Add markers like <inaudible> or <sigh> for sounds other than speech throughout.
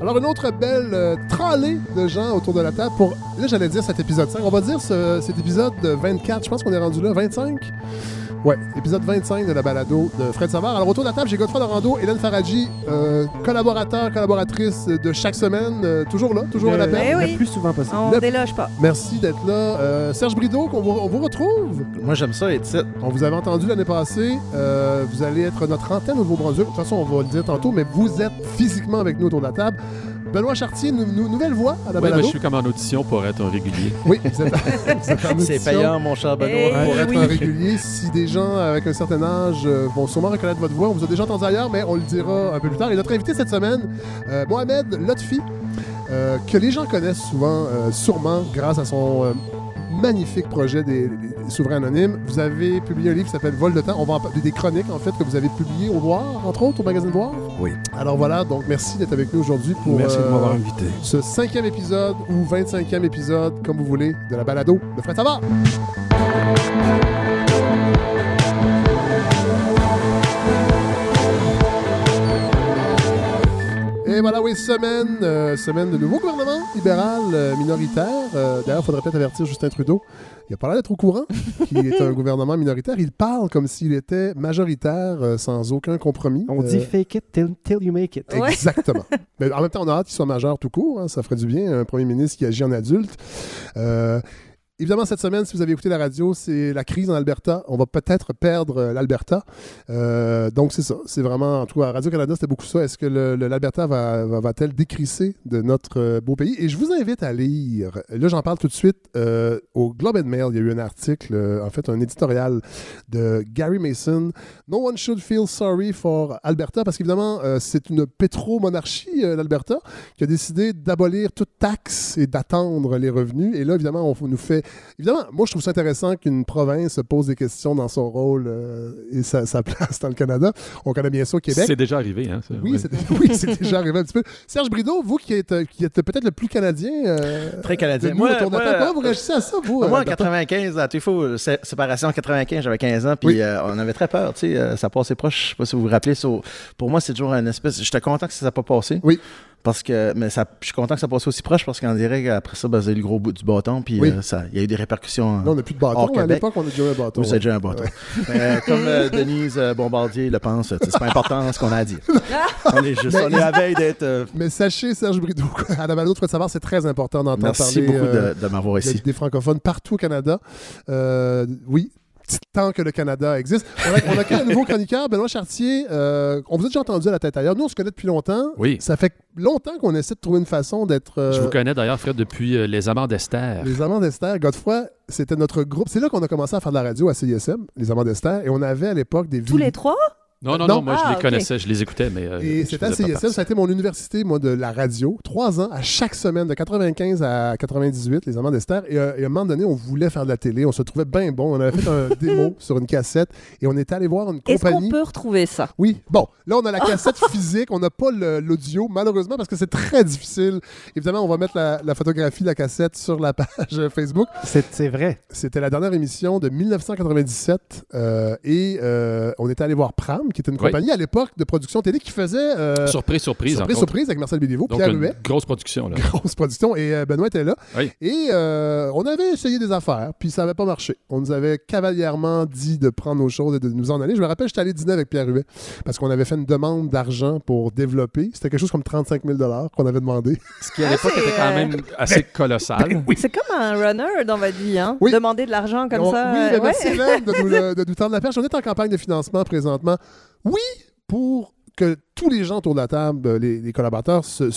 Alors, une autre belle euh, tralée de gens autour de la table pour, là, j'allais dire cet épisode 5. On va dire ce- cet épisode de 24. Je pense qu'on est rendu là, 25. Ouais, épisode 25 de la balado de Fred Savard. Alors, autour de la table, j'ai Godefroy Lorando, Hélène Faradji, euh, collaborateur, collaboratrice de chaque semaine, euh, toujours là, toujours à la Le- peine. Eh le oui. plus souvent possible. On Le- déloge pas. Merci d'être là. Euh, Serge Brideau, qu'on vous, on vous retrouve. Moi, j'aime ça ici. On vous avait entendu l'année passée. Euh, vous allez être notre antenne au Nouveau-Brunswick. De toute façon, on va le dire tantôt, mais vous êtes physiquement avec nous autour de la table. Benoît Chartier, nou- nou- nouvelle voix à la Oui, balado. je suis comme en audition pour être un régulier. <laughs> Oui, C'est payant, mon cher Benoît. Eh Pour être oui. un régulier, si des gens avec un certain âge euh, vont sûrement reconnaître votre voix, on vous a déjà entendu ailleurs, mais on le dira un peu plus tard. Et notre invité cette semaine, euh, Mohamed Lotfi, euh, que les gens connaissent souvent, euh, sûrement grâce à son euh, magnifique projet des, des Souverains Anonymes. Vous avez publié un livre qui s'appelle Vol de temps. On va en parler des chroniques, en fait, que vous avez publiées au Voir, entre autres, au magazine Voir. Oui. Alors voilà, donc merci d'être avec nous aujourd'hui pour Merci de euh, m'avoir invité. ce cinquième épisode ou 25e épisode, comme vous voulez, de la balado de Fred Savard. Et voilà, oui, semaine, euh, semaine de nouveau gouvernement libéral euh, minoritaire. Euh, D'ailleurs, il faudrait peut-être avertir Justin Trudeau. Il a pas l'air d'être au courant <laughs> qu'il est un gouvernement minoritaire. Il parle comme s'il était majoritaire, sans aucun compromis. On dit fake it till, till you make it. Exactement. <laughs> Mais en même temps, on a hâte qu'il soit majeur tout court. hein. Ça ferait du bien, un premier ministre qui agit en adulte. Évidemment, cette semaine, si vous avez écouté la radio, c'est la crise en Alberta. On va peut-être perdre euh, l'Alberta. Euh, donc, c'est ça. C'est vraiment, en tout cas, Radio-Canada, c'était beaucoup ça. Est-ce que l'Alberta va, va, va-t-elle décrisser de notre euh, beau pays? Et je vous invite à lire. Là, j'en parle tout de suite. au Globe and Mail, il y a eu un article, en fait, un éditorial de Gary Mason. No one should feel sorry for Alberta, parce qu'évidemment, c'est une pétromonarchie, l'Alberta, qui a décidé d'abolir toute taxe et d'attendre les revenus. Et là, évidemment, on nous fait. Évidemment, moi, je trouve ça intéressant qu'une province se pose des questions dans son rôle euh, et sa, sa place dans le Canada. On connaît bien ça au Québec. C'est déjà arrivé, hein? ça, Oui, ouais. c'est oui, déjà arrivé un petit peu. Serge Brideau, vous qui êtes, euh, qui êtes peut-être le plus canadien. euh, Très de canadien. nous Moi. Comment vous réagissez à ça, vous? Moi, en Alberta? 95, à sé- séparation en 95, j'avais 15 ans, puis Oui. euh, on avait très peur, tu sais, euh, ça passait proche, je sais pas si vous vous rappelez, so- pour moi, c'est toujours une espèce, j'étais content que ça n'a pas passé. Oui. Parce que, mais ça, je suis content que ça passe aussi proche parce qu'on dirait qu'après ça, ben, vous avez le gros bout du bâton, puis Oui. euh, ça, il y a eu des répercussions. Là, on n'a plus de bâton. Mais À l'époque, on a déjà eu un bâton. Oui, c'est déjà un bâton. <laughs> Mais, euh, comme euh, Denise euh, Bombardier le pense, c'est pas important ce qu'on a à dire. <laughs> on est juste, on est à veille d'être. Mais sachez, Serge Brideau, à la balado de Savard, c'est très important d'entendre merci parler beaucoup euh, de, de m'avoir ici. des francophones partout au Canada. Euh, tant que le Canada existe. On a, on a un nouveau chroniqueur, Benoît Chartier. Euh, on vous a déjà entendu à la tête ailleurs. Nous, on se connaît depuis longtemps. Oui. Ça fait longtemps qu'on essaie de trouver une façon d'être... euh, Je vous connais d'ailleurs, Fred, depuis euh, Les Amants d'Esther. Les Amants d'Esther, Godefroy, c'était notre groupe. C'est là qu'on a commencé à faire de la radio à CISM, les Amants d'Esther, et on avait à l'époque des Tous les trois? Non, non, Non? non, moi, je Ah, les ok. connaissais, je les écoutais, mais. euh, Et c'était à partie. ça a été mon université, moi, de la radio. Trois ans, à chaque semaine, de 95 à 98, les Amants d'Esther. Et, euh, et à un moment donné, on voulait faire de la télé. On se trouvait bien bon. On avait fait un <laughs> démo sur une cassette et on était allé voir une Est-ce qu'on compagnie. peut retrouver ça? Oui. Bon, là, on a la cassette <laughs> physique. On n'a pas l'audio, malheureusement, parce que c'est très difficile. Évidemment, on va mettre la, la photographie de la cassette sur la page <laughs> Facebook. C'est vrai. C'était la dernière émission de 1997 euh, et euh, on était allé voir Pram, qui était une Oui. compagnie à l'époque de production télé qui faisait euh, Surprise, surprise. surprise, surprise avec Marcel Béliveau, Pierre une Huet. grosse production, là. <laughs> Grosse production et euh, Benoît était là. Oui. Et euh, on avait essayé des affaires, puis ça n'avait pas marché. On nous avait cavalièrement dit de prendre nos choses et de nous en aller. Je me rappelle, j'étais allé dîner avec Pierre Huet parce qu'on avait fait une demande d'argent pour développer. C'était quelque chose comme 35 000 qu'on avait demandé. <laughs> Ce qui, à l'époque, était quand euh, même <laughs> assez colossal. C'est comme un runner dans votre vie, hein? Oui. Demander de l'argent comme On- ça. Oui, euh, mais ouais. merci de nous, de nous tendre la perche. On est en campagne de financement présentement. Oui, pour que tous les gens autour de la table, euh, les, collaborateurs, se,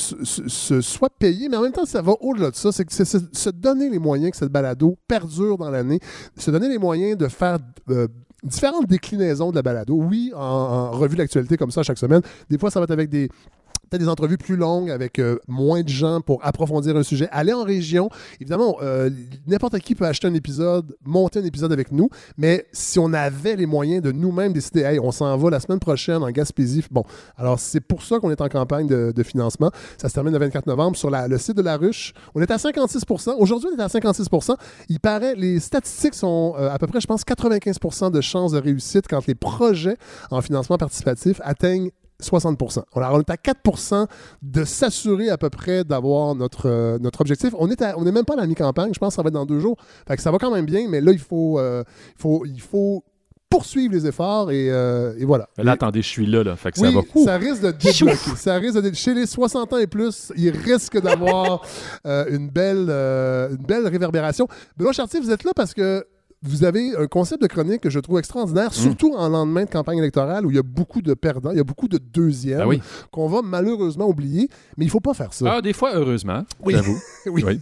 soient payés, mais en même temps, ça va au-delà de ça. C'est se, donner les moyens que cette balado perdure dans l'année, se donner les moyens de faire euh, différentes déclinaisons de la balado. Oui, en, en revue d'actualité comme ça chaque semaine. Des fois, ça va être avec des peut-être des entrevues plus longues avec euh, moins de gens pour approfondir un sujet. Aller en région, évidemment, euh, n'importe qui peut acheter un épisode, monter un épisode avec nous, mais si on avait les moyens de nous-mêmes décider, hey, on s'en va la semaine prochaine en Gaspésie, bon, alors c'est pour ça qu'on est en campagne de, de financement. Ça se termine le 24 novembre sur la- le site de la ruche. On est à 56% Aujourd'hui, on est à 56% Il paraît, les statistiques sont euh, à peu près, je pense, 95% de chances de réussite quand les projets en financement participatif atteignent 60 Alors, on est à 4% de s'assurer à peu près d'avoir notre, euh, notre objectif. On n'est on est même pas à la mi-campagne. Je pense que ça va être dans deux jours. Fait que ça va quand même bien, mais là, il faut, euh, il faut, il faut poursuivre les efforts et, euh, et voilà. Mais là, attendez, je suis là, là. Fait que ça va. ça risque de <laughs> débloquer. ça risque de Chez les 60 ans et plus, il risque d'avoir <laughs> euh, une, belle, euh, une belle réverbération. Benoît Chartier, vous êtes là parce que vous avez un concept de chronique que je trouve extraordinaire, surtout en lendemain de campagne électorale où il y a beaucoup de perdants, il y a beaucoup de deuxièmes Ah oui. qu'on va malheureusement oublier, mais il ne faut pas faire ça. Ah, des fois, heureusement, Oui. j'avoue. <laughs> Oui. Ben,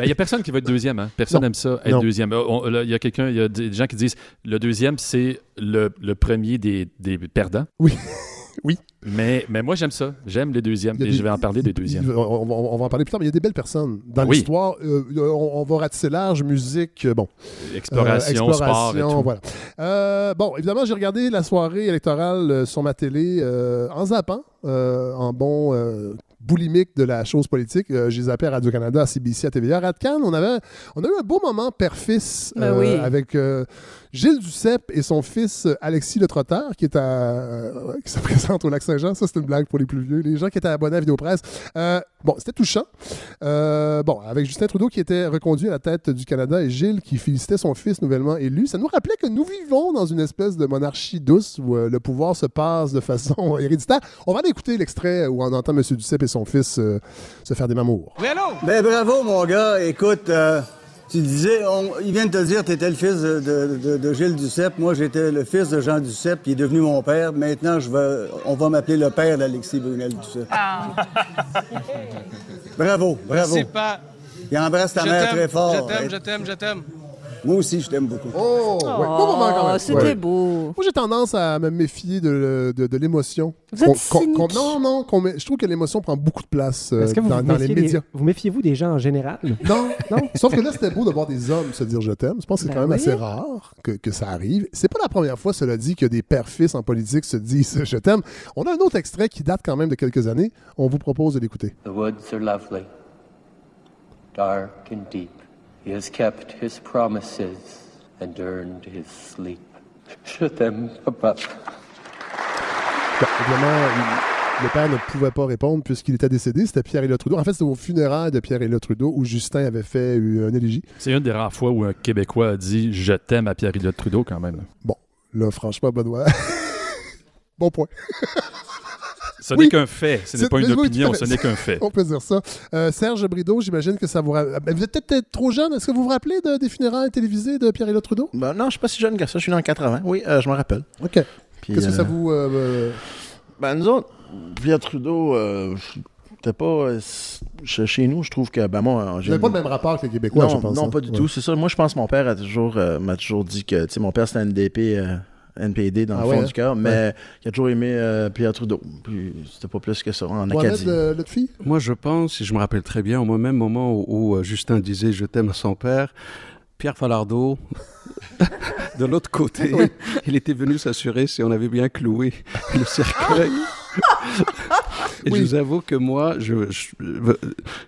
Il n'y a personne qui va être deuxième. Hein. Personne n'aime ça, être Non. deuxième. Euh, Il y a quelqu'un, il y a des gens qui disent le deuxième, c'est le, le premier des, des perdants. Oui. Oui. Mais, mais moi, j'aime ça. J'aime les deuxièmes. Et des- je vais en parler des deuxièmes. On, va- on va en parler plus tard, mais il y a des belles personnes dans Oui. l'histoire. Euh, on, on va ratisser large, musique, euh, bon. Exploration, Euh, sport et tout. voilà. Euh, bon, évidemment, j'ai regardé la soirée électorale sur ma télé euh, en zappant, euh, en bon euh, boulimique de la chose politique. Euh, j'ai zappé à Radio-Canada, à CBC, à TVA. À Radcan, on, avait, on a eu un beau moment père-fils Ben oui. avec euh, Gilles Duceppe et son fils euh, Alexis Le Trotteur, qui, est à, euh, qui se <laughs> présente au Lac-Saint-Jean. Ça, c'est une blague pour les plus vieux. Les gens qui étaient abonnés à Vidéopresse. Euh, bon, c'était touchant. Euh, bon, avec Justin Trudeau qui était reconduit à la tête du Canada et Gilles qui félicitait son fils nouvellement élu, ça nous rappelait que nous vivons dans une espèce de monarchie douce où euh, le pouvoir se passe de façon <laughs> héréditaire. On va aller écouter l'extrait où on entend M. Duceppe et son fils euh, se faire des mamours. Ben bravo, mon gars. Écoute, euh, tu disais, on, il vient de te dire que tu étais le fils de, de- de- de Gilles Duceppe. Moi, j'étais le fils de Jean Duceppe, qui est devenu mon père. Maintenant, je vais, on va m'appeler le père d'Alexis Brunel Duceppe. bravo, bravo. C'est pas. Il embrasse ta Je mère très fort. je t'aime, je t'aime, je t'aime. Moi aussi, je t'aime beaucoup. Oh, ouais, beau moment quand Oh, même. c'était Ouais. beau. Moi, j'ai tendance à me méfier de, de- de l'émotion. Vous êtes Qu'on- qu'on- qu'on- cynique. non, non, je trouve que l'émotion prend beaucoup de place euh, Est-ce que vous, dans, vous dans les des- médias. vous méfiez-vous des gens en général? Non, <laughs> Non? Sauf que là, c'était beau de voir des hommes se dire je t'aime. Je pense que c'est Ben quand même oui. assez rare que, que ça arrive. C'est pas la première fois, cela dit, que des pères-fils en politique se disent <laughs> je t'aime. On a un autre extrait qui date quand même de quelques années. On vous propose de l'écouter. The woods are lovely, dark and deep. He has kept his promises and earned his sleep. <laughs> Je t'aime, papa. Évidemment, il- le père ne pouvait pas répondre puisqu'il était décédé. C'était Pierre-Éliott Trudeau. En fait, c'était au funérailles de Pierre-Éliott Trudeau où Justin avait fait une élégie. C'est une des rares fois où un Québécois a dit Je t'aime à Pierre-Éliott Trudeau, quand même. Bon, là, franchement, Benoît. <laughs> bon point. <laughs> Ce Oui. n'est qu'un fait. Ce n'est pas une oui, opinion, ce n'est qu'un fait. <laughs> On peut dire ça. Euh, Serge Brideau, j'imagine que ça vous. ra- Ben, Vous êtes peut-être trop jeune. Est-ce que vous vous rappelez de- des funérailles télévisées de Pierre-Éliott Trudeau? Ben, non, je suis pas si jeune que ça. Je suis né en 80. Oui, euh, je me rappelle. OK. Qu'est-ce que ça euh, vous. euh, euh, Ben, nous autres, Pierre Trudeau, euh, c'était pas. chez nous, je trouve que. Ben, moi, Vous j'ai. n'avez pas le même rapport que les Québécois, non, je pense. non hein. pas du Ouais. tout. C'est ça. Moi, je pense que mon père a toujours, euh, m'a toujours dit que, tu sais, mon père, c'était un NDP, euh, NPD dans Ah le ouais, fond hein? du cœur, mais il a toujours aimé euh, Pierre Trudeau. Puis, c'était pas plus que ça en Mohamed, Acadie. euh, notre fille? Moi, je pense, si je me rappelle très bien, au même moment où, où, euh, Justin disait je t'aime à son père, Pierre Falardeau, <laughs> de l'autre côté, il était venu s'assurer si on avait bien cloué le cercueil. <laughs> Et Oui. je vous avoue que moi, je, je-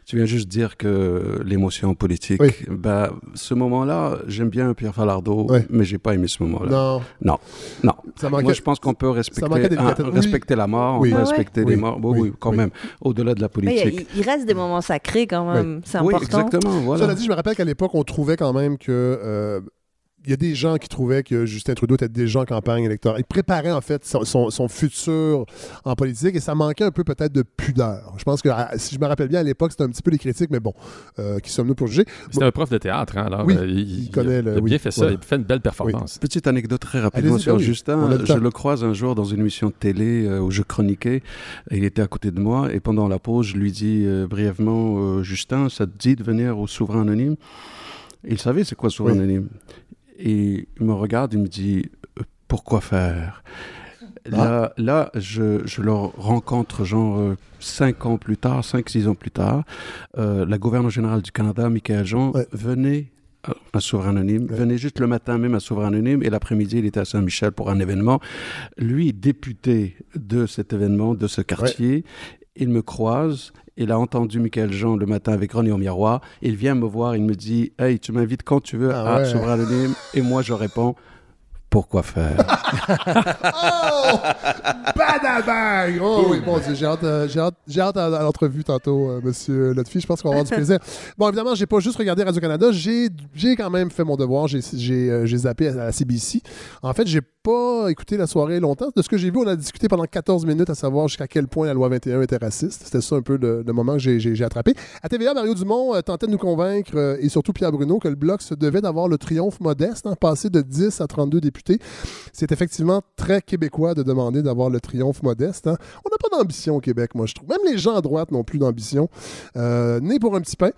tu viens juste dire que l'émotion politique, Oui. bah, ce moment-là, j'aime bien Pierre Falardeau, Ouais. mais j'ai pas aimé ce moment-là. Non. Non, non. Ça. Moi, je pense qu'on peut respecter, d'éducation. un- Oui. respecter la mort, Oui. on peut Ah ouais. respecter Oui. les morts. Bon, Oui. oui, quand Oui. même, au-delà de la Mais il, politique. il reste des moments sacrés quand même. C'est Oui, important. exactement, voilà. Cela dit, je me rappelle qu'à l'époque, on trouvait quand même que. euh, il y a des gens qui trouvaient que Justin Trudeau était déjà en campagne électorale. Il préparait en fait son, son- son futur en politique et ça manquait un peu peut-être de pudeur. Je pense que si je me rappelle bien à l'époque, c'était un petit peu les critiques, mais bon, euh, qui sommes-nous pour juger? C'était un prof de théâtre, hein, alors Oui, euh, il connaît le- il a bien oui, fait ça, il a fait une belle performance. Petite anecdote très rapidement sur Justin. Je le croise un jour dans une émission de télé euh, où je chroniquais. Il était à côté de moi. Et pendant la pause, je lui dis euh, brièvement euh, Justin, ça te dit de venir au Souverain Anonyme Il savait c'est quoi Souverain Oui. Anonyme. Et il me regarde, il me dit euh, Pourquoi faire? Ah. Là, là je, je le rencontre genre euh, cinq ans plus tard, cinq, six ans plus tard. Euh, la gouverneure générale du Canada, Michael Jean, Ouais. venait à- à Souverain Anonyme, Ouais. venait juste le matin même à Souverain Anonyme et l'après-midi, il était à Saint-Michel pour un événement. Lui, député de cet événement, de ce quartier, il me croise. Il a entendu Michael Jean le matin avec René au miroir. Il vient me voir, il me dit Hey, tu m'invites quand tu veux Ah à ouais. Souverain Anonyme. Et moi, je réponds Pourquoi faire? <laughs> Oh! Badabang! Oh oui, bon Dieu, j'ai hâte, euh, j'ai hâte, j'ai hâte à, à l'entrevue tantôt, euh, monsieur Lotfi. Je pense qu'on va avoir du plaisir. Bon, évidemment, j'ai pas juste regardé Radio-Canada, j'ai, j'ai quand même fait mon devoir. J'ai, j'ai, euh, j'ai zappé à la CBC. En fait, j'ai pas écouté la soirée longtemps. De ce que j'ai vu, on a discuté pendant 14 minutes à savoir jusqu'à quel point la loi 21 était raciste. C'était ça un peu le, le moment que j'ai, attrapé. À TVA, Mario Dumont euh, tentait de nous convaincre, euh, et surtout Pierre Bruno, que le Bloc se devait d'avoir le triomphe modeste, hein, passer de 10 à 32 députés. C'est effectivement très québécois de demander d'avoir le triomphe modeste. hein. On n'a pas d'ambition au Québec, moi, je trouve. Même les gens à droite n'ont plus d'ambition. Euh, né pour un petit pain.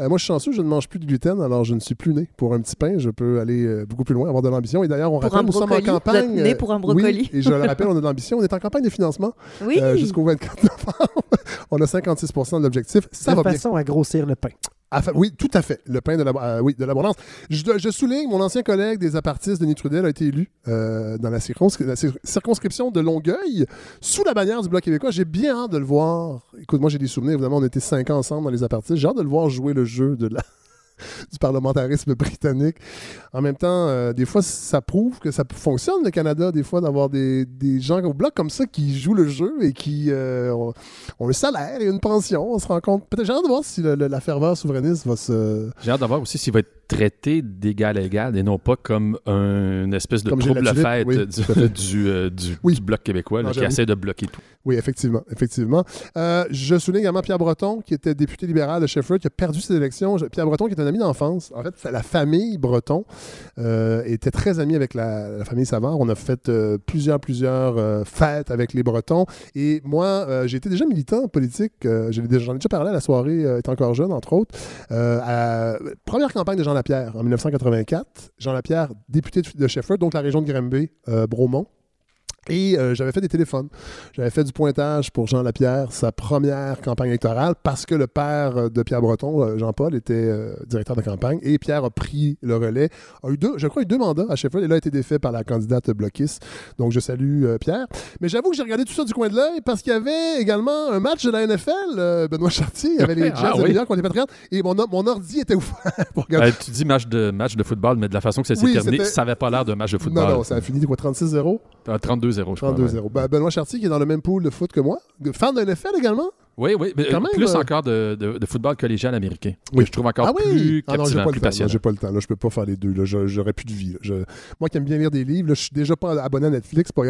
Euh, moi, je suis chanceux, je ne mange plus de gluten, alors je ne suis plus né pour un petit pain. Je peux aller beaucoup plus loin, avoir de l'ambition. Et d'ailleurs, on Pour rappelle, un nous sommes en Vous êtes né pour un brocoli. Oui, et je le <laughs> rappelle, on a de l'ambition. On est en campagne de financement Oui. euh, jusqu'au 24 novembre. <laughs> on a 56% de l'objectif. Ça de va bien. façon à grossir le pain. Oui, tout à fait. Le pain de la, euh, oui, de l'abondance. Je, je souligne, mon ancien collègue des apartistes, Denis Trudel, a été élu euh, dans la, circonscri- la cir- circonscription de Longueuil sous la bannière du Bloc québécois. J'ai bien hâte de le voir. Écoute, moi, j'ai des souvenirs. Évidemment, on était cinq ans ensemble dans les apartistes. J'ai hâte de le voir jouer le jeu de la, <laughs> du parlementarisme britannique. En même temps, euh, des fois, ça prouve que ça fonctionne, le Canada, des fois, d'avoir des, gens au bloc comme ça qui jouent le jeu et qui euh, ont, un salaire et une pension. On se rend compte. Peut-être, j'ai hâte de voir si la ferveur souverainiste va se. J'ai hâte de voir aussi s'il va être traité d'égal à égal et non pas comme un, une espèce de Comme trouble Latulippe, fête oui, du, <laughs> à euh, du- Oui. du Bloc québécois là, Non, qui essaie de bloquer tout. Oui, effectivement, effectivement. Euh, je souligne également Pierre Breton, qui était député libéral de Shefford, qui a perdu ses élections. Pierre Breton, qui est un ami d'enfance. En fait, la famille Breton euh, était très amie avec la, la famille Savard. On a fait plusieurs, plusieurs fêtes avec les Bretons. Et moi, j'ai été déjà militant politique. J'en ai déjà parlé à la soirée, étant encore jeune, entre autres. À- première campagne de Jean Lapierre en 1984. Jean Lapierre, député de, de Shefford, donc la région de Granby, euh, Bromont. Et euh, j'avais fait des téléphones. J'avais fait du pointage pour Jean Lapierre, sa première campagne électorale, parce que le père de Pierre Breton, euh, Jean-Paul, était euh, directeur de campagne. Et Pierre a pris le relais. A eu deux, je crois, eu deux mandats à Sheffield. Et là, a été défait par la candidate bloquiste. Donc, je salue Pierre. Mais j'avoue que j'ai regardé tout ça du coin de l'œil parce qu'il y avait également un match de la NFL. Benoît Chartier, il y avait les <laughs> ah Jets ah, oui. de New contre les Patriotes. Et mon, ordi était ouvert <laughs> pour regarder. tu dis match de, match de football, mais de la façon que ça s'est terminé, ça n'avait pas l'air d'un match de football. Non, non, ça a fini quoi, 36-0 32 2-0, Benoît Chartier qui est dans le même pool de foot que moi. Fan de NFL également. Oui, oui, mais Quand euh, même, plus euh, encore de, de- de football collégial américain. Oui. Que je trouve encore ah oui! plus Ah non, j'ai pas plus le temps. j'ai pas le temps. Là, je peux pas faire les deux. J'aurais plus de vie. Je- Moi qui aime bien lire des livres, là, je suis déjà pas abonné à Netflix. C'est pas,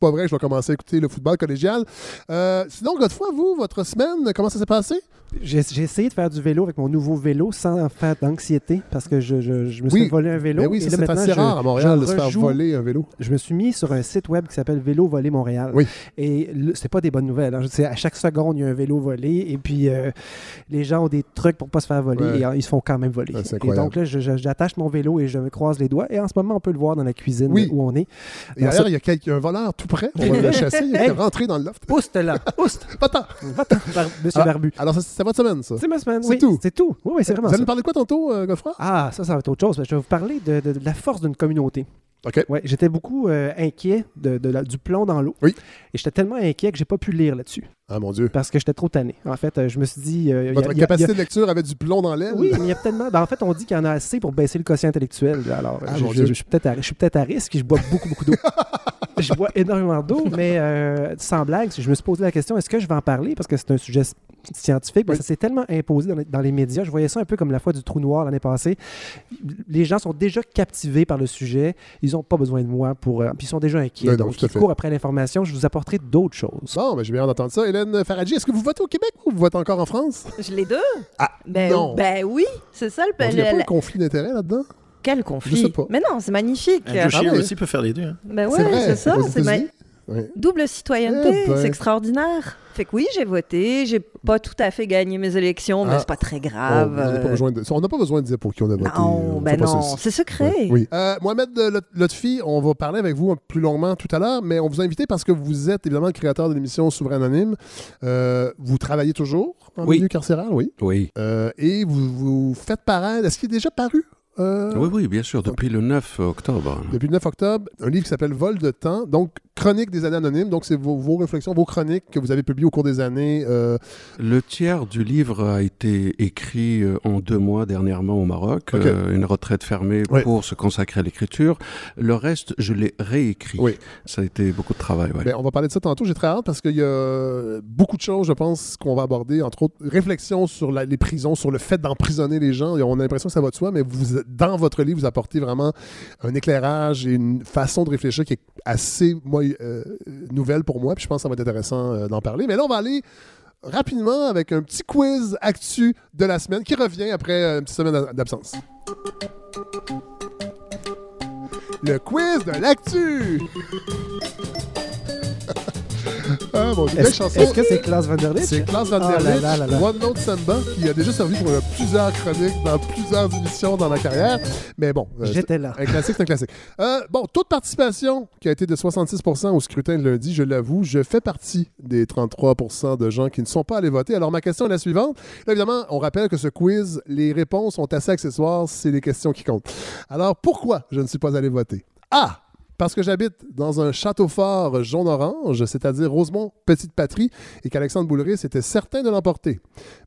pas vrai que je vais commencer à écouter le football collégial. Euh, sinon, Godefroy, vous, votre semaine, comment ça s'est passé? J'ai j'ai essayé de faire du vélo avec mon nouveau vélo sans faire d'anxiété parce que je, je- je me suis Oui. voler un vélo. Ben oui, et ça, là, c'est assez je- rare à Montréal de se faire voler un vélo. Je me suis mis sur un site web qui s'appelle Vélo Volé Montréal. Oui. Et le- c'est pas des bonnes nouvelles. hein. Je sais, à chaque seconde, il y a un vélo volé et puis euh, les gens ont des trucs pour pas se faire voler Ouais. et euh, ils se font quand même voler. Ouais, et donc là, j'attache mon vélo et je me croise les doigts. Et en ce moment, on peut le voir dans la cuisine Oui. où on est. Et ce- il y a un voleur tout près. On va le <laughs> chasser. Il est Hey. rentré dans le loft. Ouste là! Ouste! <laughs> Va-t'en! Va-t'en, Monsieur Ah, Barbu. Alors, c'est votre semaine, ça? C'est ma semaine. c'est oui, tout? C'est tout. Oui, oui, c'est vraiment Vous allez nous parler de quoi tantôt, euh, Godefroy? Ah, ça, ça va être autre chose. Je vais vous parler de, de- de la force d'une communauté. Ouais, j'étais beaucoup euh, inquiet de, de la- du plomb dans l'eau. Oui. Et j'étais tellement inquiet que j'ai pas pu lire là-dessus Ah, mon Dieu. parce que j'étais trop tanné. En fait, euh, je me suis dit. euh, Votre il y a- il y a- capacité de lecture avait du plomb dans l'aile? Oui, mais il y a tellement. ben, en fait, on dit qu'il y en a assez pour baisser le quotient intellectuel. Alors, Ah, je, mon je- Dieu. je suis peut-être à, je suis peut-être à risque et je bois beaucoup, beaucoup d'eau. <laughs> je bois énormément d'eau, mais euh, sans blague, je me suis posé la question est-ce que je vais en parler? Parce que c'est un sujet scientifique. mais Oui. Ça s'est tellement imposé dans les, dans les médias. Je voyais ça un peu comme la fois du trou noir l'année passée. Les gens sont déjà captivés par le sujet. Ils n'ont pas besoin de moi pour. euh, puis ils sont déjà inquiets. Non, non, donc, ils courent après l'information. Je vous apporterai d'autres choses. Bon, ben, j'ai bien hâte d'entendre ça. Hélène Faradji, est-ce que vous votez au Québec ou vous votez encore en France? Je les deux. Ah, Ben, non. ben oui, c'est ça le, Il n'y a pas un conflit d'intérêt là-dedans? Quel Je conflit sais pas. Mais non, c'est magnifique. Andrew Ah aussi peut faire les deux. hein. Ben ouais, c'est ça. C'est ma double citoyenneté. Eh ben. C'est extraordinaire. Fait que oui, j'ai voté. J'ai pas tout à fait gagné mes élections, mais Ah. c'est pas très On grave. n'a pas, besoin de... on n'a pas besoin de dire pour qui on a voté. Non, On ben non, c'est secret. Oui. Euh, Mohamed euh, Lot- Lotfi, on va parler avec vous plus longuement tout à l'heure, mais on vous a invité parce que vous êtes évidemment le créateur de l'émission Souverain Anonyme. Euh, vous travaillez toujours en Oui. milieu carcéral, oui. Oui. Euh, et vous, vous faites paraître. Est-ce qu'il est déjà paru euh, Oui, oui, bien sûr, depuis le 9 octobre. depuis le 9 octobre, un livre qui s'appelle Vol de temps. Donc, chroniques des années anonymes. Donc, c'est vos, vos réflexions, vos chroniques que vous avez publiées au cours des années. euh, Le tiers du livre a été écrit euh, en deux mois dernièrement au Maroc, euh, une retraite fermée Oui. pour se consacrer à l'écriture. Le reste, je l'ai réécrit. Oui. Ça a été beaucoup de travail. ouais. Ben, on va parler de ça tantôt. J'ai très hâte parce qu'il y a beaucoup de choses, je pense, qu'on va aborder. Entre autres, réflexion sur la- les prisons, sur le fait d'emprisonner les gens. Et on a l'impression que ça va de soi, mais vous, dans votre livre, vous apportez vraiment un éclairage et une façon de réfléchir qui est assez moi, euh, nouvelle pour moi. Puis je pense que ça va être intéressant euh, d'en parler. Mais là, on va aller rapidement avec un petit quiz actu de la semaine qui revient après euh, une semaine d'absence. Le quiz de l'actu! Ah, Est-ce que c'est Klaus Van der Lich? C'est Klaus Van Ah der là Lich, là là là. One Note Samba, qui a déjà servi pour euh, plusieurs chroniques dans plusieurs émissions dans ma carrière. Mais bon, euh, J'étais là. un classique, c'est un classique. Euh, bon, taux de participation qui a été de 66% au scrutin de lundi, je l'avoue, je fais partie des 33% de gens qui ne sont pas allés voter. Alors, ma question est la suivante. Là, évidemment, on rappelle que ce quiz, les réponses sont assez accessoires, c'est les questions qui comptent. Alors, pourquoi je ne suis pas allé voter? A. Parce que j'habite dans un château fort jaune-orange, c'est-à-dire Rosemont, petite patrie, et qu'Alexandre Boulris était certain de l'emporter.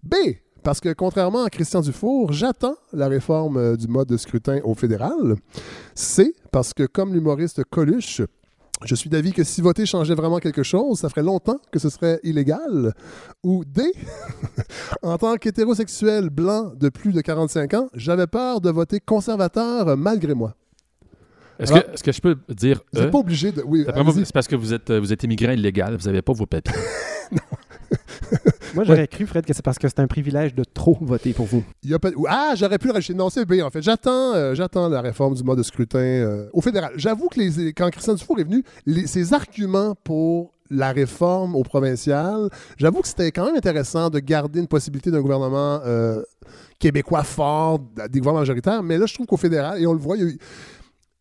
B. Parce que, contrairement à Christian Dufour, j'attends la réforme euh, du mode de scrutin au fédéral. C. Parce que, comme l'humoriste Coluche, je suis d'avis que si voter changeait vraiment quelque chose, ça ferait longtemps que ce serait illégal. Ou D. <laughs> en tant qu'hétérosexuel blanc de plus de 45 ans, j'avais peur de voter conservateur malgré moi. Est-ce que, je peux dire Vous n'êtes E? pas obligé de. Oui, c'est parce que vous êtes, vous êtes immigrant illégal, vous n'avez pas vos papiers. <laughs> Moi, j'aurais cru, Fred, que c'est parce que c'est un privilège de trop voter pour vous. Il y a pas- ou- Ah, j'aurais pu le rajouter. Non, c'est B, en fait. J'attends, euh, j'attends la réforme du mode de scrutin euh, au fédéral. J'avoue que les, quand Christian Dufour est venu, les- ses arguments pour la réforme au provincial, j'avoue que c'était quand même intéressant de garder une possibilité d'un gouvernement euh, québécois fort, des gouvernements majoritaires. Mais là, je trouve qu'au fédéral, et on le voit, il y a eu-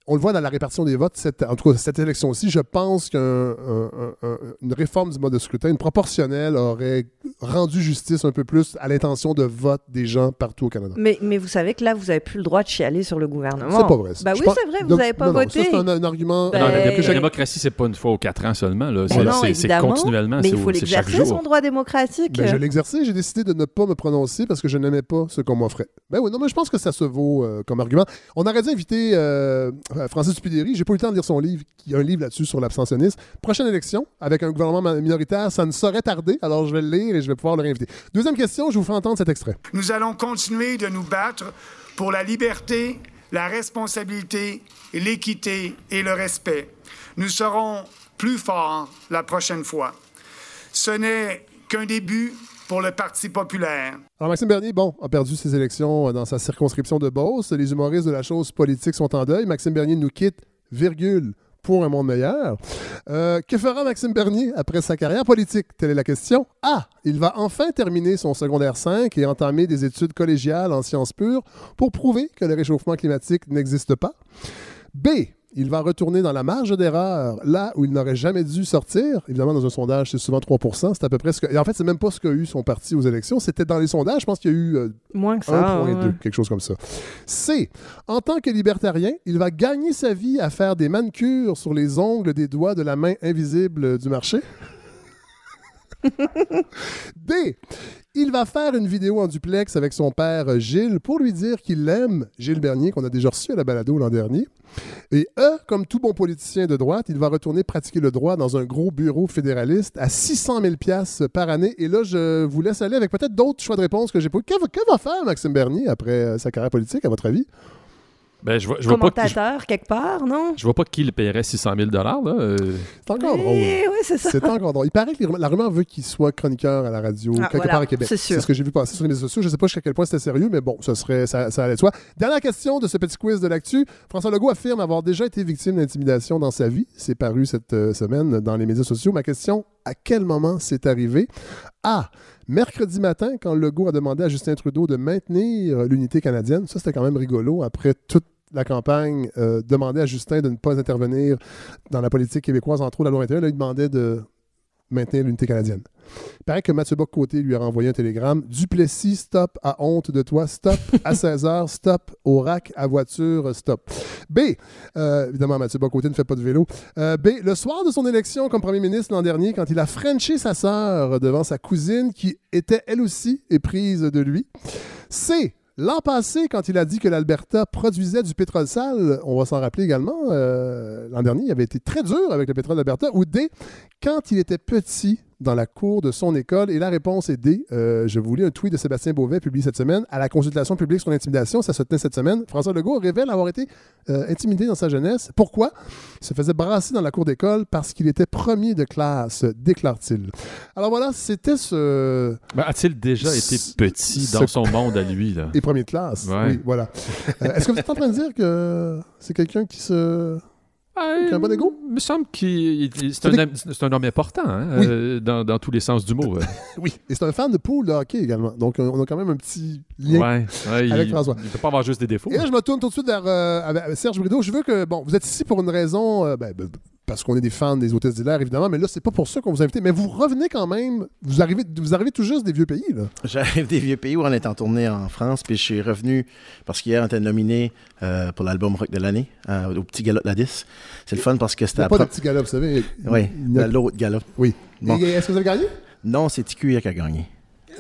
on le voit dans la répartition des votes, cette, en tout cas cette élection-ci, je pense qu'une réforme du mode de scrutin, une proportionnelle, aurait rendu justice un peu plus à l'intention de vote des gens partout au Canada. Mais, mais vous savez que là, vous n'avez plus le droit de chialer sur le gouvernement. C'est pas vrai. Bah oui, c'est vrai, vous n'avez pas non, voté. ça, c'est un, un argument. Ben, Non, la, Euh, la démocratie, c'est pas une fois aux quatre ans seulement. là. C'est, non, c'est- c'est évidemment, continuellement. Mais c'est il faut l'exercer, jour. son droit démocratique. Ben, je exercé, j'ai décidé de ne pas me prononcer parce que je n'aimais pas ce qu'on m'offrait. Ben oui, non, mais je pense que ça se vaut euh, comme argument. On aurait dû inviter euh, Francis Dupidéry. J'ai pas eu le temps de lire son livre. Il y a un livre là-dessus sur l'abstentionnisme. Prochaine élection, avec un gouvernement minoritaire, ça ne saurait tarder. Alors je vais le lire et je vais pouvoir le réinviter. Deuxième question, je vous fais entendre cet extrait. Nous allons continuer de nous battre pour la liberté, la responsabilité, l'équité et le respect. Nous serons plus forts la prochaine fois. Ce n'est qu'un début pour le Parti populaire. Alors, Maxime Bernier, bon, a perdu ses élections euh, dans sa circonscription de Beauce. Les humoristes de la chose politique sont en deuil. Maxime Bernier nous quitte, virgule, pour un monde meilleur. Euh, que fera Maxime Bernier après sa carrière politique? Telle est la question. A. Il va enfin terminer son secondaire 5 et entamer des études collégiales en sciences pures pour prouver que le réchauffement climatique n'existe pas. B. Il va retourner dans la marge d'erreur, là où il n'aurait jamais dû sortir. Évidemment, dans un sondage, c'est souvent 3% C'est à peu près ce que... Et en fait, c'est même pas ce qu'a eu son parti aux élections. C'était dans les sondages. Je pense qu'il y a eu euh, Moins que ça. 1.2, ouais. quelque chose comme ça. C. En tant que libertarien, il va gagner sa vie à faire des manucures sur les ongles des doigts de la main invisible du marché. <laughs> D. Il va faire une vidéo en duplex avec son père euh, Gilles pour lui dire qu'il l'aime, Gilles Bernier, qu'on a déjà reçu à la balado l'an dernier. Et E, comme tout bon politicien de droite, il va retourner pratiquer le droit dans un gros bureau fédéraliste à 600 000 piastres par année. Et là, je vous laisse aller avec peut-être d'autres choix de réponse que j'ai pas. Que va faire Maxime Bernier après euh, sa carrière politique, à votre avis? Ben, je vois, je vois pas, qui- quelque part, non? je vois pas qui le paierait 600 000 là. euh. C'est encore drôle. Oui, oui, c'est ça. C'est encore drôle. Il paraît que la rumeur veut qu'il soit chroniqueur à la radio, Ah, quelque voilà, part à Québec. c'est sûr. ce que j'ai vu passer sur les médias sociaux. Je ne sais pas jusqu'à quel point c'était sérieux, mais bon, ce serait, ça, ça allait de soi. Dernière question de ce petit quiz de l'actu. François Legault affirme avoir déjà été victime d'intimidation dans sa vie. C'est paru cette euh, semaine dans les médias sociaux. Ma question, à quel moment c'est arrivé? A. Mercredi matin, quand Legault a demandé à Justin Trudeau de maintenir l'unité canadienne. Ça, c'était quand même rigolo. Après toute la campagne, euh, demandait à Justin de ne pas intervenir dans la politique québécoise, entre autres la loi 21. Là, il demandait de maintenir l'unité canadienne. Il paraît que Mathieu Bock-Côté lui a renvoyé un télégramme. Duplessis, stop à honte de toi, stop à 16 heures, stop au rack à voiture, stop. B, euh, évidemment, Mathieu Bock-Côté ne fait pas de vélo. Euh, B, le soir de son élection comme premier ministre l'an dernier, quand il a frenché sa sœur devant sa cousine qui était elle aussi éprise de lui. C, L'an passé, quand il a dit que l'Alberta produisait du pétrole sale, on va s'en rappeler également, euh, l'an dernier, il avait été très dur avec le pétrole d'Alberta. Ou D, quand il était petit dans la cour de son école. Et la réponse est D. Euh, je vous lis un tweet de Sébastien Beauvais publié cette semaine. À la consultation publique sur l'intimidation, ça se tenait cette semaine. François Legault révèle avoir été euh, intimidé dans sa jeunesse. Pourquoi? Il se faisait brasser dans la cour d'école parce qu'il était premier de classe, déclare-t-il. Alors voilà, c'était ce... Ben, A-t-il déjà été petit ce- dans son monde à lui? Là? <laughs> Et premier de classe. Ouais. Oui, voilà. Euh, Est-ce que vous êtes en train de dire que c'est quelqu'un qui se... A un bon égo? Il me semble qu'il il- c'est un, un homme important hein, Oui. euh, dans, dans tous les sens du mot. euh. <laughs> Oui. Et c'est un fan de pool de hockey également. Donc, on a quand même un petit lien. Ouais, ouais, Avec il, François. Il peut pas avoir juste des défauts. Et là, je me tourne tout de suite vers euh, avec- Serge Brideau. Je veux que, bon, vous êtes ici pour une raison, euh, ben, ben, parce qu'on est des fans des hôtesses d'hilaire, évidemment, mais là, c'est pas pour ça qu'on vous a invité. Mais vous revenez quand même, vous arrivez, vous arrivez tout juste des vieux pays, là. J'arrive des vieux pays où on est en tournée en France, puis je suis revenu parce qu'hier, on était nominé euh, pour l'album rock de l'année euh, au petit galop de la 10. C'est le fun parce que c'était pas de petit gars vous savez. Oui, a- l'autre galop. Oui. Bon. Est-ce que vous avez gagné? Non, c'est TQ qui a gagné.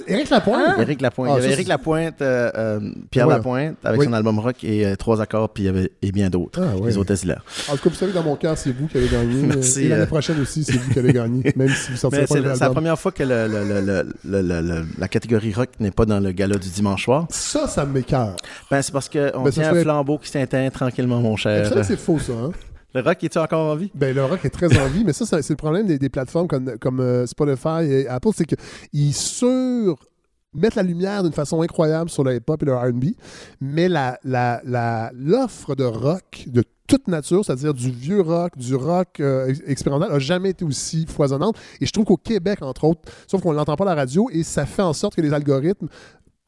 Éric Lapointe? Éric Lapointe. Ah, il y avait Éric c'est- Lapointe, euh, euh, Pierre Ouais. Lapointe, avec Oui. son album rock et euh, trois accords, puis il y avait et bien d'autres. Ah, ouais. Les hôtesses d'hilaire. En tout cas, vous savez, dans mon cœur, c'est vous qui avez gagné. <laughs> Merci, Et l'année prochaine aussi, c'est vous qui allez gagner, <laughs> même si vous sortirez Mais pas c'est c'est la première fois que le- le- le- le- le- le- le- la catégorie rock n'est pas dans le gala du dimanche soir. Ça, ça m'écœure. Ben, c'est parce qu'on Ben, tient serait- un flambeau qui s'éteint tranquillement, mon cher. savez que c'est faux, ça, hein? Le rock, est-tu encore en vie? Ben, le rock est très en vie, mais ça, c'est le problème des, plateformes comme, comme euh, Spotify et Apple, c'est qu'ils sur mettent la lumière d'une façon incroyable sur le hip-hop et le R&B, mais la- la- la- l'offre de rock de toute nature, c'est-à-dire du vieux rock, du rock euh, ex- expérimental, a jamais été aussi foisonnante. Et je trouve qu'au Québec, entre autres, sauf qu'on ne l'entend pas à la radio, et ça fait en sorte que les algorithmes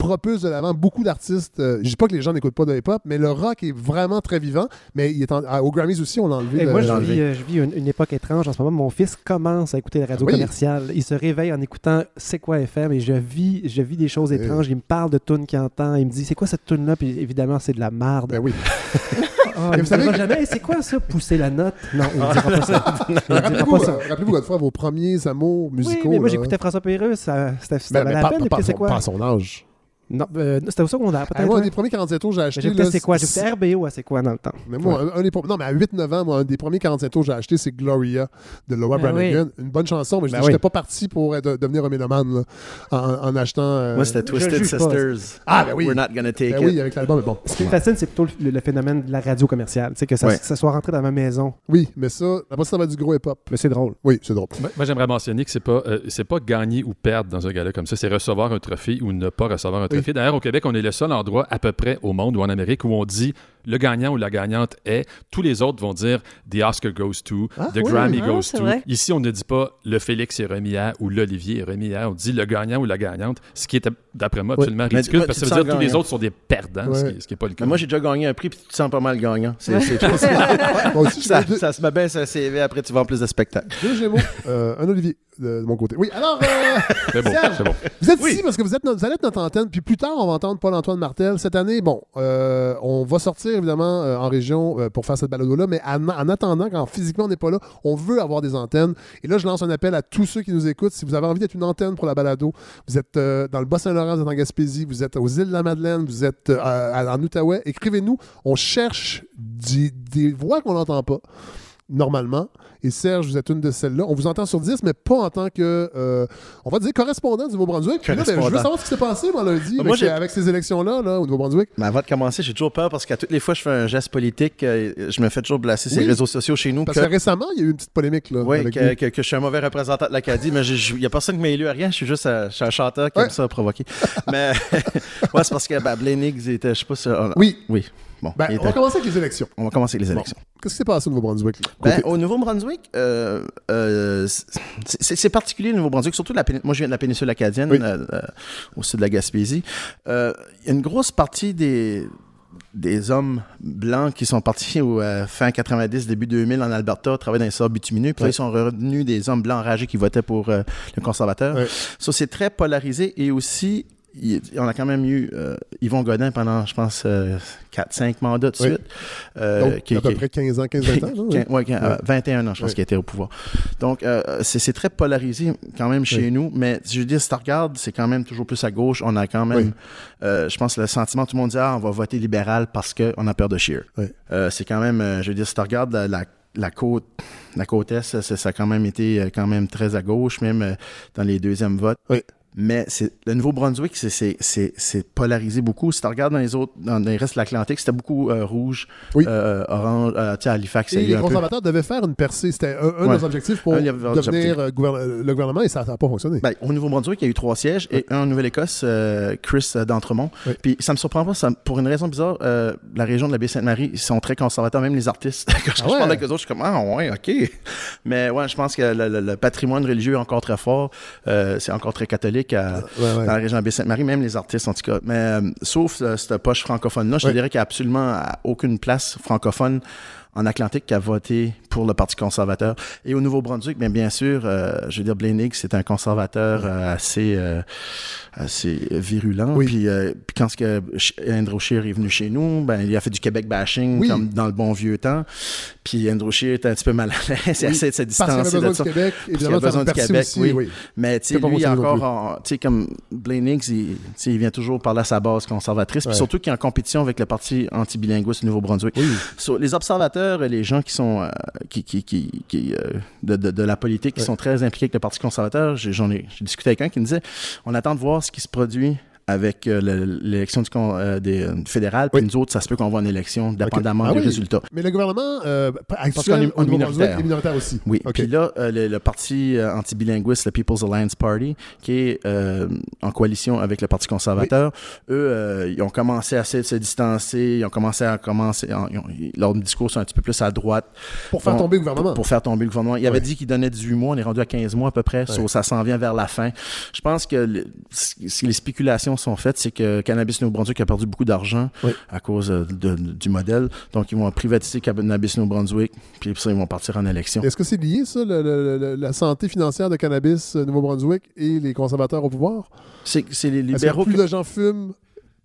propulsent de l'avant beaucoup d'artistes. euh, je dis pas que les gens n'écoutent pas de hip-hop, mais le rock est vraiment très vivant. Mais il est en- à- aux Grammys aussi, on l'a enlevé. Et moi, je vis, euh, je vis une, une époque étrange en ce moment. Mon fils commence à écouter la radio Oui? commerciale. Il se réveille en écoutant C'est quoi FM et je vis, je vis des choses Oui. étranges. Il me parle de tunes qu'il entend. Il me dit C'est quoi cette tune-là? Puis évidemment, c'est de la merde. Ben oui. <laughs> Ah, il vous savez jamais C'est quoi ça? Pousser la note Non, il ne dira pas ça. <laughs> Rappelez-vous, euh, rappelez-vous, Godefroy, vos premiers amours Oui, musicaux. mais moi j'écoutais François Pérusse, ça, c'était, Ben, la peine son âge. Non, euh, c'était au secondaire Ah, peut-être. moi, un hein. des premiers 47 tours que j'ai acheté. C'est quoi J'écoutais RBO à c'est quoi dans le temps Mais moi, un, un des, non, mais à 8-9 ans, moi, un des premiers 45 tours que j'ai acheté, c'est Gloria de Laura Ah Branigan. Une bonne chanson, mais je Ben n'étais oui. pas parti pour être- devenir un mélomane là, en, en achetant. euh, Moi, c'était Twisted pas. Sisters. Ah, ben oui. We're not gonna take Ben it. oui, avec l'album, mais bon. Ce qui me fascine, c'est plutôt le, le phénomène de la radio commerciale. Tu sais, que ça, Ouais. ça soit rentré dans ma maison. Oui, mais ça, après ça, va être du gros hip-hop. Mais c'est drôle. Oui, c'est drôle. Moi, moi, j'aimerais mentionner que c'est pas euh, c'est pas gagner ou perdre dans un gala comme ça, c'est recevoir un trophée ou ne pas recevoir un trophée. D'ailleurs, au Québec, on est le seul endroit à peu près au monde ou en Amérique où on dit le gagnant ou la gagnante est. Tous les autres vont dire the Oscar goes to, Ah, the oui. Grammy Ah, goes to. vrai. Ici, on ne dit pas le Félix est remis à ou l'Olivier est remis à. On dit le gagnant ou la gagnante, ce qui est d'après moi absolument ridicule parce que ça veut dire que tous les autres sont des perdants, ce qui- ce qui n'est pas le cas. Mais moi, j'ai déjà gagné un prix, puis tu te sens pas mal gagnant. C'est, <laughs> ça, ça se met bien sur un CV, après tu vends plus de spectacles. deux Gémeaux, euh, un Olivier de, mon côté. Oui, alors, euh, <laughs> c'est bon, Serge. c'est bon. Vous êtes Oui. ici parce que vous, êtes notre, vous allez être notre antenne, puis plus tard, on va entendre Paul-Antoine Martel. Cette année, bon, euh, on va sortir évidemment euh, en région euh, pour faire cette balado-là, mais en, en attendant, quand physiquement on n'est pas là, on veut avoir des antennes. Et là, je lance un appel à tous ceux qui nous écoutent. Si vous avez envie d'être une antenne pour la balado, vous êtes euh, dans le Bas-Saint-Laurent, vous êtes en Gaspésie, vous êtes aux îles de la Madeleine, vous êtes en Outaouais, écrivez-nous. On cherche des voix qu'on n'entend pas normalement. Et Serge, vous êtes une de celles-là. On vous entend sur 10, mais pas en tant que, euh, on va dire, correspondant du Nouveau-Brunswick. Puis là, ben, je veux savoir ce qui s'est passé moi, lundi Moi, avec, j'ai- avec ces élections-là là, au Nouveau-Brunswick. Mais avant de commencer, j'ai toujours peur parce qu'à toutes les fois je fais un geste politique, euh, je me fais toujours blaster sur Oui. les réseaux sociaux chez nous. Parce que- que récemment, il y a eu une petite polémique. Là, Oui, avec que, lui. que- que je suis un mauvais représentant de l'Acadie, mais il n'y a personne qui m'a élu à rien. Je suis juste un, je suis un chanteur qui Ouais. aime ça provoquer. mais <laughs> ouais, c'est parce que ben, était, je sais pas si. on- Oui. Oui. Bon, Ben, on va commencer avec les élections. on va commencer les élections. Qu'est-ce qui s'est passé au Nouveau-Brunswick? Ben, au Nouveau-Brunswick, euh, euh, c'est- particulier le Nouveau-Brunswick, surtout la moi je viens de la péninsule acadienne, Oui. euh, au sud de la Gaspésie. Il y a une grosse partie des, des hommes blancs qui sont partis au euh, fin 90, début 2000 en Alberta, travailler dans les sables bitumineux. Puis là, ils sont revenus des hommes blancs enragés qui votaient pour euh, le conservateur. Ouais. Ça, c'est très polarisé et aussi, il- on a quand même eu euh, Yvon Godin pendant, je pense, 4-5 mandats de Oui. suite. euh, Donc, qui- à peu qui- près 15 ans, 15-20 ans. <laughs> Quin- ouais, euh, Ouais. 21 ans, je pense Ouais. qu'il était au pouvoir. Donc, euh, c'est très polarisé quand même chez Oui. nous, mais je veux dire, si tu regardes, c'est quand même toujours plus à gauche. On a quand même, Oui. euh, je pense, le sentiment, tout le monde dit, ah, on va voter libéral parce qu'on a peur de. Oui. Euh, c'est quand même, euh, je veux dire, si tu regardes la, la- la côte, la côte Est, ça, ça a quand même été euh, quand même très à gauche, même euh, dans les deuxièmes votes. Oui. Mais le Nouveau-Brunswick, c'est, polarisé beaucoup. Si tu regardes dans les autres, dans les restes de l'Atlantique, c'était beaucoup euh, rouge, Oui. euh, orange, euh, tu Halifax, Et les peu- conservateurs devaient faire une percée. C'était un, un Ouais. des objectifs pour devenir euh, euh, le gouvernement et ça n'a pas fonctionné. Ben, au Nouveau-Brunswick, il y a eu trois sièges et un en Nouvelle-Écosse, Chris d'Entremont. Oui. Puis ça me surprend pas, ça, pour une raison bizarre, la région de la Baie-Sainte-Marie, ils sont très conservateurs, même les artistes. <laughs> Quand je, Ah ouais? je parle avec eux autres, je suis comme, ah ouais, ok. Mais ouais, je pense que le, le- le patrimoine religieux est encore très fort. C'est encore très catholique à- Ouais, ouais. dans la région de la Baie-Sainte-Marie, même les artistes en tout cas. Mais euh, sauf euh, cette poche francophone-là, je te dirais qu'il n'y a absolument aucune place francophone en Atlantique qui a voté pour le Parti conservateur. Et au Nouveau-Brunswick, bien, bien sûr, euh, je veux dire, Blaine Higgs, c'est un conservateur euh, assez, euh, assez virulent. Oui. Puis, puis quand ce que Andrew Scheer est venu chez nous, ben, il a fait du Québec bashing Oui. comme dans le bon vieux temps. Puis Andrew Scheer était un petit peu mal à l'aise. Il Oui. essaie de se Parce distancer besoin de du ça. Québec, qu'il évidemment, a besoin du Québec, aussi. oui. oui. Mais tu sais, lui, encore, tu comme Blaine Higgs, il, il vient toujours parler à sa base conservatrice, puis surtout qu'il est en compétition avec le parti anti-bilinguiste du Nouveau-Brunswick. So, les observateurs et les gens qui sont euh, qui, qui, qui, qui, euh, de, de, de la politique qui Ouais. sont très impliqués avec le Parti conservateur, j'en ai, j'ai discuté avec un qui me disait on attend de voir ce qui se produit avec euh, le- l'élection euh, des, euh, du fédéral, puis Oui. nous autres, ça se peut qu'on voit une élection, dépendamment Ah des oui. résultats. Mais le gouvernement euh, actuel qu'on est- on est minoritaire. est minoritaire aussi. Oui. OK. Puis là, euh, le, le parti euh, anti-bilinguiste, le People's Alliance Party, qui est euh, en coalition avec le Parti conservateur, eux, euh, ils ont commencé à se, se distancer, ils ont commencé à commencer, en- ils ont- leurs discours sont un petit peu plus à droite Pour faire tomber le gouvernement. pour faire tomber le gouvernement. Il avait Ouais. dit qu'il donnait 18 mois, on est rendu à 15 mois à peu près, so ça s'en vient vers la fin. Je pense que le- les spéculations sont faites, c'est que Cannabis New-Brunswick a perdu beaucoup d'argent Oui. à cause euh, de- du modèle. Donc, ils vont privatiser Cannabis New-Brunswick, puis ça, ils vont partir en élection. Est-ce que c'est lié, ça, le- la santé financière de cannabis euh, Nouveau-Brunswick et les conservateurs au pouvoir? C'est les que libéraux plus de gens fument?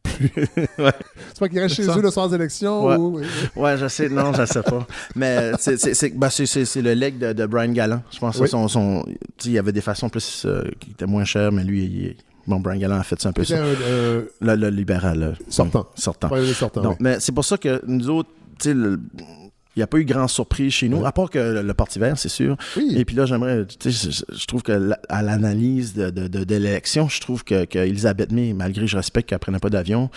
<laughs> C'est pas qu'ils restent chez eux le soir des élections? Ouais. ou- Ouais, je sais, non, je sais pas. Mais c'est- c'est- ben, c'est- le leg de, de Brian Gallant. Je pense que Oui. son, son, sais, il y avait des façons plus euh, qui étaient moins chères, mais lui, il- bon, Brian Gallant a fait ça un peu ça. euh, Le, le libéral. Sortant. Sortant. sortant, oui. mais c'est pour ça que nous autres, tu sais, le- il n'y a pas eu grand surprise chez nous, Ouais. à part que le, le Parti vert, c'est sûr. Oui. Et puis là, j'aimerais, tu sais, je, je trouve que la- à l'analyse de, de, de- de l'élection, je trouve que, que Elisabeth May, malgré je respecte qu'elle prenait pas d'avion,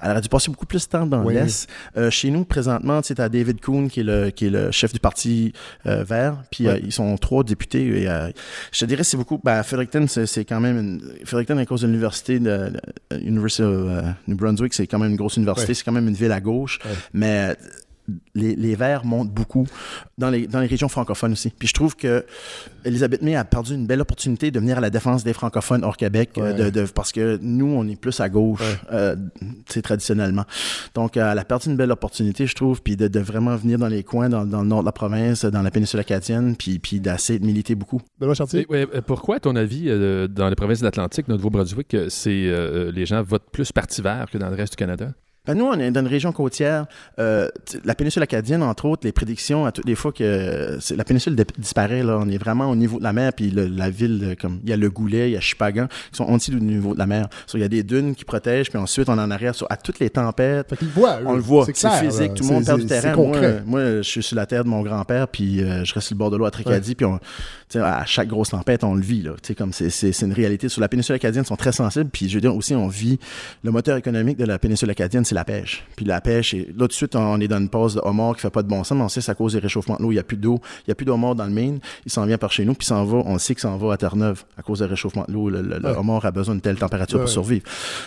elle aurait dû passer beaucoup plus de temps dans Oui, l'Est. Euh, chez nous, présentement, tu sais, as David Kuhn, qui est le, qui est le chef du Parti euh, vert, puis Ouais. euh, ils sont trois députés. Et, euh, je te dirais, c'est beaucoup. Ben, Fredericton, c'est c'est quand même une. Fredericton, à cause de l'université de, de- University of New Brunswick, c'est quand même une grosse université, Ouais. c'est quand même une ville à gauche. Mais les, les Verts montent beaucoup dans les, dans les régions francophones aussi. Puis je trouve que Elisabeth May a perdu une belle opportunité de venir à la défense des francophones hors Québec, euh, Ouais. de, de- parce que nous, on est plus à gauche, Ouais. euh, tu sais, traditionnellement. Donc, euh, elle a perdu une belle opportunité, je trouve, puis de, de vraiment venir dans les coins, dans, dans le nord de la province, dans la péninsule acadienne, puis, puis d'essayer de militer beaucoup. Benoît Chartier? Et, pourquoi, à ton avis, euh, dans les provinces de l'Atlantique, notre Nouveau-Brunswick, c'est, euh, les gens votent plus Parti vert que dans le reste du Canada? Ben, nous, on est dans une région côtière. Euh, la péninsule acadienne, entre autres, les prédictions, à toutes les fois que euh, la péninsule disparaît, là, on est vraiment au niveau de la mer, puis le- la ville, euh, comme il y a le Goulet, il y a Chipagan, qui sont en dessous du niveau de la mer. So, il y a des dunes qui protègent, puis ensuite, on en arrière, sur- à toutes les tempêtes. Fait voient. On le voit, C'est physique, là. tout le monde perd du terrain. Moi, concret. moi, je suis sur la terre de mon grand-père, puis euh, je reste sur le bord de l'eau à Tracadie, puis à chaque grosse tempête, on le vit. Là, comme c'est, c'est, c'est une réalité. Sur la péninsule acadienne, ils sont très sensibles, puis je veux dire aussi, on vit, le moteur économique de la péninsule acadienne, c'est la pêche. Puis la pêche, et là, tout de suite, on est dans une pause de homard qui fait pas de bon sens, mais on sait que c'est à cause des réchauffements de l'eau. Il n'y a plus d'eau, il n'y a plus d'homard dans le Maine. Il s'en vient par chez nous, puis s'en va, on sait qu'il s'en va à Terre-Neuve à cause des réchauffements de l'eau. Le, le- homard a besoin d'une telle température Ouais, pour survivre.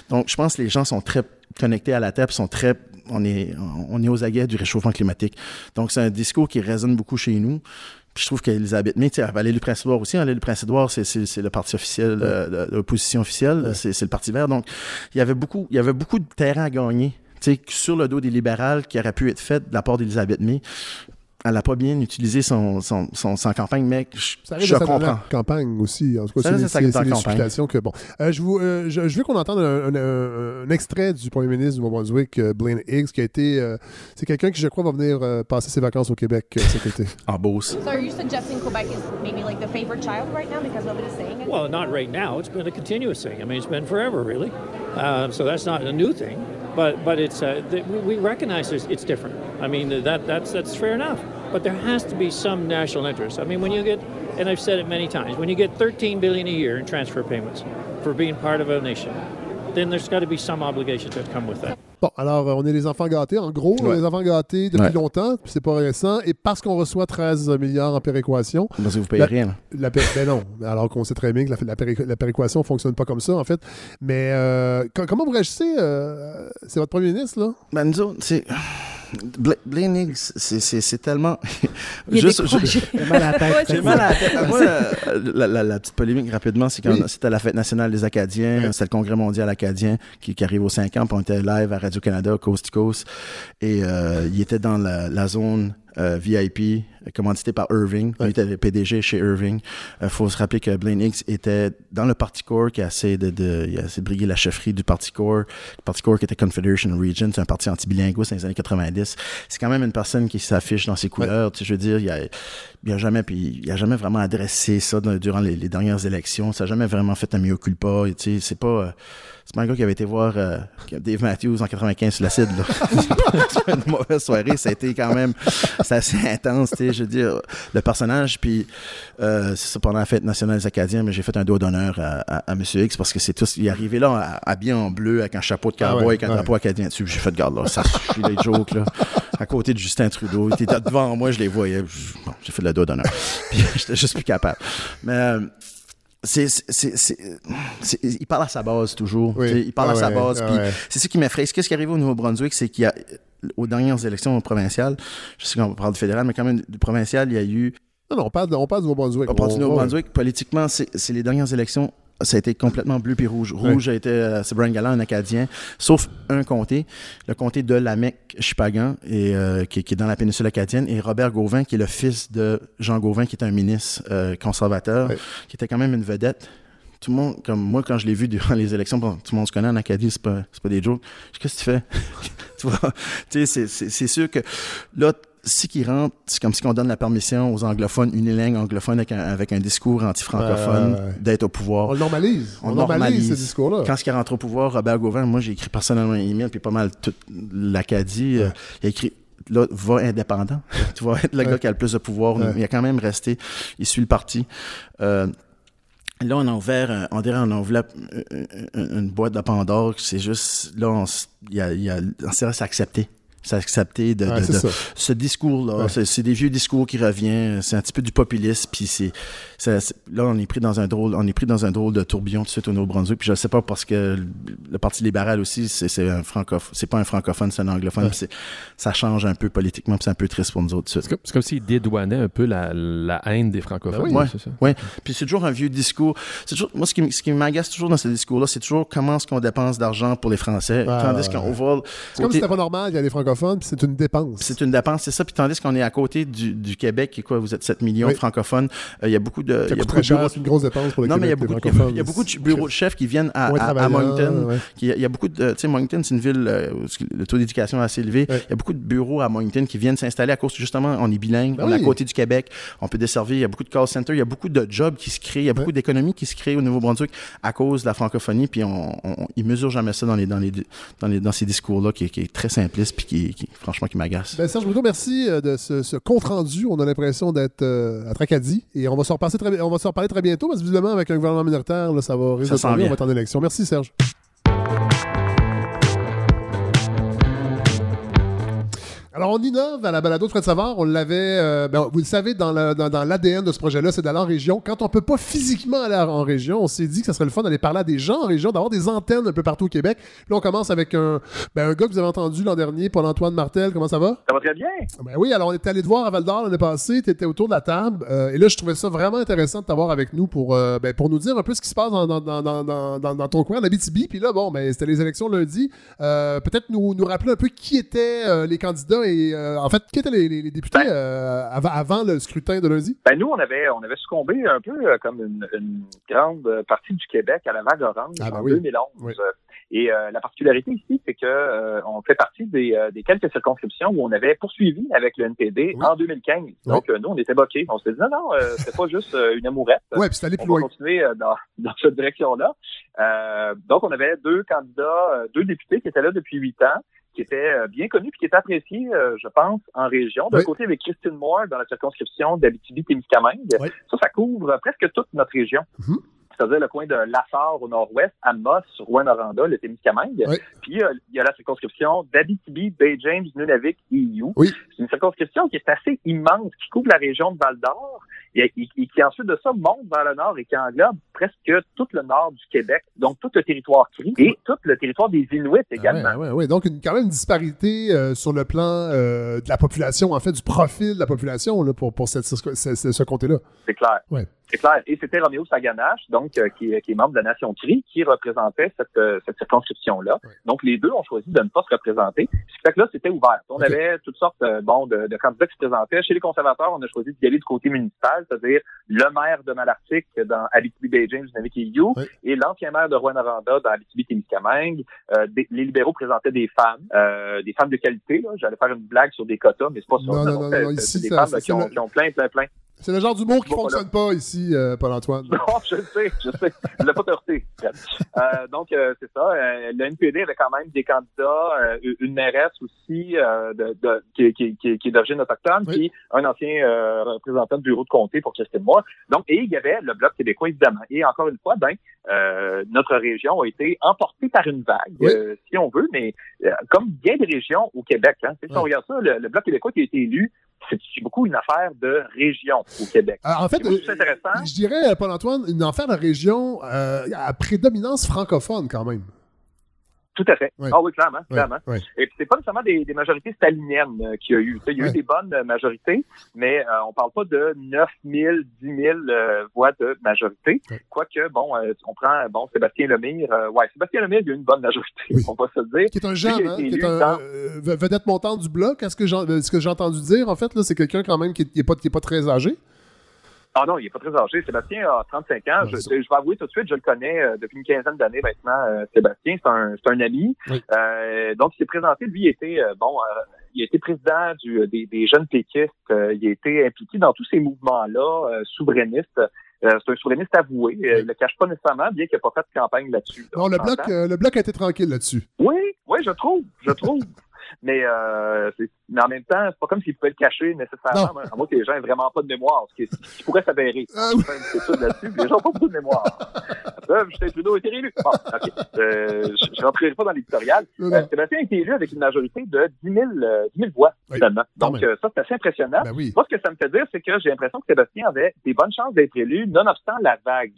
Donc, je pense que les gens sont très connectés à la Terre, puis sont très on est, on est aux aguets du réchauffement climatique. Donc, c'est un discours qui résonne beaucoup chez nous. Puis je trouve qu'Elisabeth May, tu sais, elle va aller le Prince-Édouard aussi. Aller le Prince-Édouard, c'est, c'est, c'est le parti officiel, euh, l'opposition officielle, Ouais. c'est, c'est le Parti vert. Donc, il y avait beaucoup, il y avait beaucoup de terrain à gagner tu sais, sur le dos des libérales qui aurait pu être faite de la part d'Elisabeth May. Elle n'a pas bien utilisé son, son, son, son campagne, mais je, Ça je comprends. campagne aussi. En tout cas, Ça c'est arrive les, de sa c'est- c'est les campagne. supputations que bon. Euh, je, vous, euh, je, je veux qu'on entende un, un- un- extrait du premier ministre du Nouveau-Brunswick, euh, Blaine Higgs, qui a été. euh, c'est quelqu'un qui, je crois, va venir euh, passer ses vacances au Québec euh, cet été. <laughs> En Beauce. So are you suggesting Quebec is maybe like the favorite child right now because nobody's saying it? Well, not right now. It's been a continuous thing. I mean, it's been forever, really. Um, so that's not a new thing. But but it's uh, th- we, recognize it's different. I mean that that's that's fair enough. But there has to be some national interest. I mean, when you get, and I've said it many times, when you get 13 billion a year in transfer payments for being part of a nation, then there's got to be some obligations that come with that. Bon, alors, euh, on est les enfants gâtés. En gros, Ouais. les enfants gâtés depuis Ouais. longtemps, puis c'est pas récent. Et parce qu'on reçoit 13 milliards en péréquation, Parce que vous payez La- rien. La ben non, alors qu'on sait très bien que la, la, péré- la péréquation ne fonctionne pas comme ça, en fait. Mais euh, co- comment vous réagissez? euh, c'est votre premier ministre, là? Ben, nous autres, c'est. Bla- Blaine Higgs, c'est- tellement. Il Juste-. J'ai mal à la tête. Ouais, J'ai mal à la tête. Moi, euh, la, la- la petite polémique rapidement, c'est quand c'était la fête nationale des Acadiens, Ouais. c'était le congrès mondial acadien qui, qui arrive aux 5 ans, puis on était live à Radio-Canada, Coast to Coast, et euh, il était dans la, la zone euh, VIP, euh, commandité par Irving. Il était le PDG chez Irving. Il faut se rappeler que Blaine Hicks était dans le Parti Corps qui a essayé de, de, il a essayé de briguer la chefferie du Parti Corps. Le Parti Corps qui était Confederation Region, c'est un parti anti-bilinguiste dans les années 90. C'est quand même une personne qui s'affiche dans ses couleurs. Tu sais, je veux dire, il a, il a jamais, puis il a jamais vraiment adressé ça dans- durant les, les dernières élections. Ça n'a jamais vraiment fait un mieux culpa. Tu sais, c'est pas, euh, c'est pas un gars qui avait été voir euh, Dave Matthews en 95 sur l'acide. là. <laughs> C'est pas une mauvaise soirée. Ça a été quand même, c'est assez <laughs> intense. tu sais, Je veux dire, le personnage. Puis euh, c'est ça pendant la fête nationale des Acadiens, mais j'ai fait un doigt d'honneur à, à, à Monsieur X parce que c'est tout. Il est arrivé là à- habillé en bleu avec un chapeau de cowboy Ah ouais, avec un ouais. drapeau acadien dessus. J'ai fait garde là, ça suffit les jokes là. À côté de Justin Trudeau, il était devant moi, je les voyais. J'ai fait le doigt d'honneur. <laughs> Puis j'étais juste plus capable. Mais euh, c'est, c'est, c'est, c'est- c'est- il parle à sa base toujours. Oui. Il parle Ah à sa ouais, base. ah ouais. c'est ça qui m'effraie. Ce qui est arrivé au Nouveau-Brunswick, c'est qu'il y a, aux dernières élections provinciales, je sais qu'on parle du fédéral, mais quand même du provincial, il y a eu Non, non, on parle, de- on parle du Nouveau-Brunswick. on parle du Nouveau-Brunswick. Politiquement, c'est les dernières élections. Ça a été complètement bleu puis rouge. Rouge a été, euh, c'est Brian Gallant, un Acadien, sauf un comté, le comté de Lamec-Chipagan, et, euh, qui, qui est dans la péninsule acadienne, et Robert Gauvin, qui est le fils de Jean Gauvin, qui est un ministre euh, conservateur, qui était quand même une vedette. Tout le monde, comme moi, quand je l'ai vu durant <laughs> les élections, bon, tout le monde se connaît en Acadie, c'est pas, pas des jokes. Qu'est-ce que tu fais? <laughs> tu vois, tu sais, c'est sûr que là, si qu'il rentre, c'est comme si on donne la permission aux anglophones, unilingues anglophones avec un, avec un discours anti-francophone, ouais. d'être au pouvoir. On le normalise. On, On normalise, normalise. ce discours-là. Quand il rentre au pouvoir, Robert Gauvin, moi j'ai écrit personnellement un email, puis pas mal toute l'Acadie, euh, il a écrit là, va indépendant. <laughs> tu vas être le Ouais. gars qui a le plus de pouvoir. Ouais. Il a quand même resté, il suit le parti. Euh, Là, on a ouvert, euh, on dirait, on a ouvert euh, une, boîte de Pandore. C'est juste, là, on, s- il y a, il y a, on s'est accepté. C'est accepté de, Ouais, de- c'est de- ça. ce discours-là. Ouais. C'est, c'est des vieux discours qui reviennent. C'est un petit peu du populisme. Puis c'est, là, on est pris dans un drôle, on est pris dans un drôle de tourbillon tout de suite au Nouveau-Brunswick. Puis je sais pas parce que le, Parti libéral aussi, c'est, c'est un francophone. C'est pas un francophone, c'est un anglophone. Ouais. C'est- ça change un peu politiquement. Puis c'est un peu triste pour nous autres. C'est comme, c'est comme s'il dédouanait un peu la, la haine des francophones. Ben oui. Ouais. c'est ça. Oui, puis c'est toujours un vieux discours. C'est toujours, moi, ce qui, ce qui m'agace toujours dans ce discours-là, c'est toujours comment est-ce qu'on dépense d'argent pour les Français. Tandis qu'on. C'est comme si c'était pas normal, il y a des francophones, puis c'est une dépense. C'est une dépense, c'est ça. Puis tandis qu'on est à côté du, du Québec, qui quoi, vous êtes 7 millions Oui. francophones. Euh, Il y a beaucoup de, Ça il y a coûte beaucoup très de cher, bureaux. c'est une grosse dépense pour le Non, mais il y a Québec, beaucoup, de, francophones. il y a beaucoup de bureaux de chefs qui viennent à, à- à Moncton. ouais. Il y a beaucoup de, tu sais, Moncton, c'est une ville euh, où le taux d'éducation est assez élevé. Ouais. Il y a beaucoup de bureaux à Moncton qui viennent s'installer à cause, justement, on est bilingue, Ben on est à côté du Québec, on peut desservir. Il y a beaucoup de call centers, il y a beaucoup de jobs qui se créent, il y a beaucoup Ouais. d'économies qui se créent au Nouveau-Brunswick à cause de la francophonie. Puis on, on, ils mesurent jamais ça dans les, dans les, dans les, dans ces discours-là, qui, qui est très simpliste, puis qui, qui franchement, qui m'agace. Ben, Serge Bruno, merci euh, de ce, ce compte-rendu. On a l'impression d'être euh, à Tracadie. Et on va se reparler très, on va se reparler très bientôt, parce que visiblement, avec un gouvernement minoritaire, là, ça va risque de tomber. On va être en élection. Merci, Serge. Alors, on innove à la balado de Fred Savard. On l'avait, euh, ben, vous le savez, dans le- dans- dans l'ADN de ce projet-là, c'est d'aller en région. Quand on peut pas physiquement aller en région, on s'est dit que ça serait le fun d'aller parler à des gens en région, d'avoir des antennes un peu partout au Québec. Là, on commence avec un, ben, un gars que vous avez entendu l'an dernier, Paul-Antoine Martel. Comment ça va? Ça va très bien. Ben oui, alors on était allé te voir à Val d'Or l'année passée, tu étais autour de la table, euh, et là je trouvais ça vraiment intéressant de t'avoir avec nous pour, euh, ben, pour nous dire un peu ce qui se passe dans, dans, ton coin, en Abitibi. Puis là, bon, ben, c'était les élections lundi. Peut-être nous, nous rappeler un peu qui étaient les candidats et euh, en fait, qui étaient les, les- les députés euh, avant, avant le scrutin de lundi? Ben nous, on avait, on avait succombé un peu euh, comme une, une grande partie du Québec à la vague orange Ah, ben en oui. 2011. Oui. Euh, Et euh, la particularité ici, c'est que euh, on fait partie des, euh, des quelques circonscriptions où on avait poursuivi avec le NPD en 2015. Donc nous, on était bloqués. On s'est dit non, non, c'est pas juste une amourette. Ouais, puis c'est allé on plus va loin. continuer euh, dans, <laughs> dans cette direction-là. Donc, on avait deux candidats, deux députés qui étaient là depuis huit ans, qui étaient euh, bien connus puis qui étaient appréciés, euh, je pense, en région. D'un Oui. côté, avec Christine Moore dans la circonscription d'Abitibi-Témiscamingue. Ça, ça couvre presque toute notre région. Mhm. C'est-à-dire le coin de Lassar au nord-ouest, Amos, Rouen-Noranda, le Témiscamingue. Oui. Puis euh, il y a la circonscription d'Abitibi, Bay James, Nunavik, EU. Oui. C'est une circonscription qui est assez immense, qui couvre la région de Val d'Or et, qui ensuite de ça monte vers le nord et qui englobe presque tout le nord du Québec, donc tout le territoire cri et tout le territoire des Inuits également. Ah ouais, ouais, ouais. Donc, une, quand même une disparité euh, sur le plan euh, de la population, en fait, du profil de la population là, pour, pour cette, ce, ce- ce comté-là. C'est clair. Ouais. C'est clair. Et c'était Roméo Saganache, donc euh, qui, est- qui est membre de la Nation Cri, qui représentait cette, euh, cette circonscription-là. Donc les deux ont choisi de ne pas se représenter. Ce qui fait que là, c'était ouvert. On avait toutes sortes euh, bon, de, de candidats qui se présentaient. Chez les conservateurs, on a choisi d'y aller du côté municipal, c'est-à-dire le maire de Malartic dans Abitibi Bay James, Nunavik et You, et l'ancien maire de Rouen-Noranda dans Abitibi-Témiscamingue. Euh, des- les libéraux présentaient des femmes, euh, des femmes de qualité. là. J'allais faire une blague sur des quotas, mais c'est pas ça. Non, non, non, ici, des ça- femmes c'est qui ont, le- qui ont plein, plein, plein. C'est le genre d'humour qui Bon, fonctionne pas ici, euh, Paul-Antoine. <laughs> Non, je sais, je sais. Je l'ai pas heurté. Euh, donc, euh, c'est ça. Euh, le NPD avait quand même des candidats, euh, une mairesse aussi euh, de, de- qui, qui, qui, qui est d'origine autochtone, puis un ancien euh, représentant du bureau de comté pour Christine Moore. Donc, et il y avait le Bloc québécois, évidemment. Et encore une fois, ben, euh, notre région a été emportée par une vague, euh, si on veut, mais euh, comme bien des régions au Québec. Hein, si on regarde ça, le, le Bloc québécois qui a été élu, c'est beaucoup une affaire de région au Québec. Ah, en fait, moi, je intéressant. Dirais, euh, Paul-Antoine, une affaire de région euh, à prédominance francophone quand même. Tout à fait. Ah oui, clairement, clairement. Et puis c'est pas nécessairement des, des majorités staliniennes euh, qu'il y a eu. Il y a eu des bonnes euh, majorités, mais euh, on parle pas de 9 000, 10 000 euh, voix de majorité. Quoique, bon, euh, on prend bon Sébastien Lemire. ouais, Sébastien Lemire, il y a eu une bonne majorité, <laughs> on va se le dire. Qui est un jeune, hein, qui est un dans- vedette montante du bloc. Est-ce que j'ai ce que j'ai entendu dire, en fait, là, c'est quelqu'un quand même qui n'est pas, qui est pas très âgé. Ah non, il est pas très âgé. Sébastien a 35 ans. Je, je vais avouer tout de suite, je le connais euh, depuis une quinzaine d'années maintenant. euh, Sébastien, c'est un, c'est un ami. Euh, donc, il s'est présenté. Lui, il était euh, bon. euh, il a été président du, des, des jeunes péquistes. Il a été impliqué dans tous ces mouvements-là, euh, souverainistes. Euh, c'est un souverainiste avoué. Euh, il le cache pas nécessairement, bien qu'il n'ait pas fait de campagne là-dessus. là, Non, le bloc, euh, le bloc a été tranquille là-dessus. Oui, oui, je trouve, je trouve. <laughs> Mais, euh, mais en même temps, c'est pas comme s'il pouvait le cacher nécessairement, à moins que les gens aient vraiment pas de mémoire, ce qui, ce qui pourrait s'avérer. Ah On fait une étude là-dessus, les gens n'ont pas beaucoup de mémoire. Là, Justin Trudeau a été réélu. Bon, OK. Euh, je ne rentrerai pas dans l'éditorial. Euh. Sébastien a été élu avec une majorité de 10 000, euh, 10 000 voix, finalement. Donc, euh, ça, c'est assez impressionnant. Ben oui. Moi, ce que ça me fait dire, c'est que j'ai l'impression que Sébastien avait des bonnes chances d'être élu, nonobstant la vague,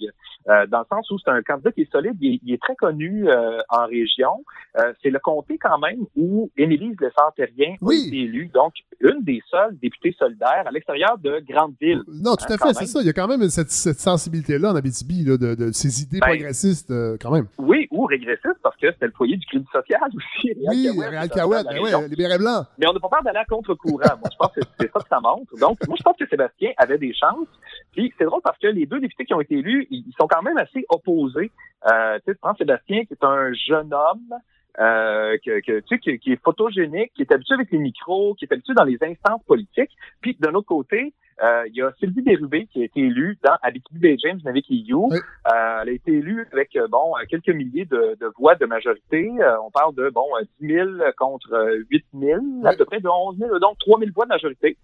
dans le sens où c'est un candidat qui est solide, il est, il est très connu en région. C'est le comté quand même où Émilise Lessard-Terrien a été élue, donc une des seules députées solidaires à l'extérieur de grandes villes. Non, tout Hein, à fait, c'est ça. Il y a quand même cette, cette sensibilité-là en Abitibi, là, de, de ces idées Ben, progressistes, euh, quand même. Oui, ou régressiste, parce que c'était le foyer du crédit social aussi. Oui, Cahouette, Réal c'est un Cahouette, peu ben ouais, les bérets blancs. Mais on n'a pas peur d'aller à contre-courant. Moi, je pense que c'est ça que ça montre. Donc, moi, je pense que Sébastien avait des chances. Puis, c'est drôle parce que les deux députés qui ont été élus, ils sont quand même assez opposés. Euh, tu sais, tu prends Sébastien, qui est un jeune homme, euh, que, tu qui, qui est photogénique, qui est habitué avec les micros, qui est habitué dans les instances politiques. Puis, d'un autre côté, il y a Sylvie Bérubé qui a été élue dans Abitibi Bay James Navy You. Euh, elle a été élue avec euh, bon euh, quelques milliers de, de voix de majorité. Euh, on parle de bon euh, 10 000 contre euh, 8 000, à peu près de 11 000, donc 3 000 voix de majorité.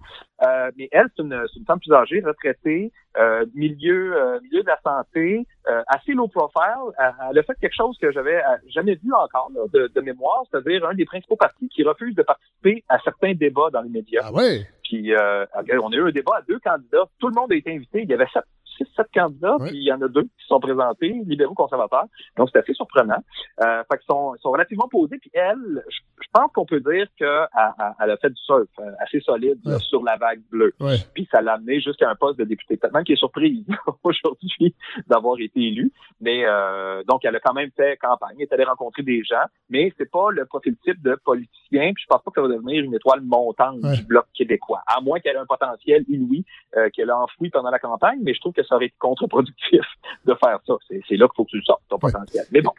Euh, mais elle, c'est une, une femme plus âgée, retraitée, euh, milieu euh, milieu de la santé, euh, assez low profile. Elle, a fait quelque chose que j'avais euh, jamais vu encore là, de, de mémoire, c'est-à-dire un des principaux partis qui refuse de participer à certains débats dans les médias. Ah ouais? Puis euh, on a eu un débat à deux candidats. Tout le monde a été invité. Il y avait sept, six, sept candidats, puis il y en a deux qui sont présentés, libéraux conservateurs. Donc c'est assez surprenant. Euh, fait qu'ils sont, ils sont relativement posés. Puis elle, je, je pense qu'on peut dire qu'elle elle a fait du surf euh, assez solide là, sur la vague bleue. Puis ça l'a amené jusqu'à un poste de député. Peut-être même qu'elle est surprise <laughs> aujourd'hui d'avoir été élue. Mais euh, donc elle a quand même fait campagne, elle est allée rencontrer des gens, mais c'est pas le profil type de politicien. Puis je pense pas que ça va devenir une étoile montante du bloc québécois, à moins qu'elle ait un potentiel inouï euh, qu'elle a enfoui pendant la campagne. Mais je trouve que ça aurait été contre-productif <laughs> de faire ça. C'est, là qu'il faut que tu le sortes, ton potentiel. Mais bon,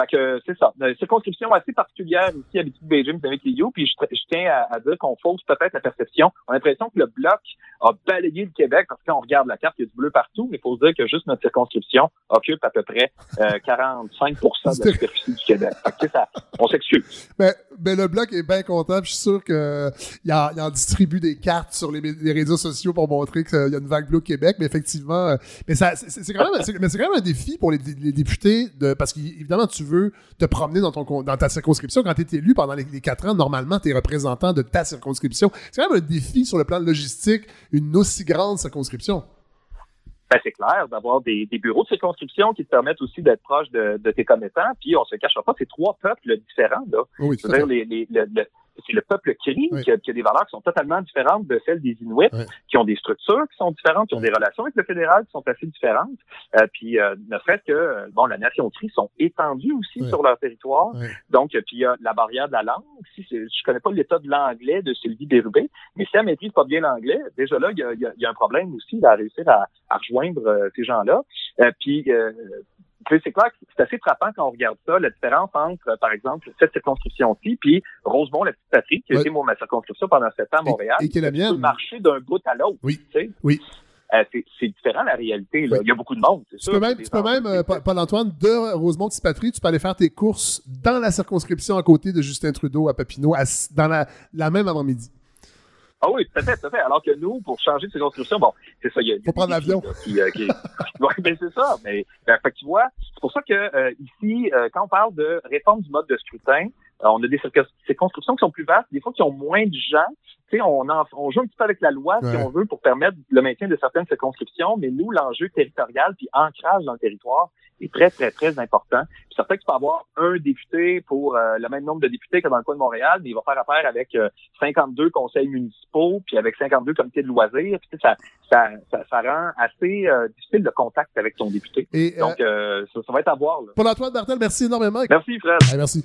fait que c'est ça. Une circonscription assez particulière ici à Bétis Beijing avec les You. Puis je, je tiens à, à dire qu'on fausse peut-être la perception. On a l'impression que le bloc a balayé le Québec parce que quand on regarde la carte, il y a du bleu partout. Mais il faut se dire que juste notre circonscription occupe à peu près euh, <laughs> 45% de la superficie du Québec. Fait que, ça, on s'excuse. Mais, mais le bloc est bien content. puis Je suis sûr qu'il en, il en distribue des cartes sur les, les réseaux sociaux pour montrer qu'il y a une vague bleue au Québec. Mais effectivement, mais ça, c'est, quand quand même un défi pour les, les députés de, parce qu'évidemment, tu veux te promener dans ton dans ta circonscription. Quand tu es élu pendant les, les quatre ans, normalement, tu es représentant de ta circonscription. C'est quand même un défi sur le plan logistique, une aussi grande circonscription. Ben, c'est clair d'avoir des, des bureaux de circonscription qui te permettent aussi d'être proche de, de tes commettants. Puis on se cachera pas, c'est trois peuples différents. Là. Oui, C'est-à-dire les, les, le- le- c'est le peuple cri qui, a, qui a des valeurs qui sont totalement différentes de celles des Inuits, qui ont des structures qui sont différentes, qui ont des relations avec le fédéral qui sont assez différentes. Euh, puis euh, ne serait-ce que bon, la nation cri sont étendues aussi sur leur territoire. Donc, puis il y a la barrière de la langue. Si je connais pas l'état de l'anglais de Sylvie Bérubé, mais si elle maîtrise pas bien l'anglais, déjà là, il y a, y a- y a un problème aussi à réussir à, à rejoindre euh, ces gens-là. Euh, puis euh, c'est clair que c'est assez frappant quand on regarde ça, la différence entre, euh, par exemple, cette circonscription-ci, puis Rosemont, la petite patrie, qui a Ouais. été moi, ma circonscription pendant sept ans à Montréal. et qui est la mienne. marcher d'un bout à l'autre. Oui. Tu sais. Oui. Euh, c'est, différent la réalité. Là. Il y a beaucoup de monde, c'est Tu sûr. peux même, tu peux même euh, Pa- Paul-Antoine, de Rosemont Patrie, tu peux aller faire tes courses dans la circonscription à côté de Justin Trudeau à Papineau, à- dans la, la même avant-midi. Ah oui, tout à fait, tout à fait. Alors que nous, pour changer de circonscription, bon, c'est ça, il y a, Faut prendre l'avion. Qui, euh, qui... ouais, <laughs> ben c'est ça. Mais ben, fait que tu vois, c'est pour ça que euh, ici, euh, quand on parle de réforme du mode de scrutin, euh, on a des circons- circonscriptions qui sont plus vastes, des fois qui ont moins de gens. Tu sais, on, en- on joue un petit peu avec la loi, si Ouais. on veut, pour permettre le maintien de certaines circonscriptions, mais nous, l'enjeu territorial puis ancrage dans le territoire est très, très, très important. Puis certain que tu peux avoir un député pour euh, le même nombre de députés que dans le coin de Montréal, mais il va faire affaire avec euh, 52 conseils municipaux, puis avec 52 comités de loisirs. Puis, tu sais, ça, ça, ça, ça rend assez euh, difficile le contact avec ton député. Et, Donc, euh, ça, ça va être à voir. Là. Paul-Antoine Bertel, merci énormément. Merci, Fred. Allez, merci.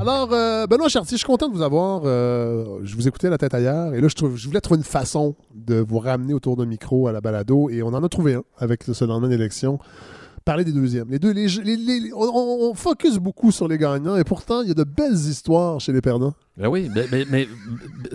Alors, euh, Benoît Chartier, je suis content de vous avoir. euh, je vous écoutais la tête ailleurs. Et là, je, voulais trouver une façon de vous ramener autour d'un micro à la balado. Et on en a trouvé un avec ce lendemain d'élection. Parler des deuxièmes. On- on focus beaucoup sur les gagnants. Et pourtant, il y a de belles histoires chez les perdants. Ben oui, mais, mais- mais-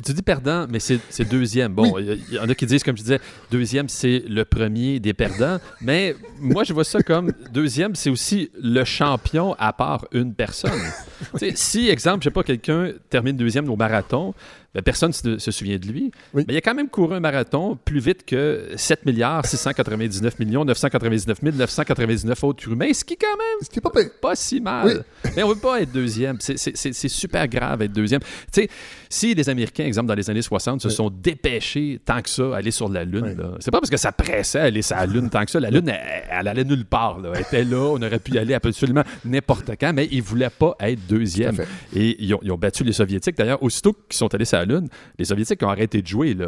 tu dis perdant, mais c'est deuxième. Bon, il y, y en a qui disent, comme je disais, deuxième, c'est le premier des perdants. Mais moi, je vois ça comme deuxième, c'est aussi le champion à part une personne. <laughs> Sais, si, exemple, je sais pas, quelqu'un termine deuxième au marathon, ben, personne ne se, se souvient de lui. Mais il a quand même couru un marathon plus vite que 7 milliards 699 millions 999 999 autres humains, ce qui quand même ce qui est pas, si mal. Mais on veut pas être deuxième. C'est super grave être deuxième. Tu sais, si les Américains, exemple, dans les années 60, se sont dépêchés tant que ça à aller sur la Lune, là, c'est pas parce que ça pressait à aller sur la Lune tant que ça. La Lune, elle, elle allait nulle part. là. Elle était là, on aurait pu y aller absolument n'importe quand, mais ils voulaient pas être deuxième. Et ils ont, ils ont battu les Soviétiques. D'ailleurs, aussitôt qu'ils sont allés sur la Lune, les Soviétiques ont arrêté de jouer. Là.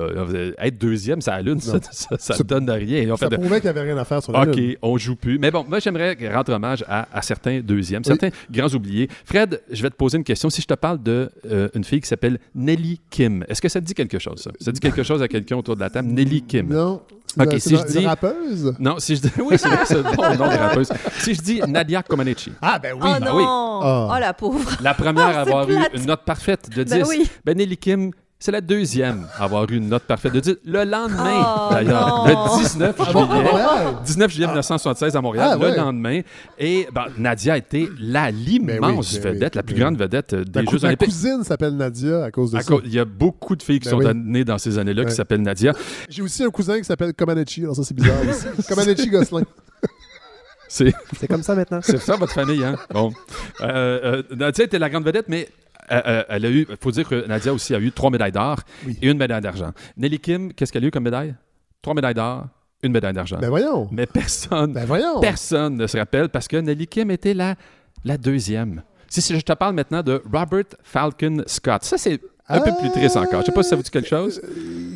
Être deuxième sur la Lune, ça, Non. ça, ça donne rien. Ils ont Ça fait de- prouvait qu'il n'y avait rien à faire sur la OK, Lune. on joue plus. Mais bon, moi, j'aimerais rendre hommage à, à certains deuxièmes, certains grands oubliés. Fred, je vais te poser une question. Si je te parle d'une fille qui s'appelle Nelly Kim, est-ce que ça te dit quelque chose, ça? Ça dit quelque chose à quelqu'un autour de la table? Nelly Kim. Non. OK, C'est si une- je une dis... rappeuse? Non, si je dis... <laughs> Oui, c'est vrai, c'est le bon nom de rappeuse. Si je dis Nadia Comaneci. Ah, ben oui. Oh Ben non! oui. Oh, la pauvre. La première <laughs> à Oh, c'est avoir eu une note parfaite de 10. Ben oui. Ben, Nelly Kim, C'est la deuxième à avoir eu une note parfaite de 10. Le lendemain, Oh, d'ailleurs, le 19 Ah juillet, Montréal? 19 juillet 1976 à Montréal, Ah, ouais. le lendemain. Et ben, Nadia a été la l'immense Ben oui, vedette, ben la plus oui. grande vedette euh, Ma, des Jeux ma olympiques. cousine s'appelle Nadia à cause de À ça. Il y a beaucoup de filles qui Ben sont oui. nées dans ces années-là qui s'appellent Nadia. J'ai aussi un cousin qui s'appelle Comaneci. Alors ça, c'est bizarre. <laughs> Comaneci Gosselin. C'est C'est comme ça maintenant. c'est ça votre famille, hein? Bon. Euh, euh, Nadia était la grande vedette, mais euh, euh, elle a eu, il faut dire que Nadia aussi a eu trois médailles d'or Oui. et une médaille d'argent. Nelly Kim, qu'est-ce qu'elle a eu comme médaille? Trois médailles d'or, une médaille d'argent. Ben voyons. Mais personne, Ben voyons. personne ne se rappelle parce que Nelly Kim était la, la deuxième. Si, si je te parle maintenant de Robert Falcon Scott, ça c'est un peu plus triste encore. Je sais pas si ça vous dit quelque chose.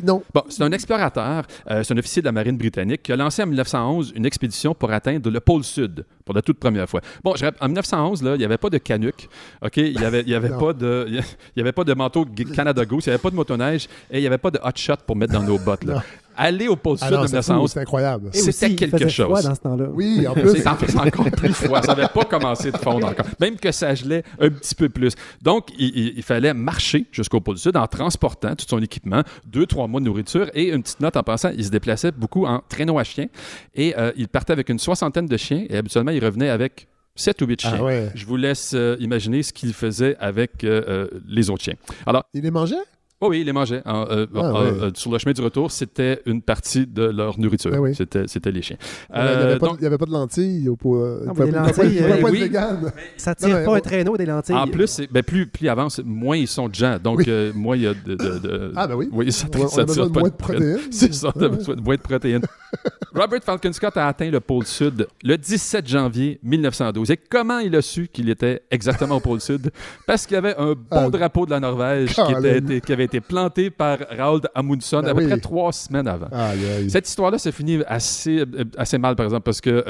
Non. Bon, c'est un explorateur, euh, c'est un officier de la marine britannique qui a lancé en 1911 une expédition pour atteindre le pôle sud pour la toute première fois. Bon, je en 1911, là, il n'y avait pas de canuc, OK? Il n'y avait, il y avait, pas de, il y avait pas de manteau Canada Goose, il n'y avait pas de motoneige et il n'y avait pas de hot shot pour mettre dans nos bottes. Là. Aller au pôle Ah sud non, de c'est fou, 1911, c'est incroyable. C'était quelque faisait froid chose. dans ce temps-là. Oui, en plus. C'est en- c'est encore plus froid. Ça n'avait pas commencé de fondre encore. Même que ça gelait un petit peu plus. Donc, il, il- il fallait marcher jusqu'au pôle Sud en transportant tout son équipement, deux, trois mois de nourriture et une petite note en passant. Il se déplaçait beaucoup en traîneau à chiens et euh, il partait avec une soixantaine de chiens et habituellement, il revenait avec sept ou huit chiens. Ah ouais. Je vous laisse euh, imaginer ce qu'il faisait avec euh, euh, les autres chiens. Alors, Il les mangeait? Oh oui, ils les mangeaient. En, euh, Ah, en- ouais. euh, sur le chemin du retour, c'était une partie de leur nourriture. Ah oui. C'était, c'était les chiens. il n'y avait, Euh, pas- donc, avait pas de lentilles. Au pot, euh, Non, mais pas- pas- il lentilles, pas euh, être oui. vegan. Ça Non, tire mais pas on- un traîneau des lentilles. En plus, c'est- ben, plus, plus il avance, moins ils sont de gens. Donc, Oui. euh, moins il y a de. de- de- Ah, ben oui. Oui, ça, On a- on a ça besoin tire de pas moins de protéines. <laughs> C'est ça, Ah ouais. besoin de moins de protéines. <laughs> Robert Falcon Scott a atteint le pôle Sud le 17 janvier 1912. Et comment il a su qu'il était exactement au pôle Sud? Parce qu'il y avait un beau Ah, drapeau de la Norvège qui, était- été- qui avait été planté par Raoul Amundsen Ben à peu oui. près trois semaines avant. Aïe, aïe. Cette histoire-là se finit assez, euh, assez mal, par exemple, parce que, euh,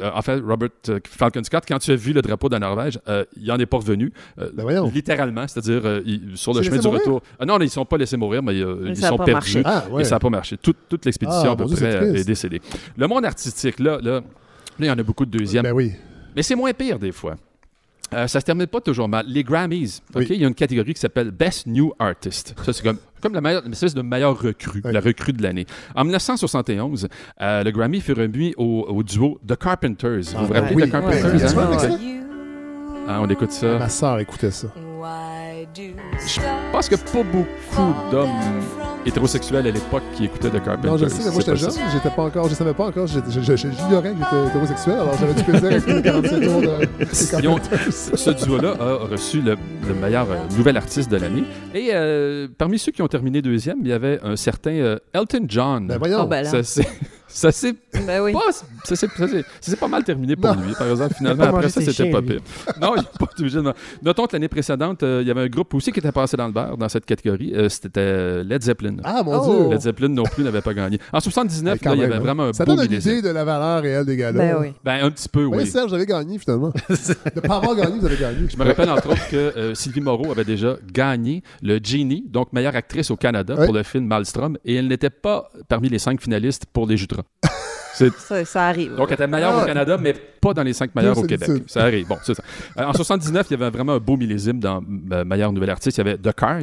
euh, en fait, Robert Falcon Scott, quand tu as vu le drapeau de la Norvège, euh, il en est pas revenu, euh, Ben littéralement, c'est-à-dire euh, sur le s'est chemin du mourir? retour. Ah non, ils ne sont pas laissés mourir, mais euh, Mais ils sont pas perdus. Ah, ouais. Et ça n'a pas marché. Toute, toute l'expédition, Ah, à peu Dieu, près, est décédée. Le monde artistique, là, là, là, il y en a beaucoup de deuxièmes. Ben oui. Mais c'est moins pire des fois. Euh, ça se termine pas toujours mal. Les Grammys, ok, Oui. il y a une catégorie qui s'appelle Best New Artist. Ça, c'est comme, comme la meilleure, une espèce de meilleure recrue, Oui. la recrue de l'année. En 1971, euh, le Grammy fut remis au, au duo The Carpenters. vous vous Ah, rappelez oui. The Carpenters? Hein? Ah, on écoute ça. Ma soeur écoutait ça. Je pense que pas beaucoup d'hommes hétérosexuels à l'époque qui écoutaient The Carpenters. Non, je sais, mais moi j'étais jeune, j'étais pas encore, je savais pas encore, j'ignorais que j'étais hétérosexuel, alors j'avais du plaisir avec les 47 tours de <laughs> ont- ce duo-là a reçu le, le meilleur euh, nouvel artiste de l'année. Et euh, parmi ceux qui ont terminé deuxième, il y avait un certain euh, Elton John. Ben voyons. Oh, ben là. Ça ça s'est Ben oui. pas, ça s'est- ça s'est- ça s'est pas mal terminé pour Non. lui, par exemple. <laughs> Finalement, après ça, c'était chiens, pas pire. Non, il n'est pas obligé de... Notons que l'année précédente, euh, il y avait un groupe aussi qui était passé dans le beurre dans cette catégorie. Euh, C'était Led Zeppelin. Ah, mon Oh. Dieu! Led Zeppelin non plus n'avait pas gagné. En 79, Hey, quand là, il y avait hein. vraiment un Ça beau donne une idée de la valeur réelle des gars-là. Ben oui. Ben, un petit peu, Oui, oui. Serge, avez gagné finalement. de pas avoir gagné, vous avez gagné. Je me rappelle entre autres que euh, Sylvie Moreau avait déjà gagné le Genie, donc meilleure actrice au Canada pour le film Maelstrom, et elle n'était pas parmi les cinq finalistes pour Les Jutras. <laughs> C'est- Ça, ça arrive. Donc, elle était meilleure Ah. au Canada, mais pas dans les cinq meilleurs au Québec. Ça arrive. Bon, c'est ça. Euh, en 79, il y avait vraiment un beau millésime dans euh, meilleur nouvel artiste. Il y avait The Cars,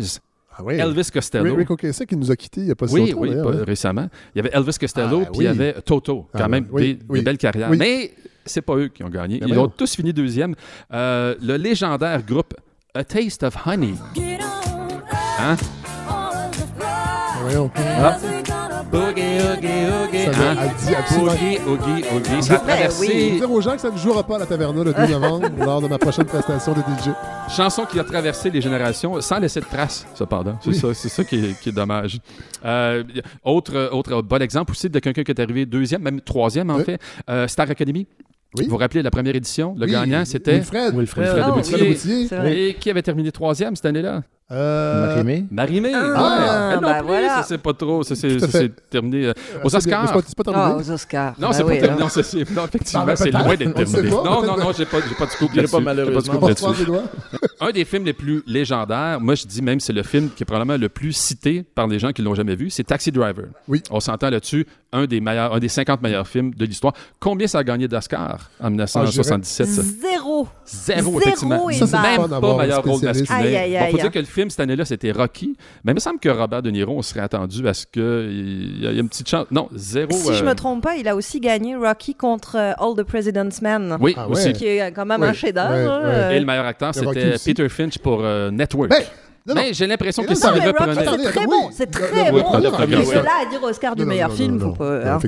Ah oui. Elvis Costello. Rick O'Casey qui nous a quittés il n'y a pas si Oui, longtemps. oui, pas hein. récemment. Il y avait Elvis Costello, Ah, puis il y avait Toto, quand Ah, même, oui, des, oui. des belles carrières. Oui. Mais c'est pas eux qui ont gagné. Ben Ils ont tous fini deuxième. Euh, le légendaire groupe A Taste of Honey. Hein? Ah, voyons. Ah. Boogie, oogie, oogie. Ça Hein? a dit absolument. Boogie, oogie, oogie. Ça a Ben traversé. Je vais dire aux gens que ça ne jouera pas à la Taverna le 2 <laughs> novembre lors de ma prochaine prestation de DJ. Chanson qui a traversé les générations sans laisser de traces, cependant. C'est Oui. ça, c'est ça qui est, qui est dommage. Euh, autre, autre bon exemple aussi de quelqu'un qui est arrivé deuxième, même troisième en Oui. fait, euh, Star Academy. Oui. Vous vous rappelez la première édition? Le Oui, gagnant, c'était Wilfred. Wilfred. Wilfred Oh, de Wilfred Boutier. Boutier. C'est vrai. Et qui avait terminé troisième cette année-là? Euh, Marie-Mé? Marie-Mé. Ah, ouais. Elle non ben plus, voilà. ça c'est pas trop, ça c'est c'est terminé euh, aux bien, mais Oscars. c'est pas- C'est pas Ah, terminé. aux Oscars. Non, Ben c'est oui, pas terminé. Non, c'est- c'est- non, effectivement, Ah, ben, c'est loin d'être On terminé. pas, Non, non, non, j'ai pas, j'ai pas de scoop là-dessus. pas J'ai malheureusement. de scoop On là-dessus. un des films les plus légendaires, moi je dis même c'est le film qui est probablement le plus cité par les gens qui l'ont jamais vu, c'est Taxi Driver. Oui. On s'entend là-dessus, un des meilleurs, un des 50 meilleurs films de l'histoire. Combien ça a gagné d'Oscar en 1977 ça? Zéro. Zéro, effectivement. et Ça, c'est bam. le fun Même pas meilleur rôle masculin. Aïe, aïe, Bon, faut aïe. dire que le film cette année-là, c'était Rocky. Mais il me semble que Robert De Niro, on serait attendu à ce qu'il y, a- il y a une petite chance. Non, zéro. Si je euh, me trompe pas, il a aussi gagné Rocky contre euh, All the President's Men. Oui, Ah aussi. ouais. Qui est quand même Ouais, un chef-d'œuvre. ouais, hein, ouais. euh. Et le meilleur acteur, c'était. Peter Finch pour euh, Network. Ben, non. Mais j'ai l'impression que là, ça-. Rocky, c'est très bon. C'est très bon. Mais le- cela à dire Oscar du meilleur film, faut pas.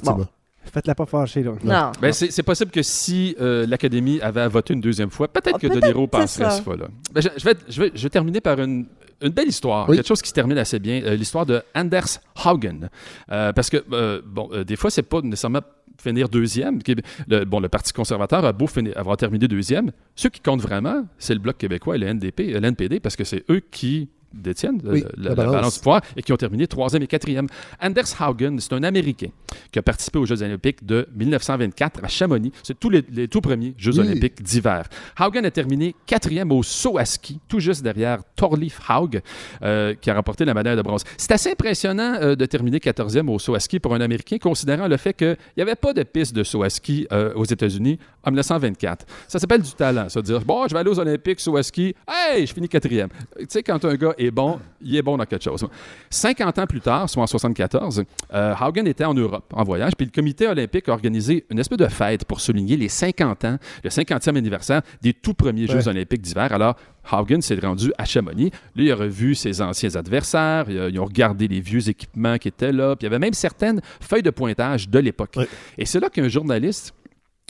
Faites-la pas fâcher, là. Non. Ben, c'est possible que si euh, l'Académie avait à voter une deuxième fois, peut-être Ah, que De peut-être, Niro passerait ça. cette fois-là. Ben, je, je vais, je, vais, je vais terminer par une, une belle histoire, Oui. quelque chose qui se termine assez bien, euh, l'histoire de Anders Haugen. Euh, parce que, euh, bon, euh, des fois, c'est pas nécessairement finir deuxième. Le, bon, le Parti conservateur a beau finir- avoir terminé deuxième. Ceux qui comptent vraiment, c'est le Bloc québécois et le NDP, l'NPD, parce que c'est eux qui détiennent euh, Oui, la, la la balance. balance du pouvoir et qui ont terminé troisième et quatrième. Anders Haugen, c'est un Américain qui a participé aux Jeux olympiques de 1924 à Chamonix. C'est tous les, les tout premiers Jeux Oui. olympiques d'hiver. Haugen a terminé quatrième au saut à ski, tout juste derrière Thorleif Haug, euh, qui a remporté la médaille de bronze. C'est assez impressionnant euh, de terminer 14e au saut à ski pour un Américain, considérant le fait qu'il n'y avait pas de piste de saut à ski euh, aux États-Unis en 1924. Ça s'appelle du talent, ça, de dire bon, je vais aller aux Olympiques, saut à ski, hey, je finis quatrième. Tu sais, quand un gars est bon, il est bon dans quelque chose. 50 ans plus tard, soit en 74, euh, Haugen était en Europe en voyage, puis le comité olympique a organisé une espèce de fête pour souligner les 50 ans, le 50e anniversaire des tout premiers Jeux olympiques d'hiver. Alors, Haugen s'est rendu à Chamonix. Lui, il a revu ses anciens adversaires, ils ont regardé les vieux équipements qui étaient là, puis il y avait même certaines feuilles de pointage de l'époque. Ouais. Et c'est là qu'un journaliste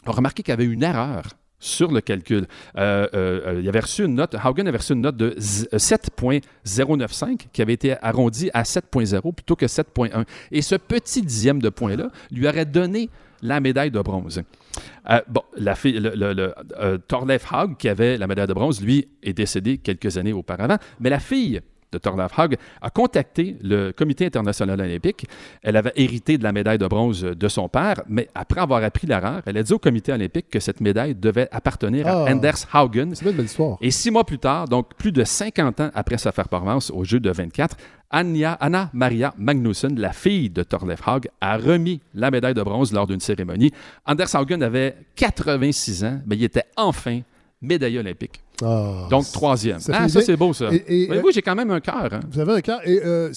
a remarqué qu'il y avait une erreur sur le calcul. Euh, euh, euh, il avait reçu une note, Haugen avait reçu une note de z- euh, 7.095 qui avait été arrondie à 7.0 plutôt que 7.1. Et ce petit dixième de point-là lui aurait donné la médaille de bronze. Bon, la fille, le, Haug, qui avait la médaille de bronze, lui, est décédé quelques années auparavant, mais la fille de Thorleif Haug a contacté le Comité international olympique. Elle avait hérité de la médaille de bronze de son père, mais après avoir appris l'erreur, elle a dit au Comité olympique que cette médaille devait appartenir à Ah. Anders Haugen. C'est une belle histoire. Et six mois plus tard, donc plus de 50 ans après sa performance au jeu de 24, Anja, Anna Maria Magnussen, la fille de Thorleif Haug, a remis la médaille de bronze lors d'une cérémonie. Anders Haugen avait 86 ans, mais il était enfin médaillé olympique. Ah. Donc troisième. Ça ah, ça c'est beau ça. Et- et, Voyez-vous, j'ai quand même un cœur. hein. Vous avez un cas. Et euh,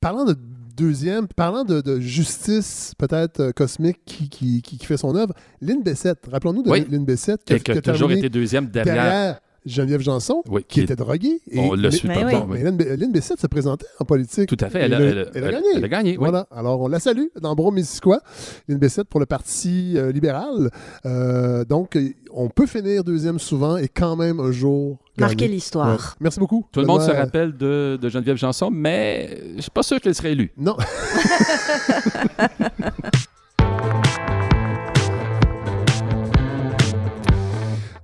parlant de deuxième, parlant de, de justice peut-être euh, cosmique qui, qui, qui- qui fait son œuvre, Lynn Bessette, rappelons-nous de Oui. Lynn Bessette Et qui a toujours terminé été deuxième derrière. derrière Geneviève Janson, Oui, qui qui- était droguée. Et- On l'a su Mais oui. oui. Mais Bessette se présentait en politique. Tout à fait. Elle elle elle a elle- gagné. elle a gagné, oui. Voilà. Alors, on la salue dans Bro-Missisquoi, Lynn Bessette pour le Parti euh, libéral. Euh, donc, on peut finir deuxième souvent et quand même un jour. Marquer l'histoire. Ouais. Merci beaucoup. Tout le monde se rappelle de, de Geneviève Janson, mais je suis pas sûr qu'elle serait élue. Non. <laughs>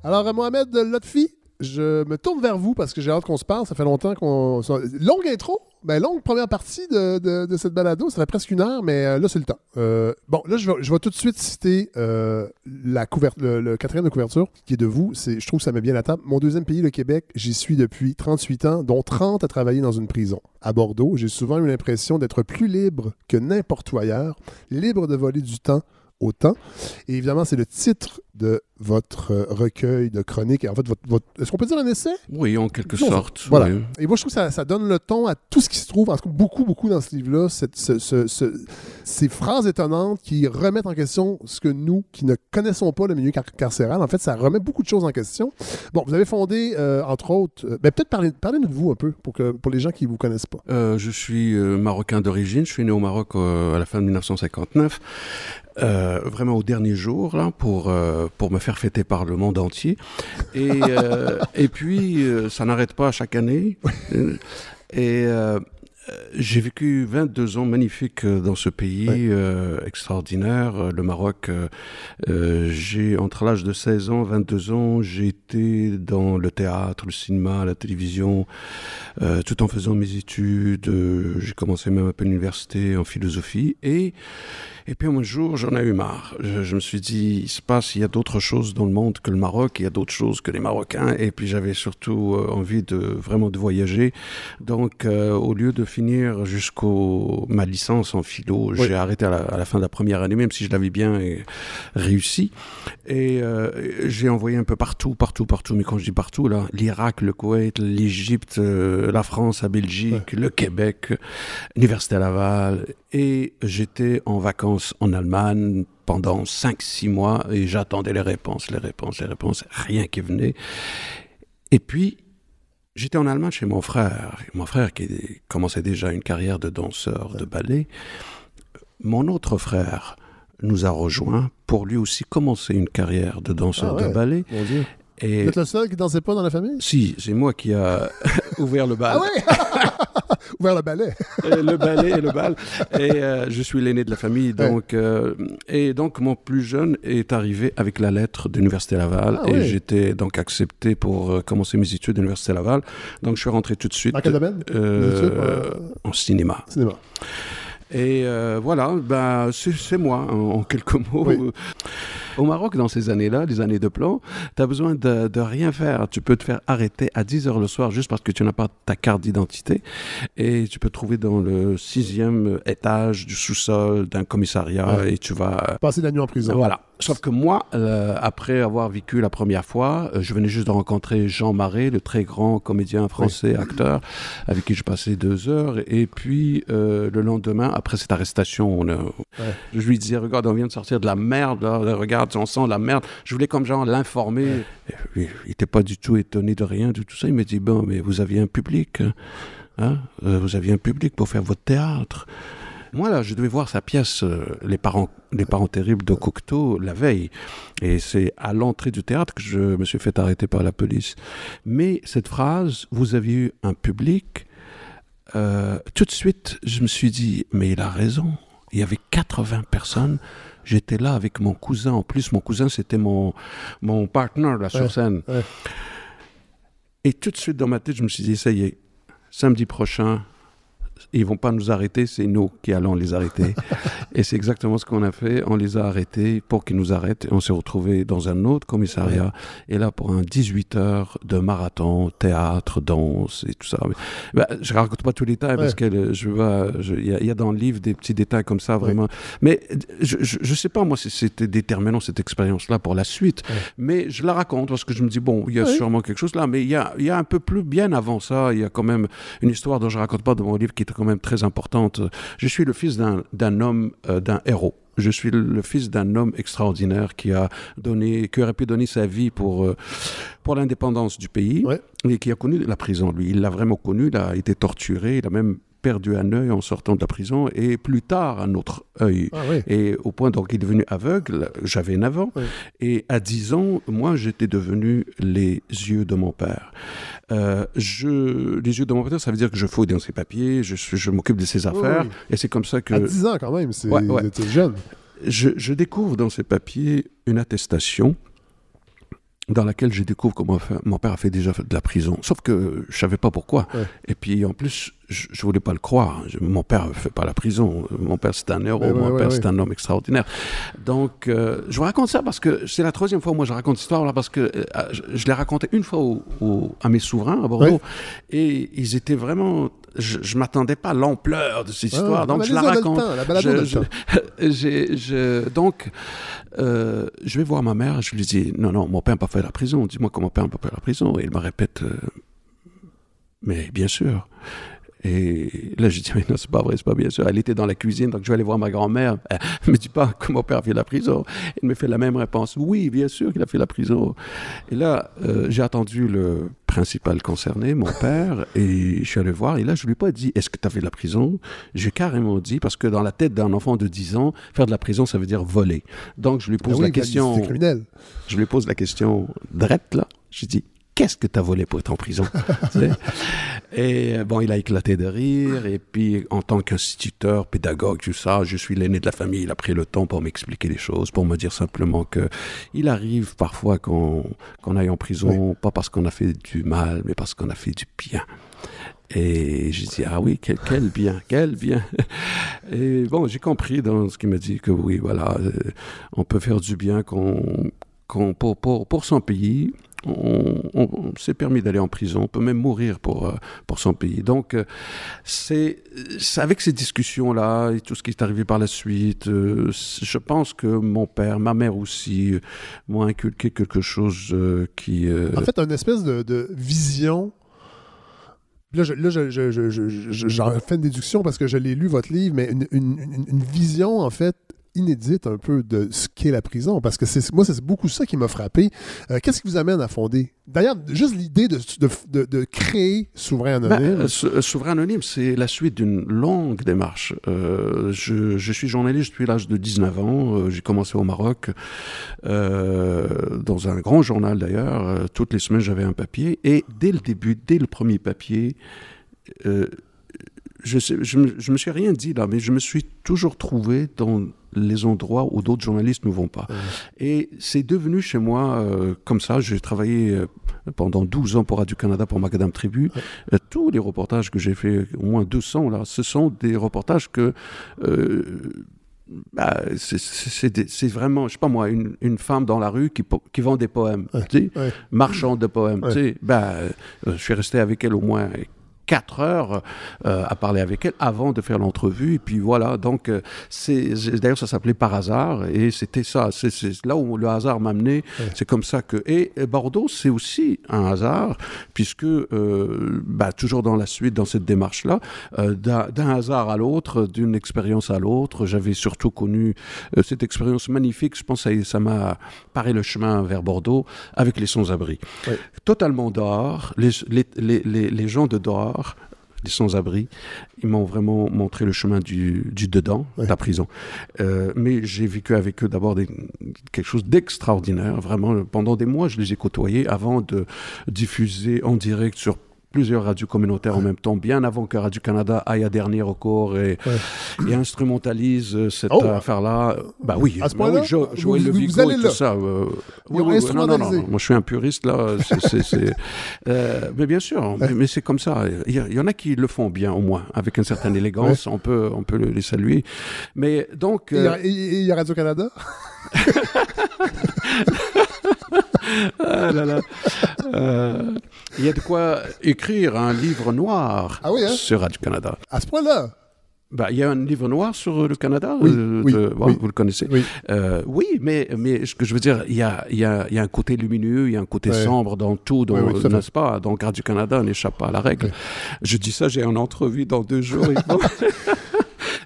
Alors, Mohamed Lotfi, je me tourne vers vous parce que j'ai hâte qu'on se parle. Ça fait longtemps qu'on. Longue intro, ben, longue première partie de, cette balado. Ça fait presque une heure, mais euh, là, c'est le temps. Euh, bon, là, je vais, tout de suite citer euh, la le, quatrième de couverture qui est de vous. Je trouve que ça met bien la table. Mon deuxième pays, le Québec, j'y suis depuis 38 ans, dont 30 à travailler dans une prison. À Bordeaux, j'ai souvent eu l'impression d'être plus libre que n'importe où ailleurs, libre de voler du temps au temps. Et évidemment, c'est le titre de votre euh, recueil de chroniques. En fait, votre, votre- est-ce qu'on peut dire un essai? Oui, en quelque Non, sorte. Voilà. oui. Et moi, je trouve que ça, ça donne le ton à tout ce qui se trouve, en tout cas beaucoup, beaucoup dans ce livre-là, cette- ce- ce- ce- ces phrases étonnantes qui remettent en question ce que nous, qui ne connaissons pas le milieu car- carcéral, en fait, ça remet beaucoup de choses en question. Bon, vous avez fondé, euh, entre autres, euh, ben, peut-être parlez- parlez-nous de vous un peu, pour, que, pour les gens qui ne vous connaissent pas. Euh, je suis marocain d'origine. Je suis né au Maroc à la fin de 1959. euh, vraiment au dernier jour, là, pour, pour me faire fêter par le monde entier. Et, euh, <laughs> et puis, euh, ça n'arrête pas chaque année. Et euh, j'ai vécu 22 ans magnifiques dans ce pays Ouais. euh, extraordinaire, le Maroc. euh, j'ai entre l'âge de 16 ans, 22 ans, j'ai été dans le théâtre, le cinéma, la télévision, euh, tout en faisant mes études. j'ai commencé même peu l'université en philosophie et Et puis un jour, j'en ai eu marre. Je, je me suis dit, il se passe, il y a d'autres choses dans le monde que le Maroc, il y a d'autres choses que les Marocains. Et puis j'avais surtout euh, envie de vraiment de voyager. Donc euh, au lieu de finir jusqu'au ma licence en philo, j'ai arrêté à la, à la fin de la première année, même si je l'avais bien euh, réussi. Et euh, j'ai envoyé un peu partout, partout, partout. Mais quand je dis partout, là, l'Irak, le Koweït, l'Égypte, euh, la France, la Belgique, le Québec, l'Université Laval. Et j'étais en vacances en Allemagne pendant 5-6 mois et j'attendais les réponses, les réponses, les réponses. Rien qui venait. Et puis, j'étais en Allemagne chez mon frère. Mon frère qui commençait déjà une carrière de danseur de ballet. Mon autre frère nous a rejoints pour lui aussi commencer une carrière de danseur Ah ouais, de ballet. mon Dieu. Et Vous êtes le seul qui dansait pas dans la famille? si, c'est moi qui a <laughs> ouvert le bal. Ah oui? <laughs> Ouvert le ballet. Le ballet et le bal. Et euh, je suis l'aîné de la famille. Donc, euh, et donc, mon plus jeune est arrivé avec la lettre de l'Université Laval. Ah et oui. j'étais donc accepté pour euh, commencer mes études à l'Université Laval. Donc, je suis rentré tout de suite. Dans quel domaine? En cinéma. Cinéma. Et voilà, bah, c'est moi, en, en quelques mots. Au Maroc, dans ces années-là, les années de plan, tu as besoin de, de rien faire. Tu peux te faire arrêter à 10 heures le soir juste parce que tu n'as pas ta carte d'identité. Et tu peux te trouver dans le sixième étage du sous-sol d'un commissariat Ouais. et tu vas... Passer la nuit en prison. Voilà. Sauf que moi, euh, après avoir vécu la première fois, euh, je venais juste de rencontrer Jean Marais, le très grand comédien français, acteur, avec qui je passais deux heures. Et puis, euh, le lendemain, après cette arrestation, on je lui disais, regarde, on vient de sortir de la merde, là, regarde, on sent la merde. Je voulais comme genre l'informer. Puis, Il n'était pas du tout étonné de rien, de tout ça. Il me dit, bon, mais vous aviez un public, hein Euh, vous aviez un public pour faire votre théâtre. Moi, là, je devais voir sa pièce, euh, Les parents, les parents terribles de Cocteau, la veille. Et c'est à l'entrée du théâtre que je me suis fait arrêter par la police. Mais cette phrase, vous avez eu un public, euh, tout de suite, je me suis dit, mais il a raison. Il y avait 80 personnes. J'étais là avec mon cousin. En plus, mon cousin, c'était mon, mon partner là, sur Ouais, scène. ouais. Et tout de suite, dans ma tête, je me suis dit, ça y est, samedi prochain, ils vont pas nous arrêter, c'est nous qui allons les arrêter. <laughs> et c'est exactement ce qu'on a fait. On les a arrêtés pour qu'ils nous arrêtent. Et on s'est retrouvés dans un autre commissariat. Et là, pour un 18 heures de marathon, théâtre, danse et tout ça. Bah, je raconte pas tous les détails parce que le- je vois, je- il y, a- il y a dans le livre des petits détails comme ça, vraiment. Mais je, je, je sais pas, moi, si c'était déterminant cette expérience-là pour la suite. Mais je la raconte parce que je me dis, bon, il y a sûrement quelque chose là. Mais il y a, y a un peu plus bien avant ça. Il y a quand même une histoire dont je raconte pas dans mon livre qui est quand même très importante. Je suis le fils d'un homme, euh, d'un héros. Je suis le, le fils d'un homme extraordinaire qui a donné, qui aurait pu donner sa vie pour, euh, pour l'indépendance du pays et qui a connu la prison. Lui, il l'a vraiment connu. Il a été torturé. Il a même perdu un œil en sortant de la prison et plus tard un autre œil. Ah oui. Et au point donc il est devenu aveugle, j'avais 9 ans. Et à 10 ans, moi j'étais devenu les yeux de mon père. Euh, je, les yeux de mon père, ça veut dire que je fouille dans ses papiers, je, je m'occupe de ses affaires. oui. Et c'est comme ça que... À 10 ans quand même, c'est Ouais, ouais. jeune. Je, je découvre dans ces papiers une attestation dans laquelle je découvre que mon, père a fait déjà de la prison. Sauf que je savais pas pourquoi. Et puis en plus, je, je voulais pas le croire. Je- mon père ne fait pas la prison. Mon père c'est un héros. Ouais, mon ouais, père c'est un homme extraordinaire. Donc euh, je vous raconte ça parce que c'est la troisième fois où moi je raconte cette histoire là parce que euh, je, je l'ai raconté une fois au- au- à mes souverains à Bordeaux et ils étaient vraiment. Je, je m'attendais pas à l'ampleur de cette Ouais, histoire. ouais. donc je la raconte. temps, la <laughs> Je- donc, euh, je vais voir ma mère, je lui dis, non, non, mon père n'a pas fait la prison, dis-moi comment mon père n'a pas fait la prison. Et elle me répète, euh, mais bien sûr. Et là, je dis, mais non, c'est pas vrai, c'est pas bien sûr. Elle était dans la cuisine, donc je vais aller voir ma grand-mère. Elle me dit pas <laughs> que mon père a fait la prison. Elle me fait la même réponse. Oui, bien sûr qu'il a fait la prison. Et là, euh, j'ai attendu le principal concerné, mon <laughs> père, et je suis allé voir. Et là, je lui ai pas dit, est-ce que tu as fait de la prison? J'ai carrément dit, parce que dans la tête d'un enfant de 10 ans, faire de la prison, ça veut dire voler. Donc, je lui pose Ah oui, la ben, question. Je lui pose la question drette, là. Je dis, qu'est-ce que tu as volé pour être en prison? <laughs> Tu sais? Et bon, il a éclaté de rire. Et puis, en tant qu'instituteur, pédagogue, tout ça, je suis l'aîné de la famille. Il a pris le temps pour m'expliquer les choses, pour me dire simplement que il arrive parfois qu'on aille en prison, pas parce qu'on a fait du mal, mais parce qu'on a fait du bien. Et j'ai dit, ah oui, quel, quel bien, quel bien. <laughs> Et bon, j'ai compris dans ce qu'il m'a dit que oui, voilà, euh, on peut faire du bien qu'on, pour, pour, pour son pays. On, s'est permis d'aller en prison, on peut même mourir pour, euh, pour son pays. Donc, euh, c'est avec ces discussions-là et tout ce qui est arrivé par la suite, euh, je pense que mon père, ma mère aussi, m'ont inculqué quelque chose qui... En fait, une espèce de, vision. Là, je- fais une déduction parce que je l'ai lu, votre livre, mais une vision, en fait, inédite un peu de ce qu'est la prison. Parce que c'est, moi, c'est beaucoup ça qui m'a frappé. Euh, qu'est-ce qui vous amène à fonder? D'ailleurs, juste l'idée de, de, de- de créer Souverain Ben, Anonyme. euh, euh, Souverain Anonyme, c'est la suite d'une longue démarche. Euh, je, je suis journaliste depuis l'âge de 19 ans. J'ai commencé au Maroc, dans un grand journal d'ailleurs. Toutes les semaines, j'avais un papier. Et dès le début, dès le premier papier, euh, je, je, me, je me suis rien dit là, mais je me suis toujours trouvé dans les endroits où d'autres journalistes ne vont pas. Et c'est devenu chez moi euh, comme ça. J'ai travaillé euh, pendant 12 ans pour Radio-Canada pour Macadam Tribu. Euh, tous les reportages que j'ai fait, au moins 200 là, ce sont des reportages que... bah, c'est- vraiment, je sais pas moi, une, une femme dans la rue qui, vend des poèmes, tu sais, ouais. marchande de poèmes. Ouais. tu sais. Bah, je suis resté avec elle au moins quatre heures euh, à parler avec elle avant de faire l'entrevue. Et puis voilà, donc euh, c'est d'ailleurs ça s'appelait par hasard et c'était ça. C'est là où le hasard m'a amené. C'est comme ça que et, et Bordeaux c'est aussi un hasard puisque euh, bah, toujours dans la suite dans cette démarche là, d'un d'un hasard à l'autre, d'une expérience à l'autre, j'avais surtout connu euh, cette expérience magnifique. Je pense que ça- m'a paré le chemin vers Bordeaux avec les sans-abri. Totalement dehors, les, les, les, les, les gens de dehors, les sans-abri, ils m'ont vraiment montré le chemin du, du dedans, de la prison. Euh, mais j'ai vécu avec eux d'abord des- quelque chose d'extraordinaire. Vraiment, pendant des mois, je les ai côtoyés avant de diffuser en direct sur plusieurs radios communautaires en même temps, bien avant que Radio-Canada aille à dernier recours et, et instrumentalise euh, cette Oh! affaire-là. Bah oui, À ce bah oui, Jo- Joël vous- Le Vigo et là. tout ça. euh, oui, oui, oui, non, non, non, moi je suis un puriste là. c'est- <laughs> euh, mais bien sûr, mais, mais c'est comme ça. Il y, en a qui le font bien au moins, avec une certaine élégance. On peut, on peut les saluer. Mais donc. Et il y euh, a- et- et il y a Radio-Canada ah là là. Euh, Il y a de quoi écrire un livre noir Ah oui, hein? sur Radio-Canada. À ce point-là Bah, il y a un livre noir sur le Canada, Oui, euh, oui, de- bon, oui. vous le connaissez. Oui. Euh, oui, mais, mais ce que je veux dire, il y a, y, a, y a un côté lumineux, il y a un côté Ouais. sombre dans tout, dans- n'est-ce pas? Donc Radio-Canada n'échappe pas à la règle. Je dis ça, j'ai une entrevue dans deux jours. <laughs>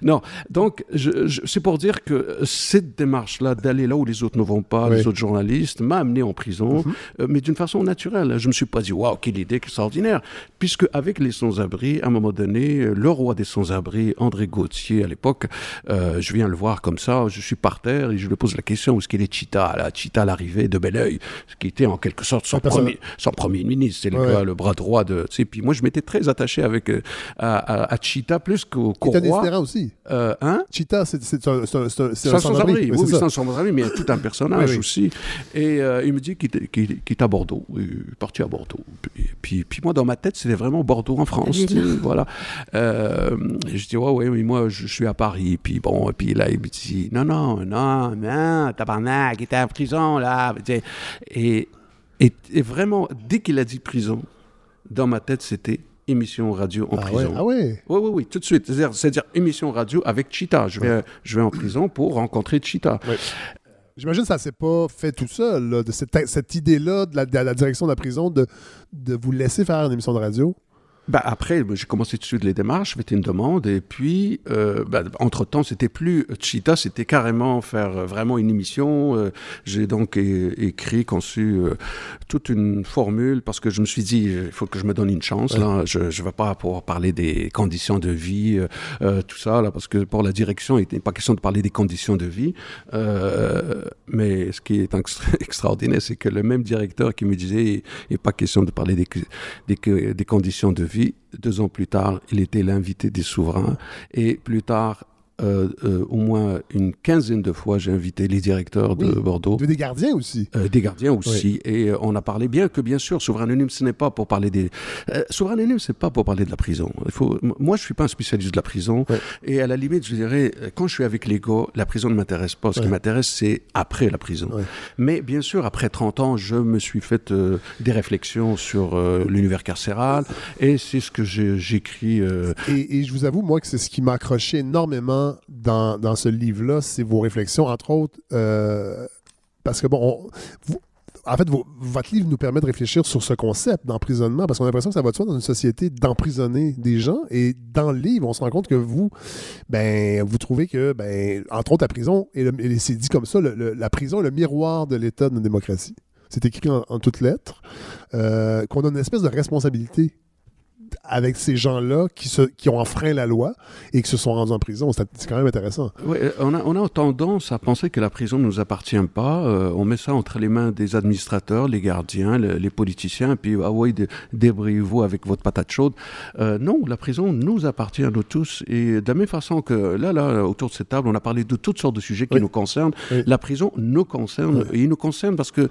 non, donc je- je- c'est pour dire que cette démarche-là d'aller là où les autres ne vont pas, Oui. les autres journalistes, m'a amené en prison, euh, mais d'une façon naturelle. Je me suis pas dit waouh quelle idée extraordinaire, puisque avec les sans-abri, à un moment donné, le roi des sans-abri, André Gauthier à l'époque, euh, je viens le voir comme ça, je suis par terre et je lui pose la question où est-ce qu'il est Chita, là, Chita l'arrivée de Belleuil, ce qui était en quelque sorte son La premier, son premier ministre, c'est le, Ouais. gars, le bras droit de. tu sais, Puis moi je m'étais très attaché avec euh, à, à, à Chita plus qu'au qu'au roi. itinérant aussi. Euh, hein? Cheetah, c'est c'est un, c'est un, c'est un- c'est c'est un un sans-abri. Oui, c'est oui, ça. c'est un sans-abri, mais il y a tout un personnage Oui, oui. aussi. Et euh, il me dit qu'il est- qu'il est qu'il est à Bordeaux. Il est parti à Bordeaux. Puis, puis, puis moi, dans ma tête, c'était vraiment Bordeaux en France. <laughs> Voilà. Euh, je dis, ouais, ouais, mais moi, je, suis à Paris. Puis bon, et puis là, il me dit, non, non, non, non, tabarnak, il était en prison, là. Et, et vraiment, dès qu'il a dit prison, dans ma tête, c'était émission radio en Ah ouais, prison. ah ouais. Oui, oui, oui, tout de suite. C'est-à-dire, c'est-à-dire émission radio avec Cheetah. Je vais, je vais en prison pour rencontrer Cheetah. J'imagine que ça s'est pas fait tout seul, là, de cette, cette idée-là de la, de la direction de la prison de, de vous laisser faire une émission de radio. Bah, après, j'ai commencé tout de suite les démarches, fait une demande, et puis, euh, bah, entre-temps, c'était plus Cheetah, c'était carrément faire euh, vraiment une émission. Euh, j'ai donc écrit, conçu euh, toute une formule, parce que je me suis dit, euh, il faut que je me donne une chance. Là. Je ne vais pas pouvoir parler des conditions de vie, euh, euh, tout ça, là, parce que pour la direction, il n'était pas question de parler des conditions de vie. Euh, mais ce qui est extra- <laughs> extraordinaire, c'est que le même directeur qui me disait, il n'est pas question de parler des, des, des conditions de vie, deux ans plus tard, il était l'invité des souverains. Et plus tard, euh, euh, au moins une quinzaine de fois, j'ai invité les directeurs de Oui. Bordeaux. Des gardiens aussi. Euh, des gardiens aussi. Et euh, on a parlé, bien que bien sûr, Souverain Anonyme, ce n'est pas pour parler des. Euh, Souverain Anonyme, c'est pas pour parler de la prison. Il faut... m- Moi, je suis pas un spécialiste de la prison. Et à la limite, je dirais, quand je suis avec l'ego, la prison ne m'intéresse pas. Ce qui m'intéresse, c'est après la prison. Mais bien sûr, après 30 ans, je me suis fait des réflexions sur l'univers carcéral. Et c'est ce que j'écris. Et, et je vous avoue, moi, que c'est ce qui m'a accroché énormément dans, dans ce livre-là, c'est vos réflexions, entre autres, euh, parce que, bon, en fait, votre livre nous permet de réfléchir sur ce concept d'emprisonnement, parce qu'on a l'impression que ça va de soi dans une société d'emprisonner des gens, et dans le livre, on se rend compte que vous, ben, vous trouvez que, ben, entre autres, la prison, et, c'est dit comme ça, la prison est le miroir de l'État de notre démocratie. C'est écrit en, en toutes lettres, euh, qu'on a une espèce de responsabilité avec ces gens-là qui, se- qui ont enfreint la loi et qui se sont rendus en prison. C'est quand même intéressant. Ouais, euh, on, a, on a tendance à penser que la prison ne nous appartient pas. Euh, on met ça entre les mains des administrateurs, les gardiens, le- les politiciens, puis ah ouais, dé- débrouillez-vous avec votre patate chaude. Euh, non, la prison nous appartient à nous tous. Et de la même façon que là, là, autour de cette table, on a parlé de toutes sortes de sujets qui nous concernent. La prison nous concerne. Et il nous concerne parce que,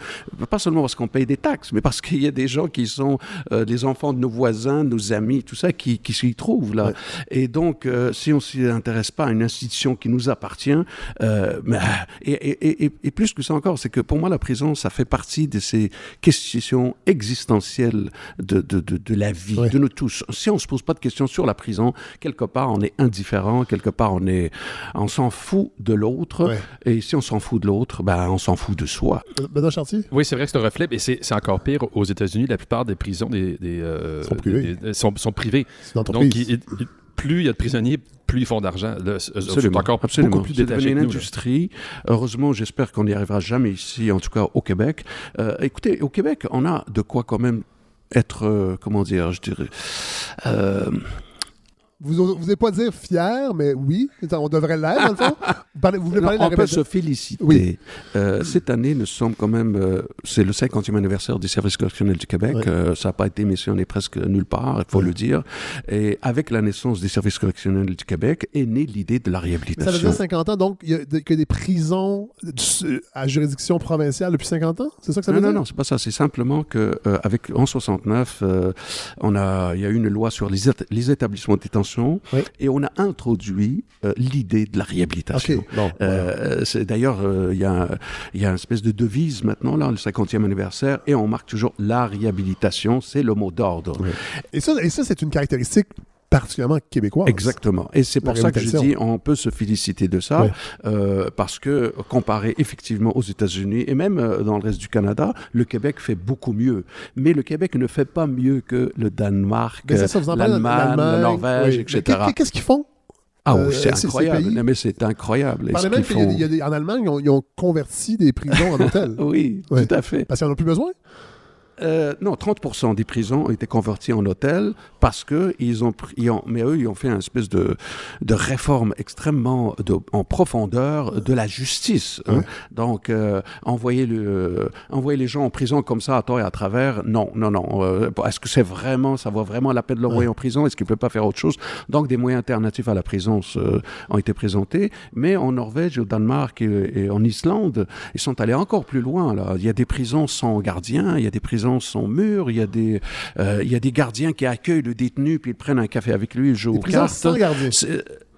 pas seulement parce qu'on paye des taxes, mais parce qu'il y a des gens qui sont euh, les enfants de nos voisins, nos amis, tout ça, qui, qui s'y trouvent là. Et donc, euh, si on ne s'y intéresse pas à une institution qui nous appartient, euh, mais, et, et- et- et plus que ça encore, c'est que pour moi, la prison, ça fait partie de ces questions existentielles de, de, de, de la vie, de nous tous. Si on ne se pose pas de questions sur la prison, quelque part, on est indifférent, quelque part, on est, on s'en fout de l'autre. Et si on s'en fout de l'autre, ben, on s'en fout de soi. Benoît Chartier? Oui, c'est vrai que c'est un reflet, et c'est c'est encore pire aux États-Unis. La plupart des prisons des, des, euh, Sont privées. des- des- sont, entreprise. Donc, il- il- plus il y a de prisonniers, plus ils font d'argent. C'est- encore absolument. beaucoup plus C'est détaché une nous. là. industrie. Heureusement, j'espère qu'on n'y arrivera jamais ici, en tout cas au Québec. Euh, écoutez, au Québec, on a de quoi quand même être, euh, comment dire, je dirais. euh, Vous n'osez pas dire fier, mais oui, on devrait l'être, dans le fond. Vous, <laughs> parlez- vous voulez Non, parler de la on peut se féliciter. Oui. Euh, cette année, nous sommes quand même. euh, c'est le 50e anniversaire du service correctionnel du Québec. Euh, ça n'a pas été mentionné presque nulle part, il faut le dire. Et avec la naissance des services correctionnels du Québec est née l'idée de la Mais ça veut réhabilitation. dire 50 ans, donc il y a de- que des prisons du- à juridiction provinciale depuis 50 ans? C'est ça que ça veut non, dire? non, non, c'est pas ça. C'est simplement que euh, avec en 69, euh, on a, il y a eu une loi sur les, les établissements de détention et on a introduit euh, l'idée de la réhabilitation. Bon, Euh, c'est d'ailleurs euh, il y a, y une espèce de devise maintenant là, le 50e anniversaire, et on marque toujours la réhabilitation. C'est le mot d'ordre. Et ça, et ça c'est une caractéristique particulièrement québécoise. Exactement. Et c'est pour ça que je dis on peut se féliciter de ça, Ouais. euh, parce que comparé effectivement aux États-Unis et même euh, dans le reste du Canada, le Québec fait beaucoup mieux. Mais le Québec ne fait pas mieux que le Danemark, Mais c'est ça, vous en parlez, l'Allemagne, la Norvège, oui. Etc. qu'est- Qu'est-ce qu'ils font? Ah Euh, oui, c'est ces- ces incroyable. Non, mais c'est incroyable. Parlez ce même font- y a des- en Allemagne, ils ont, ils ont converti des prisons en <laughs> hôtels. Oui, Ouais. tout à fait. Parce qu'ils n'en ont plus besoin? Euh, non, 30% des prisons ont été converties en hôtels parce que ils ont, pris- ils ont- mais eux, ils ont fait une espèce de, de réforme extrêmement de- en profondeur de la justice. hein. Donc, euh, envoyer, le, envoyer les gens en prison comme ça à tort et à travers, non, non, non. Euh, Est-ce que c'est vraiment, ça vaut vraiment la peine de l'envoyer en prison? Est-ce qu'il peut pas faire autre chose? Donc, des moyens alternatifs à la prison se- ont été présentés. Mais en Norvège, au Danemark et, et en Islande, ils sont allés encore plus loin. Là. Il y a des prisons sans gardien, il y a des prisons sans mur, il y a des, euh, il y a des gardiens qui accueillent le détenu, puis ils prennent un café avec lui, ils jouent aux cartes. sans gardien?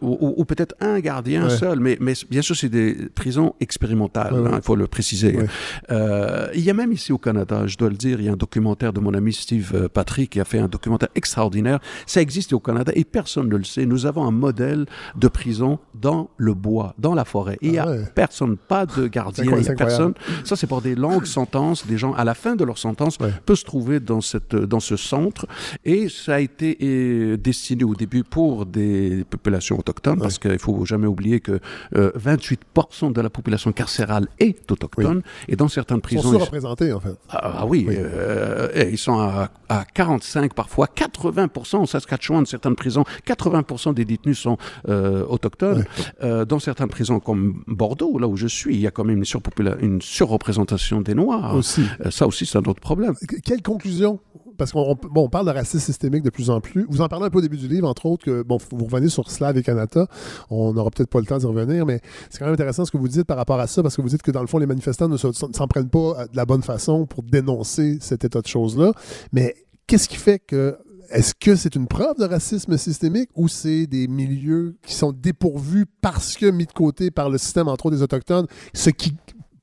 Ou, ou- ou peut-être un gardien Ouais. seul, mais, mais bien sûr, c'est des prisons expérimentales, ouais. hein, il faut le préciser. Ouais. Euh, il y a même ici au Canada, je dois le dire, il y a un documentaire de mon ami Steve euh, Patrick qui a fait un documentaire extraordinaire. Ça existe au Canada et personne ne le sait. Nous avons un modèle de prison dans le bois, dans la forêt. Et il n'y a Ah personne, pas de gardien, il n'y a personne. Ça, c'est pour des longues sentences. Des gens, à la fin de leur sentence, peuvent se trouver dans, cette, dans ce centre. Et ça a été euh, destiné au début pour des populations autochtones, parce qu'il ne faut jamais oublier que euh, 28% de la population carcérale est autochtone. Et dans certaines Ils sont prisons... surreprésentés, en fait. Ah, ah oui, euh, et ils sont à, à 45 parfois, 80% en Saskatchewan, certaines prisons, 80% des détenus sont euh, autochtones. Euh, dans certaines prisons comme Bordeaux, là où je suis, il y a quand même une, surpopula- une surreprésentation des Noirs. Aussi. Euh, ça aussi, c'est un autre problème. Que- Quelle conclusion? Parce qu'on parle de racisme systémique de plus en plus. Vous en parlez un peu au début du livre, entre autres, que bon, vous revenez sur Slav et Kanata. On n'aura peut-être pas le temps d'y revenir, mais c'est quand même intéressant ce que vous dites par rapport à ça, parce que vous dites que dans le fond, les manifestants ne se- s'en prennent pas euh, de la bonne façon pour dénoncer cet état de choses-là. Mais qu'est-ce qui fait que. Est-ce que c'est une preuve de racisme systémique ou c'est des milieux qui sont dépourvus parce que mis de côté par le système, entre autres des Autochtones, ce qui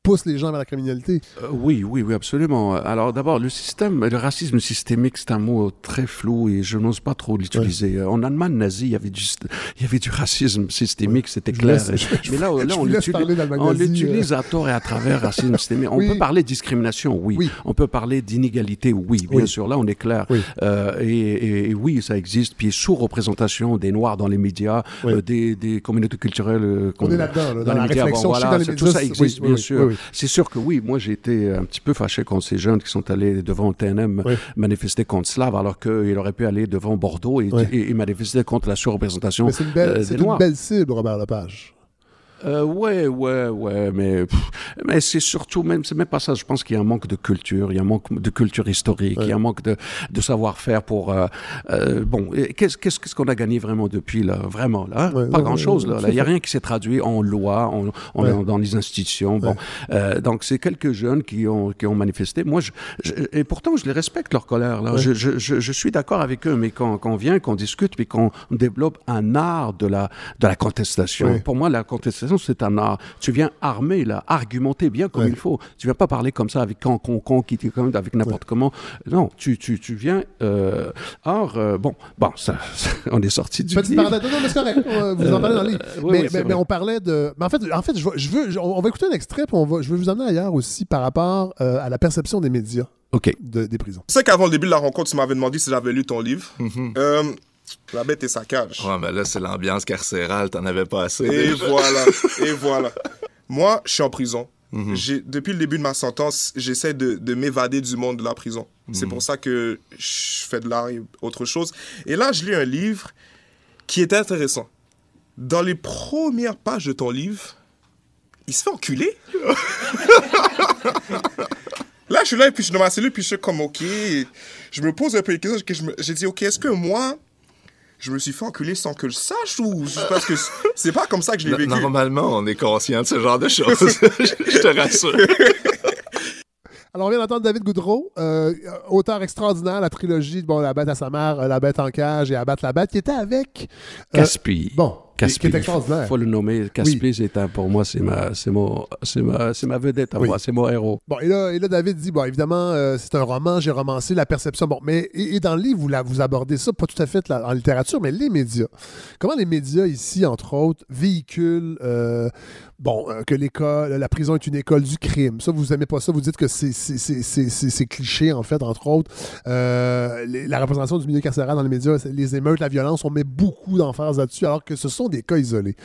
pousse les gens vers la criminalité? Euh, oui, oui, oui, absolument. Alors d'abord, le système, le racisme systémique, c'est un mot très flou et je n'ose pas trop l'utiliser. En Allemagne nazie, il y avait du, il y avait du racisme systémique, c'était clair. laisse- je- Mais là, on l'utilise euh. à tort et à travers racisme <laughs> systémique. On Oui. peut parler de discrimination, oui. On peut parler d'inégalité, oui, bien Oui. sûr. Là, on est clair. Oui. Euh, et, et- et oui, ça existe. Puis sous-représentation des Noirs dans les médias, euh, des, des communautés culturelles. On est là-dedans, là, dans la les médias. voilà, dans les tout ça existe, bien sûr. Oui. C'est sûr que oui, moi j'ai été un petit peu fâché contre ces jeunes qui sont allés devant TNM manifester contre Slav, alors qu'il aurait pu aller devant Bordeaux et, Oui. et- et manifester contre la surreprésentation c'est une belle, euh, c'est une belle cible, Robert Lepage. Euh, ouais, ouais, ouais, mais, pff, mais c'est surtout, même, c'est même pas ça. Je pense qu'il y a un manque de culture, il y a un manque de culture historique, il y a un manque de, de savoir-faire pour. euh, euh, bon, qu'est-ce qu'est-ce qu'on a gagné vraiment depuis, là? Vraiment, là hein? Ouais, Pas ouais, grand-chose, ouais, là. Il n'y a rien qui s'est traduit en loi, en, en- Ouais. dans les institutions. Bon. Euh, donc, c'est quelques jeunes qui ont, qui ont manifesté. Moi, je, je- et pourtant, je les respecte, leur colère. Là. Ouais. Je, je, je, je suis d'accord avec eux, mais quand, quand on vient, qu'on discute, puis qu'on développe un art de la, de la contestation. Ouais. Pour moi, la contestation, c'est un art. Tu viens armer, là, argumenter bien comme Ouais. il faut. Tu viens pas parler comme ça avec quand con, con, qui comme avec n'importe comment. Non, tu, tu, tu viens. Euh, or, euh, bon, bon, ça, ça- <laughs> on est sorti du. Petit livre. Non, non, mais c'est correct. On- Vous en parlez dans le livre. Euh, oui, mais, oui, c'est mais- vrai. mais on parlait de. Mais en fait, en fait je, veux- je veux, je- on va écouter un extrait, puis on va, je veux vous amener ailleurs aussi par rapport euh, à la perception des médias OK. de- des prisons. Tu sais qu'avant le début de la rencontre, tu m'avais demandé si j'avais lu ton livre. Euh, la bête et sa cage. Ouais, mais là, c'est l'ambiance carcérale, t'en avais pas assez. Et déjà. voilà, et voilà. Moi, je suis en prison. J'ai- Depuis le début de ma sentence, j'essaie de, de m'évader du monde de la prison. C'est Mhm. pour ça que je fais de l'art et autre chose. Et là, je lis un livre qui est intéressant. Dans les premières pages de ton livre, il se fait enculer. <laughs> Là, je suis là, et puis je suis dans ma cellule, puis je suis comme, OK. Je me pose un peu les questions. J'ai dit, OK, est-ce que moi, je me suis fait enculer sans que je sache ou parce que c'est pas comme ça que je l'ai vécu? Normalement, on est conscient de ce genre de choses. <laughs> je te rassure. <laughs> Alors, on vient d'entendre David Goudreau, euh, auteur extraordinaire, la trilogie de bon, La bête à sa mère, La bête en cage et Abattre la bête, qui était avec. euh, Caspi. bon, qui- est extraordinaire. faut le nommer. Caspi, c'est un- pour moi, c'est ma, mon, ma, ma vedette à Oui. moi, c'est mon héros. Bon, et là, et là David dit, bon, évidemment, euh, c'est un roman, j'ai romancé la perception. Bon, mais et, et dans le livre, vous, la- vous abordez ça, pas tout à fait en littérature, mais les médias. Comment les médias ici, entre autres, véhiculent, euh, bon, euh, que l'école, la prison est une école du crime. Ça, vous aimez pas ça, vous dites que c'est cliché, en fait, entre autres. Euh, les- la représentation du milieu carcéral dans les médias, les émeutes, la violence, on met beaucoup d'emphase là-dessus, alors que ce sont des cas isolés.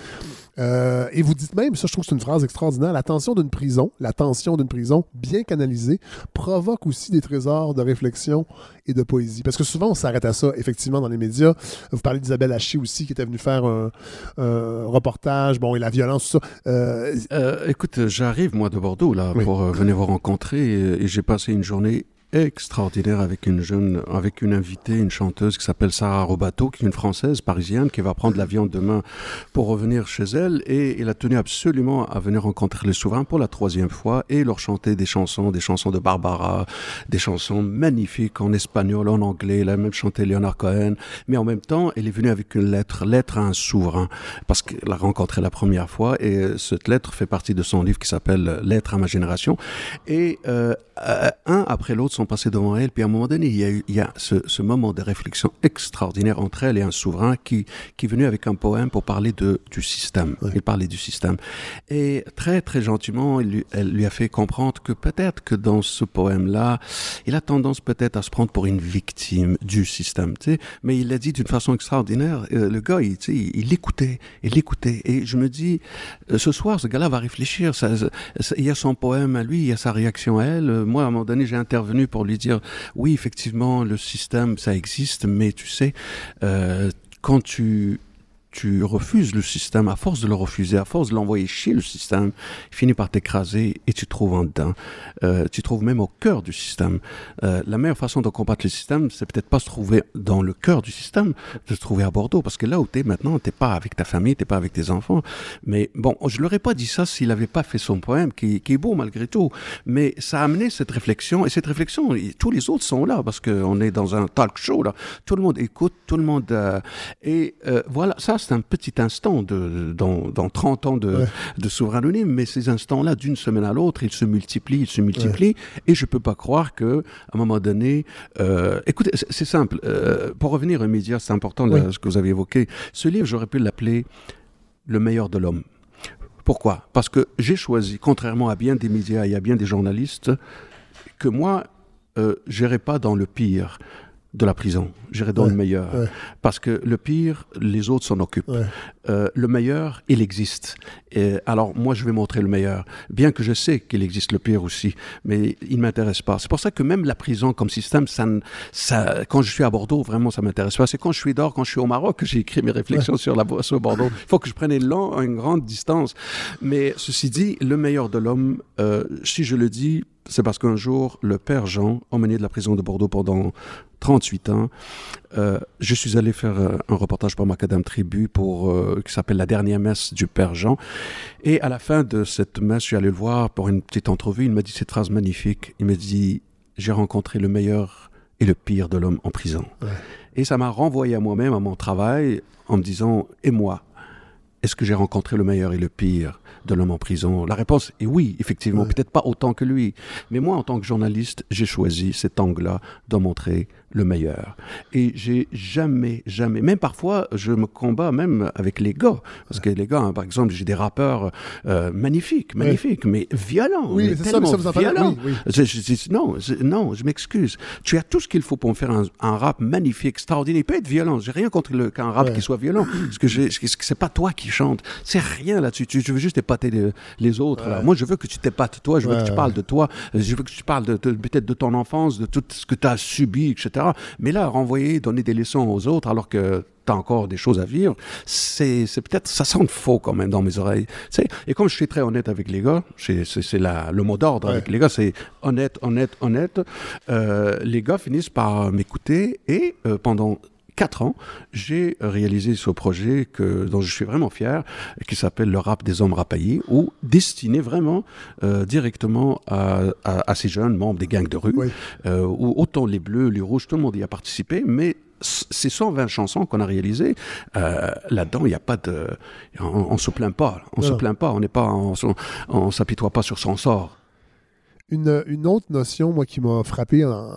Euh, et vous dites même, ça je trouve que c'est une phrase extraordinaire, la tension d'une prison, la tension d'une prison bien canalisée provoque aussi des trésors de réflexion et de poésie. Parce que souvent on s'arrête à ça, effectivement, dans les médias. Vous parlez d'Isabelle Haché aussi, qui était venue faire un, un reportage, bon, et la violence, tout ça. Euh, Euh, écoute, j'arrive moi de Bordeaux là pour venir vous rencontrer et, et j'ai passé une journée extraordinaire avec une jeune, avec une invitée, une chanteuse qui s'appelle Sarah Robato, qui est une française parisienne, qui va prendre l'avion demain pour revenir chez elle. Et il a tenu absolument à venir rencontrer les souverains pour la troisième fois et leur chanter des chansons, des chansons de Barbara, des chansons magnifiques en espagnol, en anglais. Elle a même chanté Leonard Cohen. Mais en même temps, elle est venue avec une lettre, lettre à un souverain, parce qu'elle l'a rencontré la première fois. Et cette lettre fait partie de son livre qui s'appelle Lettre à ma génération. Et euh, euh, un après l'autre sont passés devant elle. Puis à un moment donné, il y a, eu, il y a ce, ce, moment de réflexion extraordinaire entre elle et un souverain qui, qui est venu avec un poème pour parler de, du système. Il parlait du système. Et très, très gentiment, elle lui, elle lui a fait comprendre que peut-être que dans ce poème-là, il a tendance peut-être à se prendre pour une victime du système. Tu sais. Mais il l'a dit d'une façon extraordinaire. Euh, le gars, il, tu sais, il l'écoutait, il l'écoutait. Et je me dis, euh, ce soir, ce gars-là va réfléchir. Ça, ça, il y a son poème à lui, il y a sa réaction à elle. Moi, à un moment donné, j'ai intervenu pour lui dire, oui, effectivement, le système, ça existe, mais tu sais, euh, quand tu tu refuses le système, à force de le refuser, à force de l'envoyer chier le système, il finit par t'écraser et tu trouves en dedans. Euh, tu trouves même au cœur du système. Euh, la meilleure façon de combattre le système, c'est peut-être pas se trouver dans le cœur du système, de se trouver à Bordeaux, parce que là où tu es maintenant, t'es pas avec ta famille, t'es pas avec tes enfants. Mais bon, je leur ai pas dit ça s'il avait pas fait son poème, qui, est beau malgré tout. Mais ça a amené cette réflexion, et cette réflexion, tous les autres sont là, parce qu'on est dans un talk show, là. Tout le monde écoute, tout le monde... Euh, et voilà, ça c'est un petit instant de, dans, dans 30 ans de, ouais. de souverain anonyme, mais ces instants-là, d'une semaine à l'autre, ils se multiplient, ils se multiplient, ouais. et je peux pas croire que à un moment donné, euh, écoutez, c'est simple. Euh, pour revenir aux médias, c'est important là, ce que vous avez évoqué. Ce livre, j'aurais pu l'appeler Le meilleur de l'homme. Pourquoi? Parce que j'ai choisi, contrairement à bien des médias et à bien des journalistes, que moi, euh, j'irai pas dans le pire de la prison. J'irai dans Ouais, le meilleur. ouais. Parce que le pire, les autres s'en occupent. Euh, le meilleur, il existe. Et alors, moi, je vais montrer le meilleur. Bien que je sais qu'il existe le pire aussi, mais il ne m'intéresse pas. C'est pour ça que même la prison comme système, ça, ça, quand je suis à Bordeaux, vraiment, ça m'intéresse pas. C'est quand je suis dehors, quand je suis au Maroc, que j'ai écrit mes réflexions sur, la, sur Bordeaux. Il faut que je prenne une, long- une grande distance. Mais ceci dit, le meilleur de l'homme, euh, si je le dis, c'est parce qu'un jour, le père Jean, emmené de la prison de Bordeaux pendant 38 ans, euh, je suis allé faire euh, un reportage pour Macadam Tribu pour, euh, qui s'appelle La dernière messe du père Jean. Et à la fin de cette messe, je suis allé le voir pour une petite entrevue. Il m'a dit cette phrase magnifique. Il m'a dit J'ai rencontré le meilleur et le pire de l'homme en prison. Et ça m'a renvoyé à moi-même, à mon travail, en me disant Et moi est-ce que j'ai rencontré le meilleur et le pire de l'homme en prison? La réponse est oui, effectivement, peut-être pas autant que lui. Mais moi, en tant que journaliste, j'ai choisi cet angle-là de montrer le meilleur. Et j'ai jamais, jamais, même parfois, je me combats même avec les gars. Parce que les gars, hein, par exemple, j'ai des rappeurs euh, magnifiques, magnifiques, mais violents. Oui, mais c'est ça, tellement ça parlez, violents. oui, oui. Je- je dis, non, je, non, je m'excuse. Tu as tout ce qu'il faut pour me faire un, un rap magnifique, extraordinaire. Il peut être violent. J'ai rien contre le, qu'un rap Ouais. qui soit violent. Parce que c'est pas toi qui chante. C'est rien là-dessus. Tu- Je veux juste épater les, les autres. là. Moi, je veux que tu t'épates toi. Je veux Ouais, que tu parles de toi. Je veux que tu parles de, de- peut-être de ton enfance, de tout ce que tu as subi, etc. Mais là, renvoyer, donner des leçons aux autres alors que tu as encore des choses à vivre, c'est c'est peut-être, ça sonne faux quand même dans mes oreilles. Tu sais, et comme je suis très honnête avec les gars, c'est le mot d'ordre avec les gars, c'est honnête, honnête, honnête. Euh, les gars finissent par m'écouter et euh, pendant quatre ans, j'ai réalisé ce projet que, dont je suis vraiment fier, qui s'appelle Le rap des hommes rapaillés, ou destiné vraiment euh, directement à, à- à ces jeunes membres des gangs de rue, euh, où autant les bleus, les rouges, tout le monde y a participé, mais ces 120 chansons qu'on a réalisées, euh, là-dedans, il n'y a pas de... On, on se plaint pas, on Non. se plaint pas, on n'est pas, on s'apitoie pas sur son sort. Une, une autre notion, moi, qui m'a frappé en,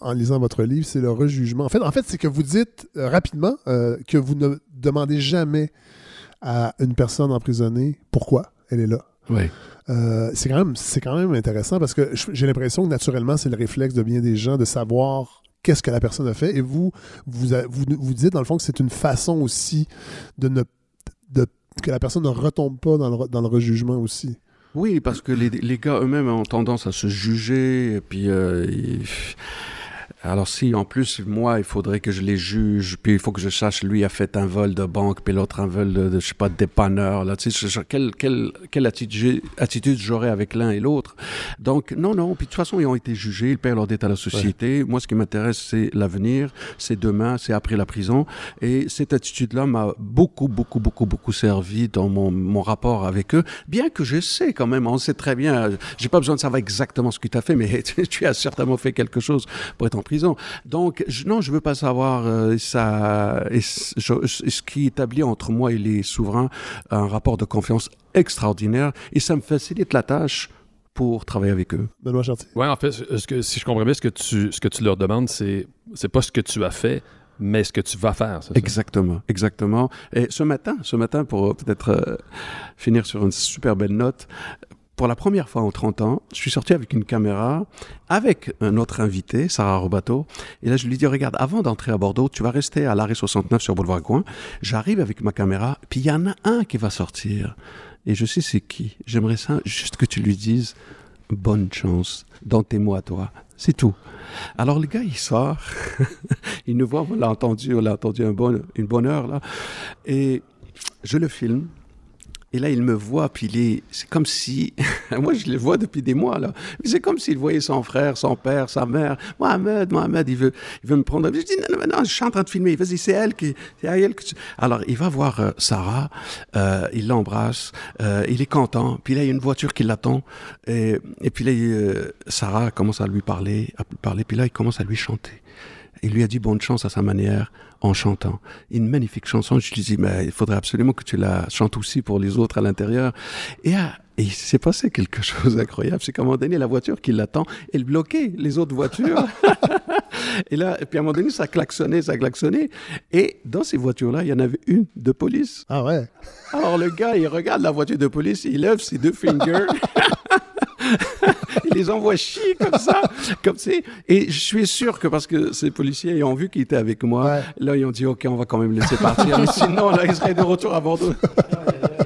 en lisant votre livre, c'est le rejugement. En fait, en fait c'est que vous dites euh, rapidement euh, que vous ne demandez jamais à une personne emprisonnée pourquoi elle est là. Oui. Euh, c'est quand même c'est quand même intéressant parce que j'ai l'impression que naturellement c'est le réflexe de bien des gens de savoir qu'est-ce que la personne a fait et vous vous vous, vous dites dans le fond que c'est une façon aussi de ne de, que la personne ne retombe pas dans le, dans le rejugement aussi. Oui, parce que les, les gars eux-mêmes ont tendance à se juger, et puis euh, Alors si en plus moi il faudrait que je les juge, puis il faut que je sache lui a fait un vol de banque, puis l'autre un vol de, de, je sais pas de dépanneur là, tu sais quelle quelle quelle attitude attitude j'aurais avec l'un et l'autre? Donc non non, puis de toute façon ils ont été jugés, ils paient leur dette à la société. Moi ce qui m'intéresse c'est l'avenir, c'est demain, c'est après la prison et cette attitude là m'a beaucoup beaucoup beaucoup beaucoup servi dans mon mon rapport avec eux, bien que je sais quand même, on sait très bien, j'ai pas besoin de savoir exactement ce que tu as fait, mais tu, <laughs> tu as certainement fait quelque chose pour être en prison. Donc, je, non, je veux pas savoir euh, ça, je- ce qui établit entre moi et les souverains un rapport de confiance extraordinaire, et ça me facilite la tâche pour travailler avec eux. Benoît Chartier. Oui, en fait, ce que, si je comprends bien, ce que tu, ce que tu leur demandes, c'est, c'est pas ce que tu as fait, mais ce que tu vas faire. c'est ça? Exactement, exactement. Et ce matin, ce matin, pour peut-être euh, finir sur une super belle note, pour la première fois en 30 ans, je suis sorti avec une caméra, avec un autre invité, Sarah Robato. Et là, je lui dis, regarde, avant d'entrer à Bordeaux, tu vas rester à l'arrêt 69 sur Boulevard Gouin. J'arrive avec ma caméra, puis il y en a un qui va sortir. Et je sais c'est qui. J'aimerais ça juste que tu lui dises, bonne chance dans tes mots à toi. C'est tout. Alors le gars, il sort. <laughs> il nous voit, on l'a entendu, on l'a entendu une bonne heure là. Et je le filme. Et là, il me voit, puis il est, c'est comme si, <laughs> moi je le vois depuis des mois là, mais c'est comme s'il voyait son frère, son père, sa mère, Mohamed, Mohamed, il veut, il veut me prendre. Je dis non, non, non, je suis en train de filmer. Vas-y, c'est elle qui, c'est elle que tu... Alors, il va voir euh, Sarah, euh, il l'embrasse, euh, il est content. Puis là, il y a une voiture qui l'attend, et, et puis là, il, euh, Sarah commence à lui parler, à lui parler, puis là, il commence à lui chanter. Il lui a dit bonne chance à sa manière en chantant. Une magnifique chanson. Je lui dis, mais il faudrait absolument que tu la chantes aussi pour les autres à l'intérieur. Et, ah, et il s'est passé quelque <laughs> chose d'incroyable. C'est qu'à un moment donné, la voiture qui l'attend, elle bloquait les autres voitures. <laughs> et là, et puis à un moment donné, ça klaxonnait, ça klaxonnait. Et dans ces voitures-là, il y en avait une de police. Ah ouais. Alors le gars, il regarde la voiture de police, il lève ses deux fingers. <laughs> <laughs> il les envoie chier comme ça, comme ça. Et je suis sûr que parce que ces policiers ils ont vu qu'il était avec moi, là ils ont dit ok, on va quand même le laisser partir. Mais sinon, là, il serait de retour à Bordeaux. <laughs>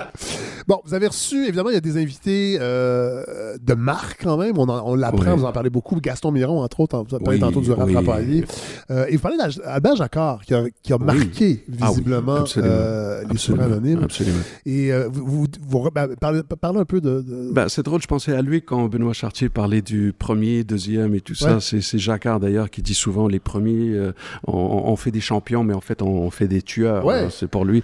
Bon, vous avez reçu, évidemment, il y a des invités euh, de marque quand même. On, en- on l'apprend, Oui. vous en parlez beaucoup. Gaston Miron, entre autres, vous en parlez Oui, tantôt du oui. Euh, et vous parlez d'Albert Jacquard, qui a, qui a marqué Ah visiblement absolument. euh, les anonymes. absolument. Et euh, vous, vous, vous- ben, parlez, parlez un peu de. de- Ben, c'est drôle, je pensais à lui quand Benoît Chartier parlait du premier, deuxième et tout Ouais. ça. C'est, Jacquard d'ailleurs qui dit souvent les premiers, euh, on, on fait des champions, mais en fait on fait des tueurs. Ouais. hein, c'est pour lui.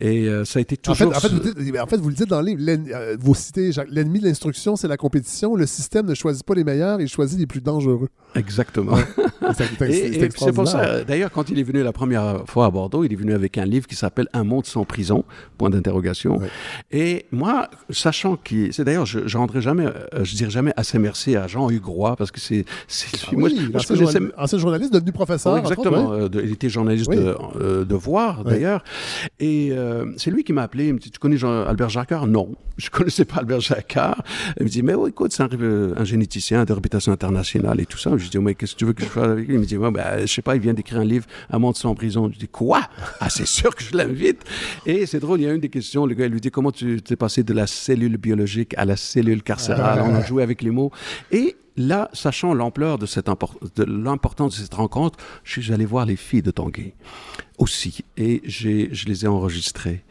Et euh, ça a été En fait, toujours. en, fait, ce- vous dites- en fait, vous le dites dans le livre, euh, vous citez Jacques- l'ennemi de l'instruction, c'est la compétition. Le système ne choisit pas les meilleurs, il choisit les plus dangereux. Exactement. C'est- c'est- Et- c'est et c'est pour ça, euh, d'ailleurs, quand il est venu la première fois à Bordeaux, il est venu avec un livre qui s'appelle Un monde sans prison, point d'interrogation. Et moi, sachant qu'il, c'est d'ailleurs, je, je rendrai jamais, euh, je dirais jamais assez merci à Jean-Hugues Roy, parce que c'est, c'est Ah moi, oui, je journal- ancien journaliste devenu professeur. Exactement. ouais. Il était journaliste Oui. de, euh, de Voir, d'ailleurs. Et euh, c'est lui qui m'a appelé. Il me dit Tu connais Jean- Albert Jacquard? Non, je connaissais pas Albert Jacquard. Il me dit Mais oui, écoute, c'est un, euh, un généticien de réputation internationale et tout ça. Je lui dis Mais qu'est-ce que tu veux que je fasse avec lui? Il me dit ouais, ben, Je sais pas, il vient d'écrire un livre, Un monde sans prison. Je dis Quoi? Ah, c'est sûr que je l'invite. Et c'est drôle, il y a une des questions. Le gars, il lui dit Comment tu t'es passé de la cellule biologique à la cellule carcérale? On a joué avec les mots. Et là, sachant l'ampleur de, de l'importance de cette rencontre, je suis allé voir les filles de Tanguy aussi, et j'ai, je les ai enregistrées.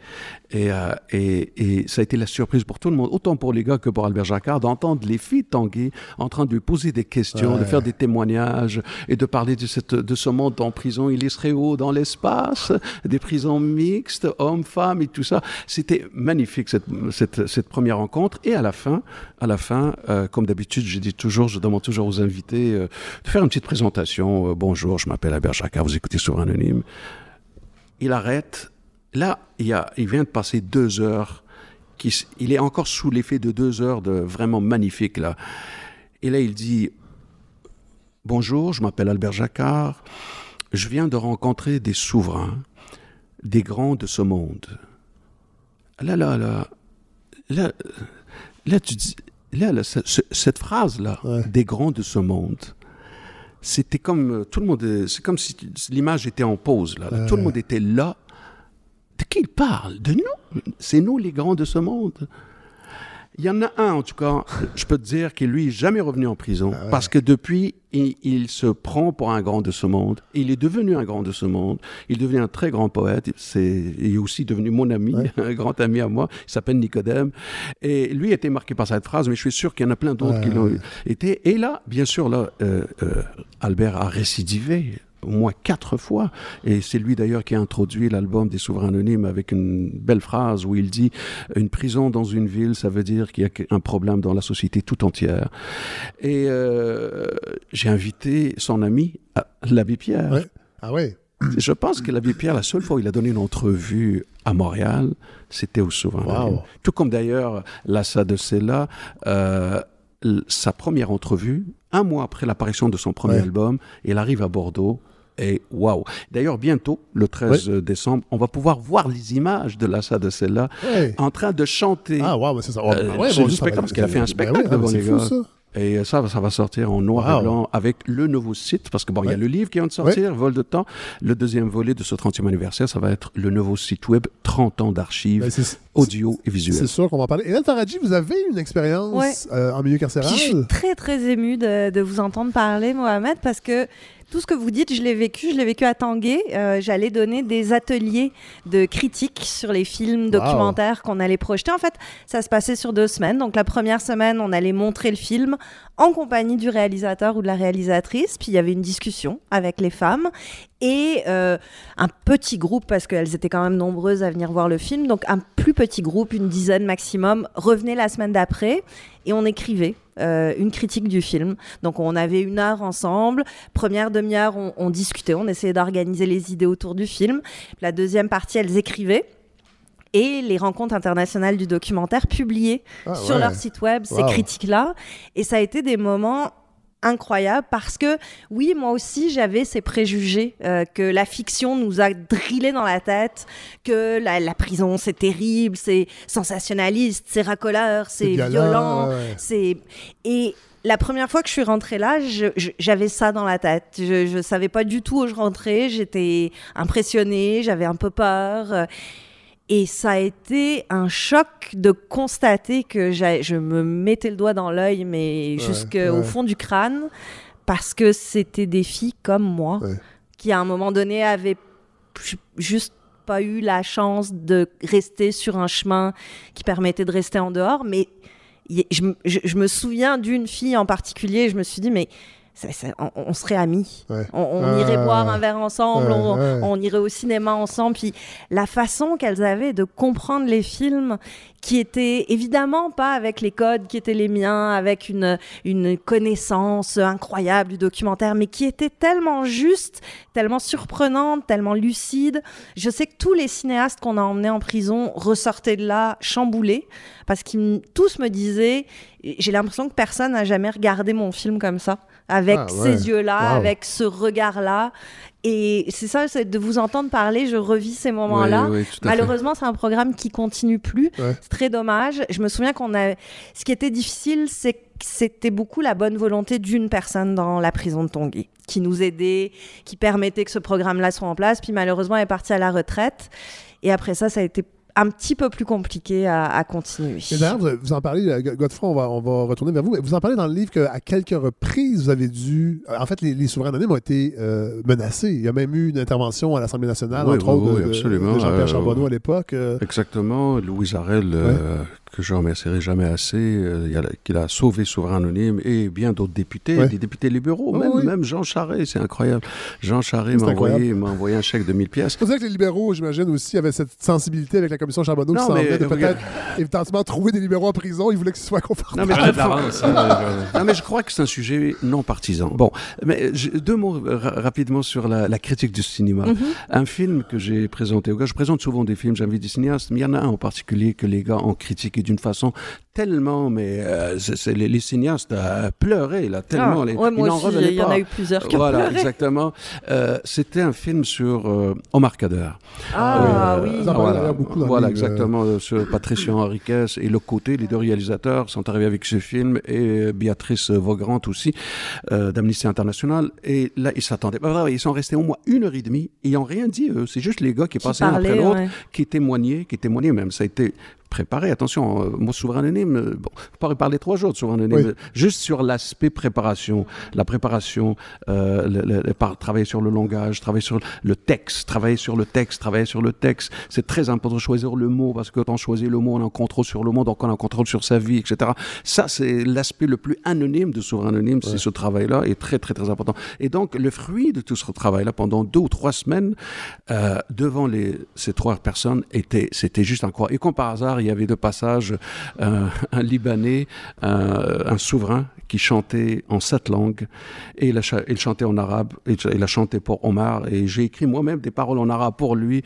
Et, euh, et, et ça a été la surprise pour tout le monde, autant pour les gars que pour Albert Jacquard, d'entendre les filles de Tanguy en train de lui poser des questions, de faire des témoignages et de parler de, cette, de ce monde en prison. Il serait haut dans l'espace, des prisons mixtes, hommes, femmes et tout ça. C'était magnifique cette, cette, cette première rencontre. Et à la fin, à la fin, euh, comme d'habitude, je dis toujours, je demande toujours aux invités euh, de faire une petite présentation. Euh, bonjour, je m'appelle Albert Jacquard, vous écoutez sur Anonyme. Il arrête. Là, il, vient de passer deux heures. Il est encore sous l'effet de deux heures de vraiment magnifique là. Et là, il dit Bonjour, je m'appelle Albert Jacquard. Je viens de rencontrer des souverains, des grands de ce monde. Là, là, là, là, là, tu dis, là, là, ce- ce- cette phrase-là, des grands de ce monde, c'était comme euh, tout le monde, euh, c'est comme si l'image était en pause. Là, là. Tout le monde était là. De qui il parle? De nous? C'est nous les grands de ce monde. Il y en a un, en tout cas, je peux te dire qu'il lui est jamais revenu en prison parce que depuis, il, il se prend pour un grand de ce monde. Il est devenu un grand de ce monde. Il est devenu un très grand poète. C'est, il est aussi devenu mon ami, <laughs> un grand ami à moi. Il s'appelle Nicodème. Et lui était marqué par cette phrase, mais je suis sûr qu'il y en a plein d'autres qui l'ont été. Et là, bien sûr, là, euh, euh, Albert a récidivé au moins quatre fois. Et c'est lui d'ailleurs qui a introduit l'album des Souverains Anonymes avec une belle phrase où il dit Une prison dans une ville, ça veut dire qu'il y a un problème dans la société tout entière. Et euh, j'ai invité son ami, euh, l'abbé Pierre. Ah ouais. <clears throat> Je pense que l'abbé Pierre, la seule fois où il a donné une entrevue à Montréal, c'était au Souverain. Tout comme d'ailleurs Lassa de Sella. Euh, sa première entrevue, un mois après l'apparition de son premier album, il arrive à Bordeaux. Et waouh! D'ailleurs, bientôt, le 13 décembre, on va pouvoir voir les images de Lassa de Ouais. en train de chanter. Ah, mais c'est ça. Euh, bon, du spectacle, parce qu'il a fait un ben spectacle devant c'est les fou, gars. ça. Et ça, ça va sortir en noir Wow. et blanc avec le nouveau site, parce que bon, il y a le livre qui vient de sortir, Vol de temps. Le deuxième volet de ce 30e anniversaire, ça va être le nouveau site web, 30 ans d'archives Ben, c'est- audio et C'est visuelles. sûr qu'on va en parler. Hélène Faradji, vous avez une expérience Ouais. euh, en milieu carcéral? Puis je suis très très émue de, de vous entendre parler, Mohamed, parce que tout ce que vous dites, je l'ai vécu. Je l'ai vécu à Tanguay. Euh, J'allais donner des ateliers de critique sur les films documentaires qu'on allait projeter. En fait, ça se passait sur deux semaines. Donc la première semaine, on allait montrer le film en compagnie du réalisateur ou de la réalisatrice. Puis il y avait une discussion avec les femmes et euh, un petit groupe, parce qu'elles étaient quand même nombreuses à venir voir le film. Donc un plus petit groupe, une dizaine maximum, revenait la semaine d'après et on écrivait euh, une critique du film. Donc on avait une heure ensemble. Première demi-heure, on, on discutait, on essayait d'organiser les idées autour du film. La deuxième partie, elles écrivaient. Et les rencontres internationales du documentaire publiaient Ah sur ouais. leur site web ces critiques-là. Et ça a été des moments incroyables parce que oui, moi aussi j'avais ces préjugés euh, que la fiction nous a drillé dans la tête, que la, la prison c'est terrible, c'est sensationnaliste, c'est racoleur, c'est violent, ouais, c'est et la première fois que je suis rentrée là, j'avais ça dans la tête. Je, je savais pas du tout où je rentrais. J'étais impressionnée, j'avais un peu peur. Et ça a été un choc de constater que je me mettais le doigt dans l'œil, mais Ouais, jusqu'au ouais. fond du crâne, parce que c'était des filles comme moi, qui à un moment donné avaient ju- juste pas eu la chance de rester sur un chemin qui permettait de rester en dehors. Mais je me souviens d'une fille en particulier, je me suis dit, mais ça- ça- on, on serait amis. On, on Ah. irait boire un verre ensemble, Ouais, on, ouais. on irait au cinéma ensemble. Puis la façon qu'elles avaient de comprendre les films, qui étaient évidemment pas avec les codes qui étaient les miens, avec une, une connaissance incroyable du documentaire, mais qui étaient tellement justes, tellement surprenantes, tellement lucides. Je sais que tous les cinéastes qu'on a emmenés en prison ressortaient de là chamboulés, parce qu'ils tous me disaient, j'ai l'impression que personne n'a jamais regardé mon film comme ça, avec Ah, ouais. ces yeux-là, Wow. avec ce regard-là. Et c'est ça, c'est de vous entendre parler, je revis ces moments-là. Oui, oui. Malheureusement, c'est un programme qui continue plus. Ouais. C'est très dommage. Je me souviens qu'on a. Ce qui était difficile, c'est que c'était beaucoup la bonne volonté d'une personne dans la prison de Tongué qui nous aidait, qui permettait que ce programme-là soit en place. Puis malheureusement, elle est partie à la retraite. Et après ça, ça a été un petit peu plus compliqué à, à continuer. Et d'ailleurs, vous, vous en parlez, euh, Godefroy, on va, on va retourner vers vous. mais Vous en parlez dans le livre qu'à quelques reprises, vous avez dû. En fait, les, les souverains anonymes ont été euh, menacés. Il y a même eu une intervention à l'Assemblée nationale, Oui, entre oui, autres, oui, de- Jean-Pierre Euh, Charbonneau à l'époque. euh, Exactement. Louise Arel, euh, que je remercierai jamais assez, euh, qu'il a sauvé Souverain Anonyme et bien d'autres députés, Ouais. des députés libéraux, Oui, même, oui. même Jean Charest, c'est incroyable. Jean Charest m'a envoyé, un chèque de 1000 pièces. C'est pour ça que les libéraux, j'imagine, aussi avaient cette sensibilité avec la commission Charbonneau qui Non, s'en mais venait de peut-être éventuellement trouver des libéraux en prison. Ils voulaient que ce soit confortable. Non mais, non, mais je crois que c'est un sujet non partisan. Bon, mais deux mots ra- rapidement sur la, la critique du cinéma. Mhm. Un film que j'ai présenté aux gars, je présente souvent des films, j'invite des cinéastes, mais il y en a un en particulier que les gars ont d'une façon tellement, mais euh, c'est- c'est les, les cinéastes à pleurer là, tellement. Ah, les, ouais, moi aussi, il y en a eu plusieurs qui ont Voilà, pleuré. exactement. Euh, C'était un film sur euh, Omar Kader. Ah, oui. En parlez Voilà, beaucoup le voilà euh. exactement, euh, sur Patricia Henriquez et le côté, les deux réalisateurs sont arrivés avec ce film et euh, Béatrice Vaugran aussi euh, d'Amnesty International. Et là, ils s'attendaient. pas. Ils sont restés au moins une heure et demie. Ils n'ont rien dit. eux. C'est juste les gars qui Qui passaient un après parlaient, l'autre, ouais. qui témoignaient, qui témoignaient même. Ça a été préparé. Attention, euh, moi, souverain anonyme, bon, pourrais parler trois jours de souverain anonyme, Oui. juste sur l'aspect préparation, la préparation, euh, le- le- le- par- travailler sur le langage, travailler sur le texte, travailler sur le texte, travailler sur le texte. C'est très important de choisir le mot, parce que quand on choisit le mot, on a un contrôle sur le mot, donc on a un contrôle sur sa vie, etc. Ça, c'est l'aspect le plus anonyme de souverain anonyme, c'est ce travail-là, est très, très, très important. Et donc, le fruit de tout ce travail-là, pendant deux ou trois semaines, euh, devant les, ces trois personnes, était, c'était juste incroyable. Et comme par hasard, il y avait de passage euh, un Libanais, euh, un souverain, qui chantait en sept langues, et il, a cha- il chantait en arabe, et il a chanté pour Omar, et j'ai écrit moi-même des paroles en arabe pour lui.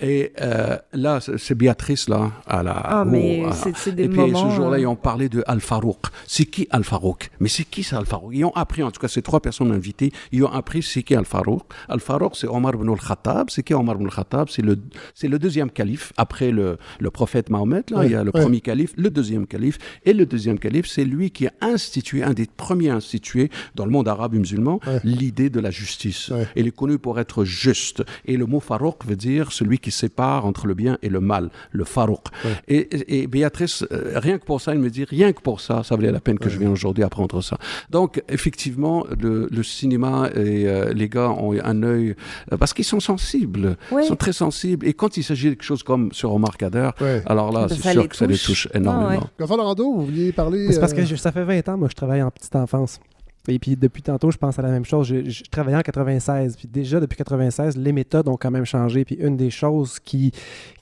Et euh, là, c'est Béatrice, là, à la... Ah, mais c'est- c'est des Et puis moments, ce jour-là, ils ont parlé de Al-Farouk. C'est qui Al-Farouk? Mais c'est qui ça Al-Farouk? Ils ont appris, en tout cas, ces trois personnes invitées, ils ont appris c'est qui Al-Farouk. Al-Farouk, c'est Omar ibn al-Khattab. C'est qui Omar ibn al-Khattab? C'est le, c'est le deuxième calife, après le, le prophète Mahomet. Là, Ouais, il y a le ouais. premier calife, le deuxième calife. Et le deuxième calife, c'est lui qui a institué, un des premiers institués dans le monde arabe et musulman, l'idée de la justice. Il est connu pour être juste. Et le mot Farouk veut dire celui qui sépare entre le bien et le mal, le Farouk. Et, et- et Béatrice, euh, rien que pour ça, elle me dit, rien que pour ça, ça valait la peine que je vienne aujourd'hui apprendre ça. Donc, effectivement, le, le cinéma et euh, les gars ont un œil, euh, parce qu'ils sont sensibles, ils sont très sensibles. Et quand il s'agit de quelque chose comme sur Omar Kader, Ouais. alors là, C'est sûr que ça les touche. Ah énormément. ouais. Gonfalo Lando, vous vouliez parler. C'est parce que euh, je- ça fait 20 ans, moi, que je travaille en petite enfance. Et puis depuis tantôt, je pense à la même chose. Je, je travaillais en 96. Puis déjà, depuis 96, les méthodes ont quand même changé. Puis une des choses qui,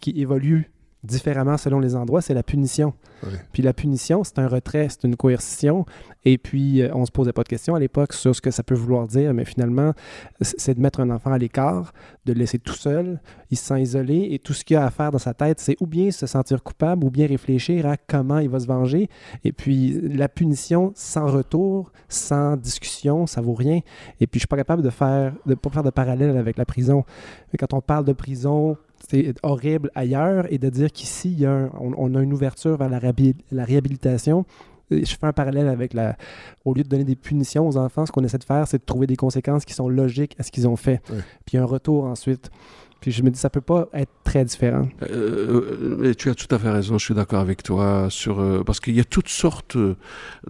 qui évolue différemment selon les endroits, c'est la punition. Puis la punition, c'est un retrait, c'est une coercition. Et puis, euh, on se posait pas de questions à l'époque sur ce que ça peut vouloir dire, mais finalement, c'est de mettre un enfant à l'écart, de le laisser tout seul, il se sent isolé, et tout ce qu'il a à faire dans sa tête, c'est ou bien se sentir coupable, ou bien réfléchir à comment il va se venger. Et puis, la punition sans retour, sans discussion, ça vaut rien. Et puis, je suis pas capable de faire, de pas faire de parallèle avec la prison. Mais quand on parle de prison, c'est horrible ailleurs, et de dire qu'ici, on, on a une ouverture vers la, réhabil- la réhabilitation. Et Je fais un parallèle avec la. Au lieu de donner des punitions aux enfants, ce qu'on essaie de faire, c'est de trouver des conséquences qui sont logiques à ce qu'ils ont fait. Puis un retour ensuite. Puis je me dis, ça peut pas être très différent. Euh, euh, tu as tout à fait raison, je suis d'accord avec toi sur euh, parce qu'il y a toutes sortes euh,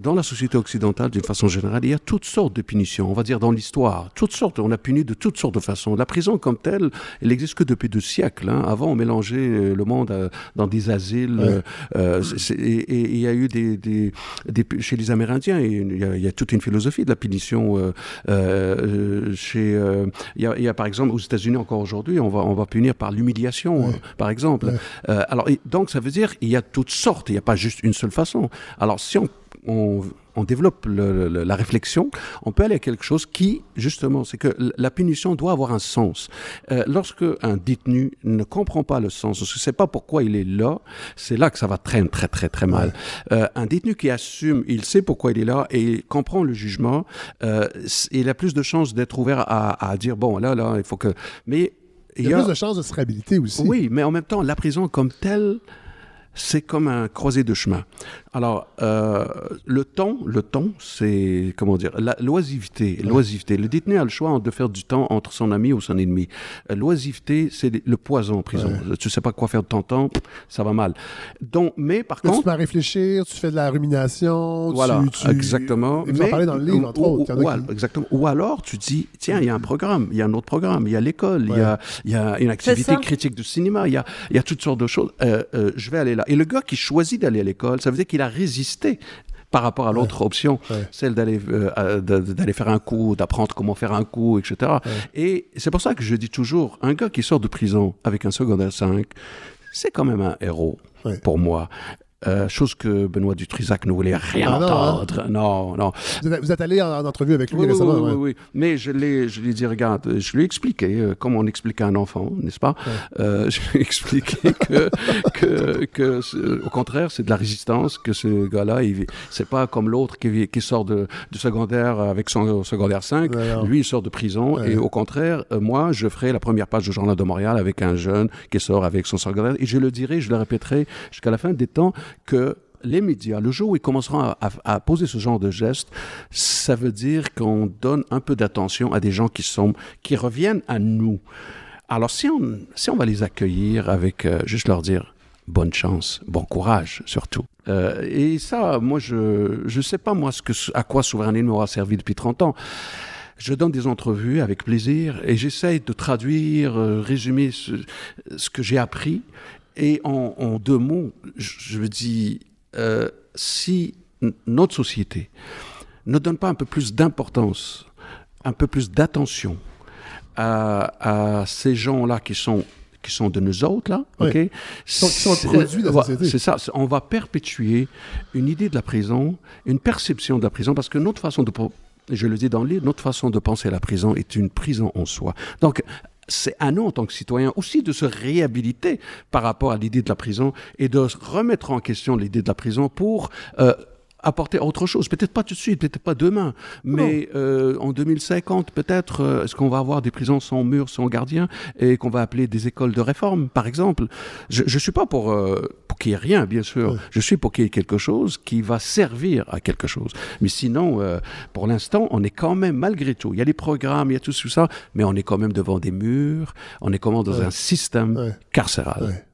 dans la société occidentale d'une façon générale, il y a toutes sortes de punitions. On va dire dans l'histoire, toutes sortes. On a puni de toutes sortes de façons. La prison comme telle, elle n'existe que depuis deux siècles. hein. Avant, on mélangeait le monde dans des asiles. Ouais. et il y a eu des, des, des pu- chez les Amérindiens, il y, a, il y a toute une philosophie de la punition. chez, il y, a, il y a par exemple aux États-Unis encore aujourd'hui, on va, on va punir par l'humiliation, euh, par exemple. Euh, alors, et donc, ça veut dire il y a toutes sortes, il n'y a pas juste une seule façon. Alors, si on, on, on développe le- le- la réflexion, on peut aller à quelque chose qui, justement, c'est que la punition doit avoir un sens. Euh, lorsque un détenu ne comprend pas le sens, ne sait pas pourquoi il est là, c'est là que ça va très, très, très, très mal. Euh, un détenu qui assume, il sait pourquoi il est là et il comprend le jugement, euh, il a plus de chances d'être ouvert à, à dire, bon, là, là, il faut que... Mais Il y a plus de chances de se réhabiliter aussi. oui, mais en même temps, la prison comme telle, c'est comme un croisé de chemin. Alors, euh, le temps, le temps, c'est, comment dire, la l'oisiveté, l'oisiveté. Le détenu a le choix de faire du temps entre son ami ou son ennemi. Euh, L'oisiveté, c'est le poison en prison. Tu sais pas quoi faire de ton temps, ça va mal. Donc, mais par Mais tu contre... mets à réfléchir, tu fais de la rumination. Voilà, tu, tu- exactement. Et vous en parlez dans le livre, entre ou, autres. Ou- a ou- qui- exactement. Ou alors, tu dis, tiens, il y a un programme, il y a un autre programme, il y a l'école, il y Ouais. a, il y a une activité critique du cinéma, il y a, il y a toutes sortes de choses. Euh, euh, je vais aller là. Et le gars qui choisit d'aller à l'école, ça veut dire qu'il a résisté par rapport à l'autre option, celle d'aller euh, d'aller faire un coup, d'apprendre comment faire un coup, etc. Et c'est pour ça que je dis toujours, un gars qui sort de prison avec un secondaire 5, c'est quand même un héros pour moi. Euh, chose que Benoît Dutrisac ne voulait rien Ah non, hein? entendre. Non, non. Vous êtes, vous êtes allé en, en entrevue avec lui Oui, récemment. oui, ouais. oui, oui. Mais je l'ai, je lui ai dit, regarde, je lui ai expliqué, euh, comme on explique à un enfant, n'est-ce pas? Euh, <laughs> Je lui ai expliqué que, que, que au contraire, c'est de la résistance, que ce gars-là, il, c'est pas comme l'autre qui, sort de, du secondaire avec son secondaire 5. Lui, il sort de prison. Et au contraire, moi, je ferai la première page du Journal de Montréal avec un jeune qui sort avec son secondaire. Et je le dirai, je le répéterai jusqu'à la fin des temps que les médias, le jour où ils commenceront à, poser ce genre de gestes, ça veut dire qu'on donne un peu d'attention à des gens qui sont, qui reviennent à nous. Alors si on, si on va les accueillir avec euh, juste leur dire, bonne chance, bon courage surtout. Euh, et ça, moi, je ne sais pas moi ce que, à quoi Souveraineté m'aura servi depuis 30 ans. Je donne des entrevues avec plaisir et j'essaye de traduire, euh, résumer ce que j'ai appris. Et en, en, deux mots, je, me dis, euh, si notre société ne donne pas un peu plus d'importance, un peu plus d'attention à, à ces gens-là qui sont qui sont de nous autres, là, Oui. OK? Qui sont- qui sont le produit de la société. C'est ça. On va perpétuer une idée de la prison, une perception de la prison, parce que notre façon de... Je le dis dans le livre, notre façon de penser à la prison est une prison en soi. Donc, c'est à nous, en tant que citoyens, aussi de se réhabiliter par rapport à l'idée de la prison et de remettre en question l'idée de la prison pour... euh, apporter autre chose, peut-être pas tout de suite, peut-être pas demain, mais euh, en 2050, peut-être, euh, est-ce qu'on va avoir des prisons sans murs, sans gardiens, et qu'on va appeler des écoles de réforme, par exemple? Je ne suis pas pour, euh, pour qu'il n'y ait rien, bien sûr. Je suis pour qu'il y ait quelque chose qui va servir à quelque chose. Mais sinon, euh, pour l'instant, on est quand même, malgré tout, il y a les programmes, il y a tout ça, mais on est quand même devant des murs, on est quand même dans un système carcéral.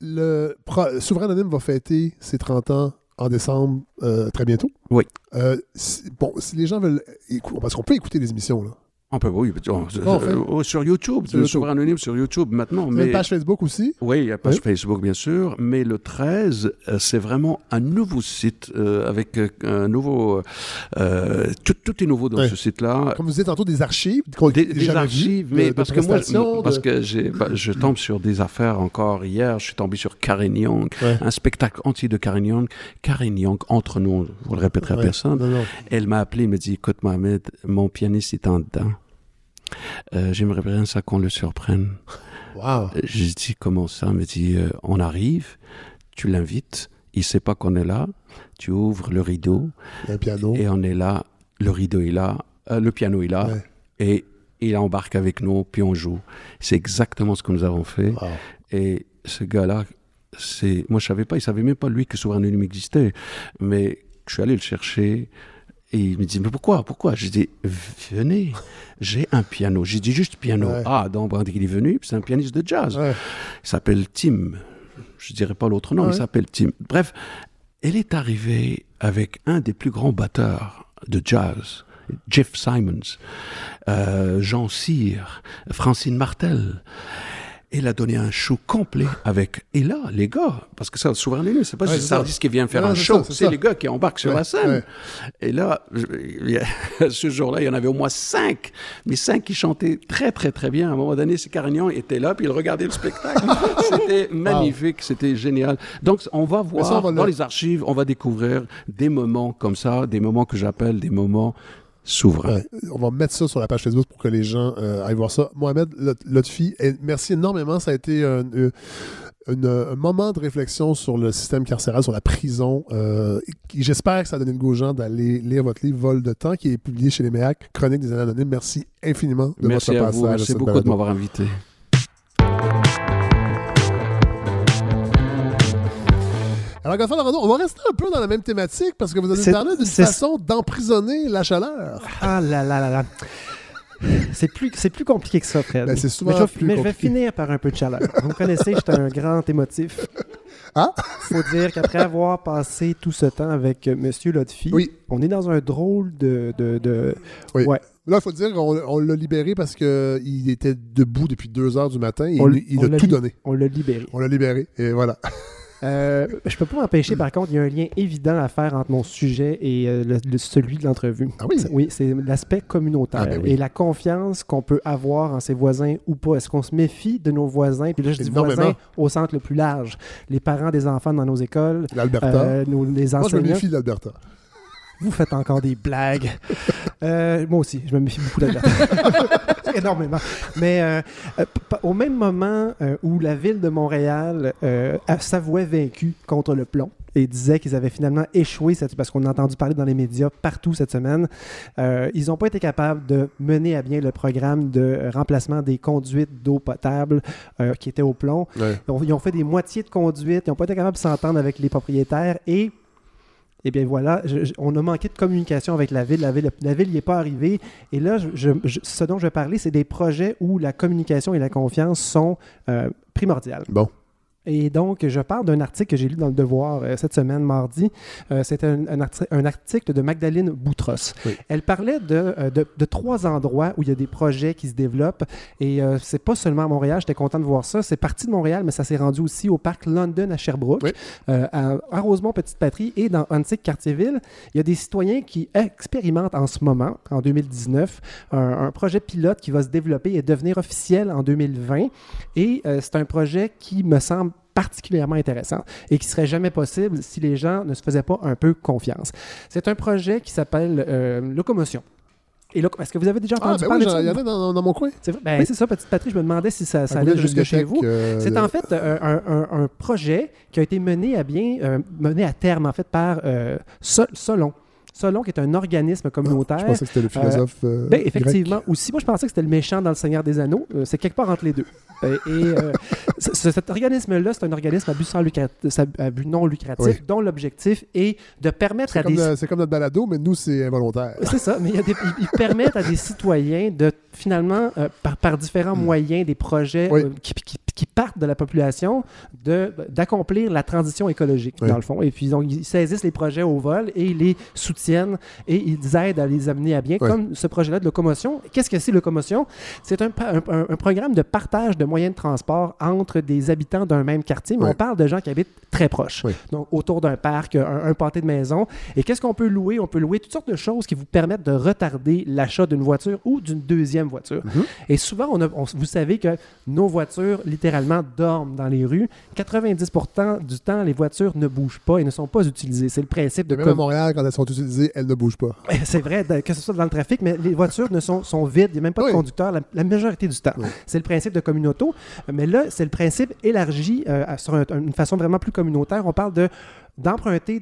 Le Souverain Anonyme va fêter ses 30 ans en décembre euh, très bientôt. Oui. Euh, si- bon, si les gens veulent écouter, parce qu'on peut écouter les émissions, là. On peut, oui, on- on fait. euh, sur YouTube, Sur le YouTube. Anonyme sur YouTube maintenant. Mais... une page Facebook aussi? Oui, il y a page Oui. Facebook, bien sûr, mais le 13, euh, c'est vraiment un nouveau site euh, avec euh, un nouveau. euh, tout, tout est nouveau dans ce site-là. Comme vous disiez tantôt, des archives. Des, des archives, mais de- de parce que moi, prestations, parce de- que j'ai, bah, je tombe sur des affaires encore hier. Je suis tombé sur Karen Young, Ouais. un spectacle entier de Karen Young. Karen Young, entre nous, vous le répéterez à Ouais. personne. Non, non. Elle m'a appelé, elle me dit, écoute Mohamed, mon pianiste est en dedans. Euh, J'aimerais bien ça qu'on le surprenne. Wow. J'ai dit, comment ça? Elle me dit, euh, on arrive, tu l'invites, il sait pas qu'on est là, tu ouvres le rideau. Il un piano. Et on est là, le rideau est là, euh, le piano est là, Ouais. et il embarque avec nous, puis on joue. C'est exactement ce que nous avons fait. Et ce gars-là, c'est, moi je savais pas, il savait même pas lui que Souverain Anonyme existait, mais je suis allé le chercher. Et il me dit, mais pourquoi, pourquoi? J'ai dit, venez, j'ai un piano. J'ai dit juste piano. Ouais. Ah, donc il est venu, c'est un pianiste de jazz. Ouais. Il s'appelle Tim. Je dirais pas l'autre nom, Ouais. il s'appelle Tim. Bref, elle est arrivée avec un des plus grands batteurs de jazz, Jeff Simons, euh, Jean Cyr, Francine Martel. Elle a donné un show complet avec. Et là, les gars, parce que ça, le souverain Anonyme, c'est pas Ouais, juste. Sardis qui vient faire Ouais, un show, c'est les gars qui embarquent sur Ouais, la scène. Et là, je- <laughs> ce jour-là, il y en avait au moins cinq, mais cinq qui chantaient très, très, très bien. À un moment donné, c'est Carignan était là, puis il regardait le spectacle. <laughs> c'était magnifique, c'était génial. Donc, on va voir ça, on va dans le- les archives, on va découvrir des moments comme ça, des moments que j'appelle des moments souverains. Ouais. On va mettre ça sur la page Facebook pour que les gens euh, aillent voir ça. Mohamed Lot- Lotfi, merci énormément. Ça a été un, un- moment de réflexion sur le système carcéral, sur la prison. Euh, J'espère que ça a donné le goût aux gens d'aller lire votre livre Vol de temps qui est publié chez les MEAC, Chronique des années anonymes. Merci infiniment de Merci votre à passage. vous, merci beaucoup de m'avoir invité. Alors, Godfrey on va rester un peu dans la même thématique parce que vous avez parlé d'une façon d'emprisonner la chaleur. Ah là là là là. C'est plus, c'est plus compliqué que ça, Fred. Ben, c'est souvent mais je, plus mais je vais finir par un peu de chaleur. Vous me connaissez, j'étais un grand émotif. Ah? faut dire qu'après avoir passé tout ce temps avec euh, Monsieur Lotfi, Oui. on est dans un drôle de... de, de- Oui. Ouais. Là, il faut dire qu'on on l'a libéré parce qu'il était debout depuis 2 heures du matin et On il, l- il on a l'a tout donné. On l'a libéré. On l'a libéré et voilà. Euh, je peux pas m'empêcher, par contre, il y a un lien évident à faire entre mon sujet et euh, le- le- celui de l'entrevue. Ah oui? Oui, c'est l'aspect communautaire Ah ben oui. et la confiance qu'on peut avoir en ses voisins ou pas. Est-ce qu'on se méfie de nos voisins? Puis là, je dis Énormément. voisins au centre le plus large. Les parents des enfants dans nos écoles, L'Alberta. euh, les Moi, je me enseignants. méfie de l'Alberta. Vous faites encore des blagues. <laughs> Euh, moi aussi, je me méfie beaucoup d'Alberta. <laughs> Énormément. Mais euh, euh, au même moment euh, où la ville de Montréal euh, s'avouait vaincue contre le plomb et disait qu'ils avaient finalement échoué, cette- parce qu'on a entendu parler dans les médias partout cette semaine, euh, ils n'ont pas été capables de mener à bien le programme de remplacement des conduites d'eau potable euh, qui étaient au plomb. Ouais. Ils ont, ils ont fait des moitiés de conduites, ils n'ont pas été capables de s'entendre avec les propriétaires et eh bien voilà, on a manqué de communication avec la ville. La ville la ville n'y est pas arrivée. Et là, ce dont je vais parler, c'est des projets où la communication et la confiance sont euh, primordiales. Bon. Et donc, je parle d'un article que j'ai lu dans Le Devoir euh, cette semaine, mardi. Euh, C'était un, un arti- un article de Magdalene Boutros. Oui. Elle parlait de, euh, de, de trois endroits où il y a des projets qui se développent. Et euh, c'est pas seulement à Montréal, j'étais content de voir ça. C'est parti de Montréal, mais ça s'est rendu aussi au parc London à Sherbrooke, à, à Rosemont, Petite Patrie et dans Antique Cartierville. Il y a des citoyens qui expérimentent en ce moment, en 2019, un, un projet pilote qui va se développer et devenir officiel en 2020. Et c'est un projet qui me semble particulièrement intéressant et qui serait jamais possible si les gens ne se faisaient pas un peu confiance. C'est un projet qui s'appelle euh, Locomotion. Et Est-ce que vous avez déjà Ah, entendu ben parler oui, de ça? il y en a dans, dans mon coin. C'est? Ben, Oui. ça, petite patrie. Je me demandais si ça, allait jusque chez vous. euh, c'est en fait euh, un, un- un projet qui a été mené à bien, euh, mené à terme en fait par Sol- Solon. Solon, qui est un organisme communautaire. Je pensais que c'était le philosophe. euh, ben, effectivement, aussi. Moi, je pensais que c'était le méchant dans Le Seigneur des Anneaux. Euh, c'est quelque part entre les deux. Euh, et euh, cet organisme-là, c'est un organisme à but, sans lucratif- à but non lucratif, Oui. dont l'objectif est de permettre à des c'est comme notre balado, mais nous, c'est involontaire. c'est ça, mais il y a des- ils permettent à des citoyens de finalement, euh, par, par différents moyens, des projets Hmm. Oui. euh, qui, qui- qui partent de la population, d'accomplir la transition écologique, Oui. dans le fond. Et puis, donc, ils saisissent les projets au vol et ils les soutiennent et ils aident à les amener à bien, Oui. comme ce projet-là de locomotion. Qu'est-ce que c'est locomotion? C'est un, un- programme de partage de moyens de transport entre des habitants d'un même quartier, mais on parle de gens qui habitent très proches, donc autour d'un parc, un, un pâté de maison. Et qu'est-ce qu'on peut louer? On peut louer toutes sortes de choses qui vous permettent de retarder l'achat d'une voiture ou d'une deuxième voiture. Mhm. Et souvent, on a- on- vous savez que nos voitures, littéralement, dorment dans les rues. 90% du temps, les voitures ne bougent pas et ne sont pas utilisées. C'est le principe de... Même à Montréal, quand elles sont utilisées, elles ne bougent pas. <laughs> c'est vrai, que ce soit dans le trafic, mais les voitures ne sont, sont vides, il n'y a même pas Oui. de conducteur la, la majorité du temps. Oui. C'est le principe de communauto, mais là, c'est le principe élargi euh, sur un- une façon vraiment plus communautaire. On parle de d'emprunter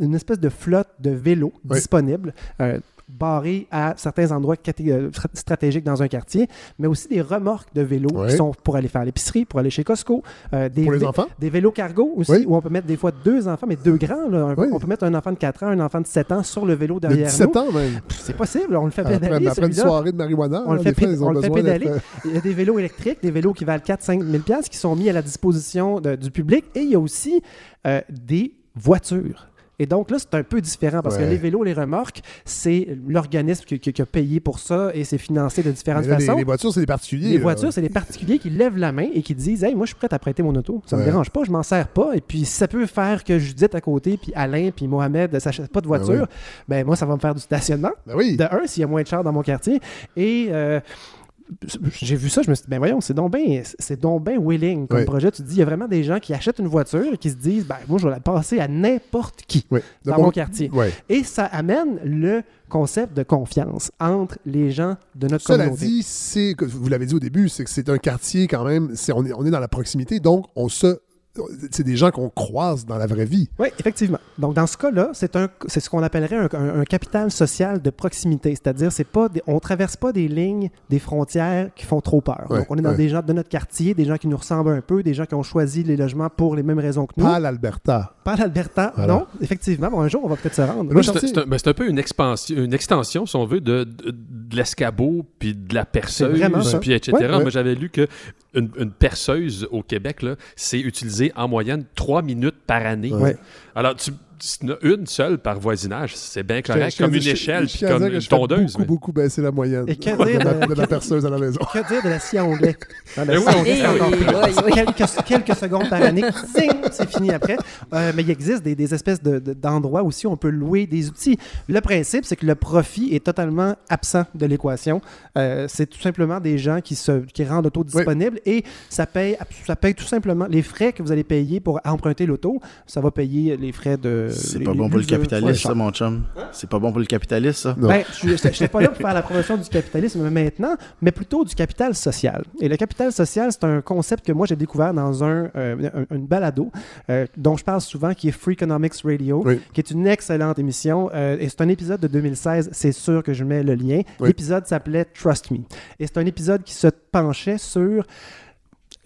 une espèce de flotte de vélos Oui. disponibles. euh, barrés à certains endroits euh, strat- stratégiques dans un quartier, mais aussi des remorques de vélos Oui. qui sont pour aller faire l'épicerie, pour aller chez Costco, euh, des, Pour les enfants? des vélos cargo aussi, Oui. où on peut mettre des fois deux enfants, mais deux grands. là. Un- Oui. On peut mettre un enfant de 4 ans, un enfant de 7 ans sur le vélo De derrière 17 nous. ans, même. C'est possible, on le fait Après, pédaler. après une soirée de marijuana, On le là, fait, fois, ils ont on le fait pédaler. euh, Il y a des vélos électriques, des vélos qui valent 4-5 000 piastres qui sont mis à la disposition de- du public. Et il y a aussi euh, des voitures. Et donc là, c'est un peu différent parce que les vélos, les remorques, c'est l'organisme qui, qui- qui a payé pour ça et c'est financé de différentes là, les, façons. les voitures, c'est des particuliers. Les là. voitures, c'est des particuliers qui lèvent la main et qui disent Hey, moi, je suis prêt à prêter mon auto. Ça me Ouais. dérange pas, je m'en sers pas. Et puis, si ça peut faire que Judith à côté, puis Alain, puis Mohamed ne s'achètent pas de Ben voiture, oui. ben moi, ça va me faire du stationnement. Ben oui. De un, s'il y a moins de chars dans mon quartier. Et. euh, j'ai vu ça, je me suis dit, ben voyons, c'est donc bien ben willing comme Oui. projet. Tu te dis, il y a vraiment des gens qui achètent une voiture et qui se disent, ben moi, je vais la passer à n'importe qui Oui. Dans bon- mon quartier. Et ça amène le concept de confiance entre les gens de notre Cela communauté. dit, c'est, que vous l'avez dit au début, c'est que c'est un quartier quand même, on, est, on est dans la proximité, donc on se, c'est des gens qu'on croise dans la vraie vie. Oui, effectivement. Donc, dans ce cas-là, c'est un, c'est ce qu'on appellerait un, un- un capital social de proximité. C'est-à-dire, c'est pas, des- on traverse pas des lignes, des frontières qui font trop peur. Ouais, Donc, on est dans ouais. des gens de notre quartier, des gens qui nous ressemblent un peu, des gens qui ont choisi les logements pour les mêmes raisons que nous. Pas l'Alberta. Pas l'Alberta, Voilà. non, effectivement. Bon, un jour, on va peut-être se rendre. Moi, C'est un, ben, c'est un peu une expansion, une extension, si on veut, de, de, de l'escabeau, puis de la perceuse, puis etc. Ouais, ouais. Moi, j'avais lu que une, une perceuse au Québec, là, c'est utilisé en moyenne trois minutes par année. Ouais. Alors, tu, une seule par voisinage, c'est bien correct, je- comme je- une je- échelle, je puis comme une tondeuse. beaucoup, mais- beaucoup baisser la moyenne Et que de, dire ma, de- de ma perceuse à la maison. Que dire de la scie à onglet? La scie oui. à onglet, <laughs> oui. Quelques, quelques secondes par année, c'est fini après. Euh, mais il existe des, des espèces de- de- d'endroits aussi où on peut louer des outils. Le principe, c'est que le profit est totalement absent de l'équation. Euh, c'est tout simplement des gens qui, se, qui rendent l'auto disponible et ça paye, ça paye tout simplement les frais que vous allez payer pour emprunter l'auto. Ça va payer les frais de. C'est les- pas bon pour le Ouais, ça, mon chum. C'est pas bon pour le capitalisme, ça. Ben, je ne suis pas là pour faire la promotion du capitalisme maintenant, mais plutôt du capital social. Et le capital social, c'est un concept que moi j'ai découvert dans un, euh, un- une balado euh, dont je parle souvent, qui est Free Economics Radio, Oui. qui est une excellente émission. euh, et c'est un épisode de 2016, c'est sûr que je mets le lien. Oui. L'épisode s'appelait Trust Me. Et c'est un épisode qui se penchait sur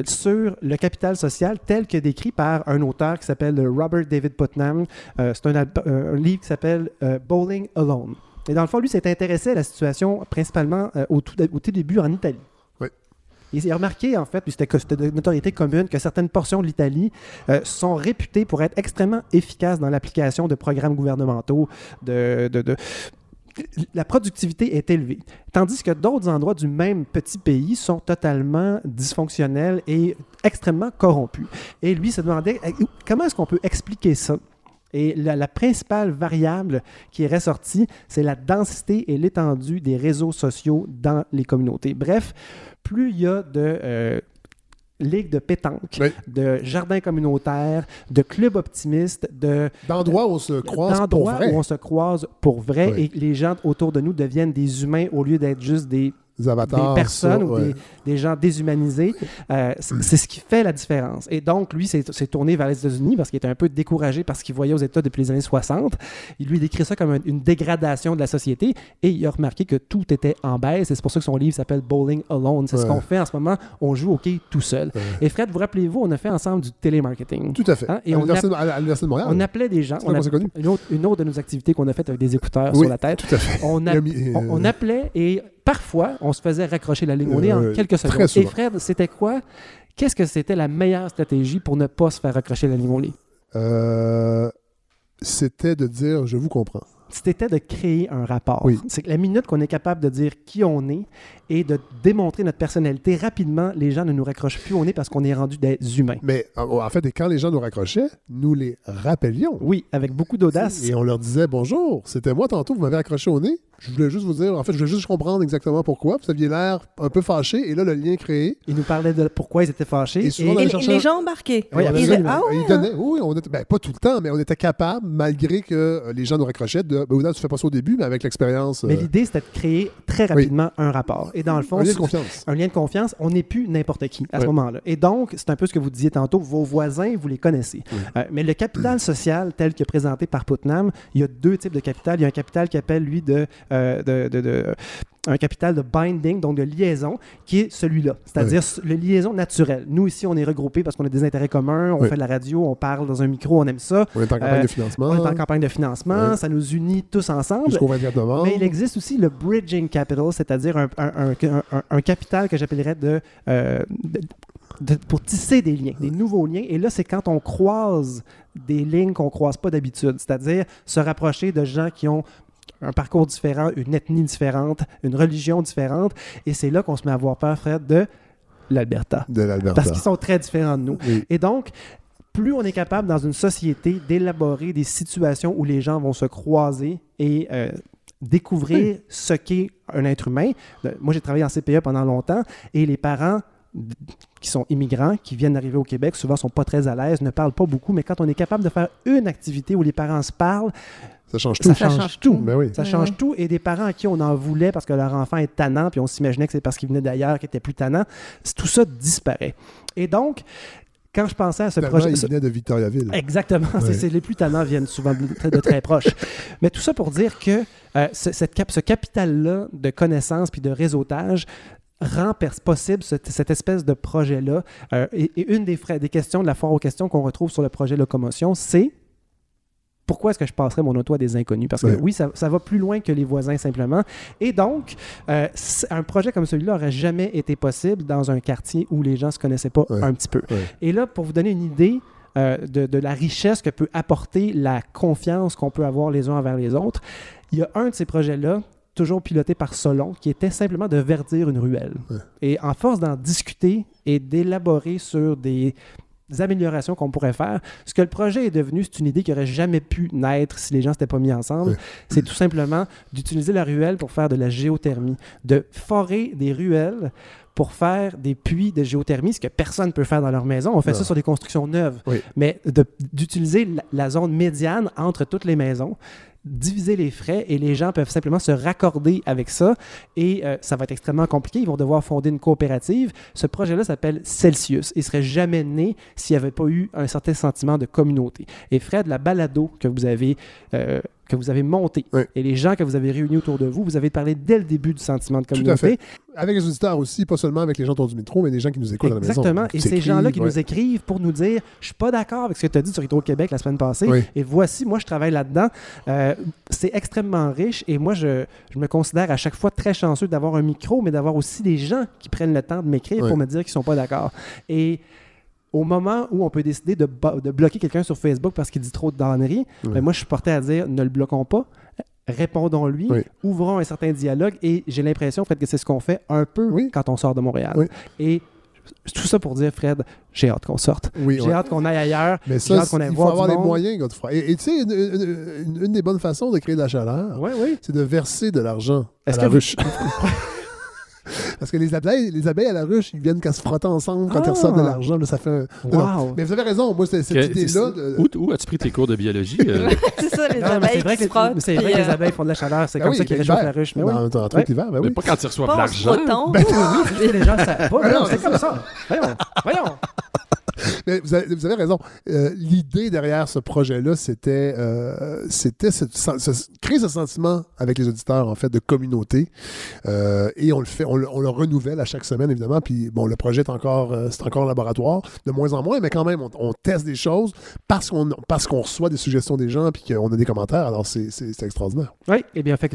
sur le capital social tel que décrit par un auteur qui s'appelle Robert David Putnam. Euh, c'est un, euh, un livre qui s'appelle euh, Bowling Alone. Et dans le fond, lui s'est intéressé à la situation principalement euh, au, tout, au tout début en Italie. Il a remarqué, en fait, puis c'était de notoriété commune, que certaines portions de l'Italie euh, sont réputées pour être extrêmement efficaces dans l'application de programmes gouvernementaux, de, de- de- la productivité est élevée. Tandis que d'autres endroits du même petit pays sont totalement dysfonctionnels et extrêmement corrompus. Et lui se demandait eh, comment est-ce qu'on peut expliquer ça? Et la, principale variable qui est ressortie, c'est la densité et l'étendue des réseaux sociaux dans les communautés. Bref, plus il y a de euh, ligues de pétanque, de jardins communautaires, de clubs optimistes, de D'endroits où on se croise pour vrai. où on se croise pour vrai Oui. et les gens autour de nous deviennent des humains au lieu d'être juste des Des avatars, des personnes ça, ou des, des gens déshumanisés. Euh, c'est ce qui fait la différence. Et donc, lui, s'est tourné vers les États-Unis parce qu'il était un peu découragé par ce qu'il voyait aux États depuis les années 60. Il lui décrit ça comme un- une dégradation de la société et il a remarqué que tout était en baisse. Et c'est pour ça que son livre s'appelle Bowling Alone. C'est ce qu'on fait en ce moment. On joue au hockey tout seul. Et Fred, vous rappelez-vous, on a fait ensemble du télémarketing. Tout à fait. Hein? Et À on l'Université app- de- Montréal. On appelait des gens. On connus. Une, autre, une autre de nos activités qu'on a faites avec des écouteurs Oui, sur la tête. tout à fait. On, a euh, on appelait et parfois, on se faisait raccrocher la ligne au nez en quelques secondes. Et. Fred, c'était quoi? Qu'est-ce que c'était la meilleure stratégie pour ne pas se faire raccrocher la ligne au nez? Euh, C'était de dire je vous comprends. C'était de créer un rapport. Oui. C'est que la minute qu'on est capable de dire qui on est et de démontrer notre personnalité rapidement, les gens ne nous raccrochent plus au nez parce qu'on est rendu des humains. Mais en en fait, et quand les gens nous raccrochaient, nous les rappelions. Oui, avec beaucoup d'audace. Et on leur disait bonjour, c'était moi tantôt, vous m'avez accroché au nez. Je voulais juste vous dire, en fait, je voulais juste comprendre exactement pourquoi. Vous aviez l'air un peu fâché, et là, le lien créé. Ils nous parlaient de pourquoi ils étaient fâchés. Et souvent, Et les gens embarqués. Oui, Ils disaient, ah Ils donnaient- oui, on était, ben, pas tout le temps, mais on était capable, malgré que les gens nous raccrochaient, de, ben, Ouda, tu fais pas ça au début, mais avec l'expérience. Mais euh, l'idée, c'était de créer très rapidement un rapport. Et dans le fond, Un lien de confiance. Un lien de confiance. On n'est plus n'importe qui à ce moment-là. Et donc, c'est un peu ce que vous disiez tantôt, vos voisins, vous les connaissez. Euh, mais le capital social tel que présenté par Putnam, il y a deux types de capital. Il y a un capital qui appelle, lui, de, euh, de- de- de- un capital de binding, donc de liaison, qui est celui-là, c'est-à-dire le liaison naturelle. Nous, ici, on est regroupés parce qu'on a des intérêts communs, on Oui. fait de la radio, on parle dans un micro, on aime ça. On est en campagne Euh, de financement. On est en campagne de financement, ça nous unit tous ensemble. Jusqu'au 24 novembre. Mais il existe aussi le bridging capital, c'est-à-dire un, un- un- un- un capital que j'appellerais de, euh, de- de- pour tisser des liens, des nouveaux liens. Et là, c'est quand on croise des lignes qu'on ne croise pas d'habitude, c'est-à-dire se rapprocher de gens qui ont un parcours différent, une ethnie différente, une religion différente. Et c'est là qu'on se met à avoir peur, Fred, de l'Alberta. De l'Alberta. Parce qu'ils sont très différents de nous. Oui. Et donc, plus on est capable dans une société d'élaborer des situations où les gens vont se croiser et euh, découvrir ce qu'est un être humain. Euh, Moi, j'ai travaillé en CPE pendant longtemps et les parents qui sont immigrants, qui viennent d'arriver au Québec, souvent sont pas très à l'aise, ne parlent pas beaucoup, mais quand on est capable de faire une activité où les parents se parlent, Ça change ça tout. change, tout. Ben oui. Ça change tout. Et des parents à qui on en voulait parce que leur enfant est tannant, puis on s'imaginait que c'est parce qu'il venait d'ailleurs qu'il était plus tannant, tout ça disparaît. Et donc, quand je pensais à ce projet... il venait de Victoriaville. Exactement. C'est- Ouais. c'est- les plus tannants viennent souvent de, très- de très proches. <laughs> Mais tout ça pour dire que euh, ce, cette cap- ce capital-là de connaissances puis de réseautage rend possible cette, cette espèce de projet-là. Euh, et, et une des, des questions de la foire aux questions qu'on retrouve sur le projet Locomotion, c'est pourquoi est-ce que je passerais mon auto à des inconnus? Parce que oui, ça, ça va plus loin que les voisins simplement. Et donc, euh, un projet comme celui-là aurait jamais été possible dans un quartier où les gens se connaissaient pas un petit peu. Et là, pour vous donner une idée euh, de, de la richesse que peut apporter la confiance qu'on peut avoir les uns envers les autres, il y a un de ces projets-là, toujours piloté par Solon, qui était simplement de verdir une ruelle. Ouais. Et en force d'en discuter et d'élaborer sur des améliorations qu'on pourrait faire. Ce que le projet est devenu, c'est une idée qui aurait jamais pu naître si les gens s'étaient pas mis ensemble. C'est tout simplement d'utiliser la ruelle pour faire de la géothermie, de forer des ruelles pour faire des puits de géothermie, ce que personne ne peut faire dans leur maison. On fait Non. ça sur des constructions neuves. Oui. Mais d'utiliser la, la zone médiane entre toutes les maisons, diviser les frais et les gens peuvent simplement se raccorder avec ça et euh, ça va être extrêmement compliqué. Ils vont devoir fonder une coopérative. Ce projet-là s'appelle Celsius. Il serait jamais né s'il n'y avait pas eu un certain sentiment de communauté. Et Fred, la balado que vous avez euh, que vous avez monté et les gens que vous avez réunis autour de vous, vous avez parlé dès le début du sentiment de Tout à communauté. fait. Avec les auditeurs aussi, pas seulement avec les gens autour du métro, mais les gens qui nous écoutent à la maison. Exactement. Et ces gens-là qui s'écrivent, nous ouais. écrivent pour nous dire Je suis pas d'accord avec ce que tu as dit sur Hydro-Québec la semaine passée. Oui. Et voici, moi, je travaille là-dedans. Euh, c'est extrêmement riche. Et moi, je, je me considère à chaque fois très chanceux d'avoir un micro, mais d'avoir aussi des gens qui prennent le temps de m'écrire Oui. pour me dire qu'ils sont pas d'accord. Et au moment où on peut décider de, bloquer quelqu'un sur Facebook parce qu'il dit trop de danneries, Oui. ben moi, je suis porté à dire ne le bloquons pas. Répondons-lui, Oui. ouvrons un certain dialogue et j'ai l'impression fait, que c'est ce qu'on fait un peu quand on sort de Montréal. Et tout ça pour dire, Fred, j'ai hâte qu'on sorte. J'ai ouais. hâte qu'on aille ailleurs. Mais j'ai ça, hâte qu'on aille il faut voir avoir monde. moyens, Godefroy. Et tu sais, une, une- une- une des bonnes façons de créer de la chaleur, c'est de verser de l'argent à Est-ce la vous- ruche. <laughs> Parce que les abeilles, les abeilles à la ruche, ils viennent qu'à se frotter ensemble quand Ah! ils reçoivent de l'argent. là, Ça fait un... Wow. Mais vous avez raison, moi, c'est cette idée-là. de- Où, où as-tu pris tes cours de biologie? euh? C'est ça, les Non, mais abeilles c'est vrai qui que, se frottent. c'est vrai puis, que les euh, abeilles font de la chaleur. C'est Ben comme oui, ça qu'ils réchauffent la ruche. Mais oui. Autres Ouais. l'hiver, ben Mais oui. pas quand ils reçoivent Pas de en l'argent. frottant. Ben Oui, les gens. Ah c'est c'est comme ça. Voyons, voyons. <laughs> Mais vous, avez, vous avez raison. Euh, L'idée derrière ce projet-là, c'était euh, c'était ce- ce- créer ce sentiment avec les auditeurs, en fait, de communauté. Euh, et on le fait, on le, on le renouvelle à chaque semaine, évidemment. Puis, bon, le projet est encore, c'est encore en laboratoire, de moins en moins, mais quand même, on, on teste des choses parce qu'on reçoit des suggestions des gens puis qu'on a des commentaires. Alors, c'est extraordinaire. Oui, eh bien, fait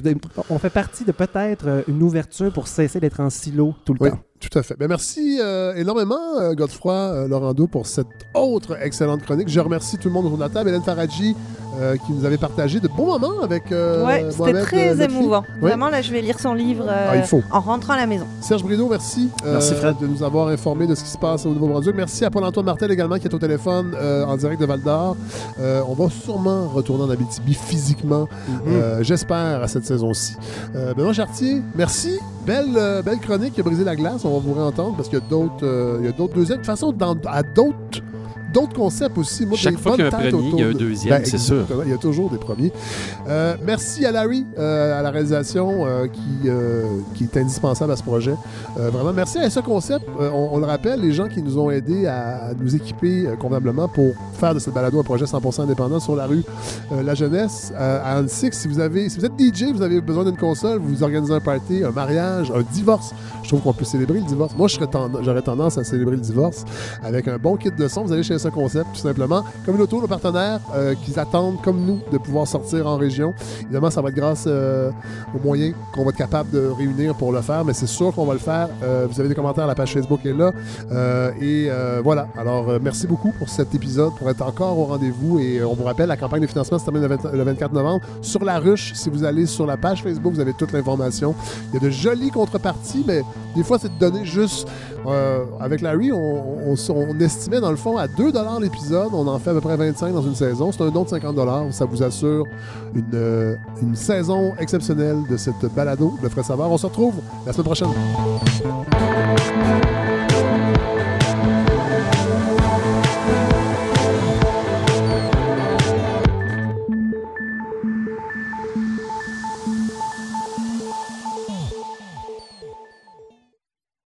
on fait partie de peut-être une ouverture pour cesser d'être en silo tout le Oui, temps. Tout à fait. Ben, merci euh, énormément, euh, Godefroy euh, Laurando, pour cette autre excellente chronique. Je remercie tout le monde autour de la table. Hélène Faradji, euh, qui nous avait partagé de bons moments avec euh, Ouais, c'était Mohamed, très euh, émouvant. Oui. Vraiment, là, je vais lire son livre euh, Ah, il faut. en rentrant à la maison. Serge Brideau, merci, euh, Merci, Fred. de nous avoir informés de ce qui se passe au Nouveau-Brunswick. Merci à Paul-Antoine Martel également qui est au téléphone euh, en direct de Val d'Or. Euh, on va sûrement retourner en Abitibi physiquement, euh, j'espère, à cette saison-ci. Euh, Benoît Chartier, merci. Belle, euh, belle chronique qui a brisé la glace. On vous réentendre parce qu'il y a d'autres euh, deuxièmes. De toute façon, dans, à d'autres d'autres concepts aussi. Moi, Chaque fois qu'il y a un premier, il y a un deuxième, Ben, c'est sûr. Il y a toujours des premiers. Euh, merci à Larry, euh, à la réalisation, euh, qui, qui est indispensable à ce projet. Vraiment, merci à ce concept. On, on le rappelle, les gens qui nous ont aidés à, à nous équiper convenablement pour faire de cette balado un projet 100% indépendant sur la rue La Jeunesse à Anne Six. Si vous, avez, si vous êtes DJ, vous avez besoin d'une console, vous organisez un party, un mariage, un divorce. Je trouve qu'on peut célébrer le divorce. Moi, j'aurais tendance à célébrer le divorce avec un bon kit de son. Vous allez chez ce concept, tout simplement. Comme l'auto, nos partenaires euh, qui attendent, comme nous, de pouvoir sortir en région. Évidemment, ça va être grâce euh, aux moyens qu'on va être capable de réunir pour le faire, mais c'est sûr qu'on va le faire. Euh, vous avez des commentaires, la page Facebook est là. Euh, et voilà. Alors, merci beaucoup pour cet épisode, pour être encore au rendez-vous. Et on vous rappelle, la campagne de financement se termine le, 20 le 24 novembre. Sur la ruche, si vous allez sur la page Facebook, vous avez toute l'information. Il y a de jolies contreparties, mais des fois, c'est de donner juste. Euh, avec Larry, on, estimait dans le fond à 2 l'épisode. On en fait à peu près 25 dans une saison. C'est un don de 50 Ça vous assure une, euh, une saison exceptionnelle de cette balado, le Frais Saveur. On se retrouve la semaine prochaine.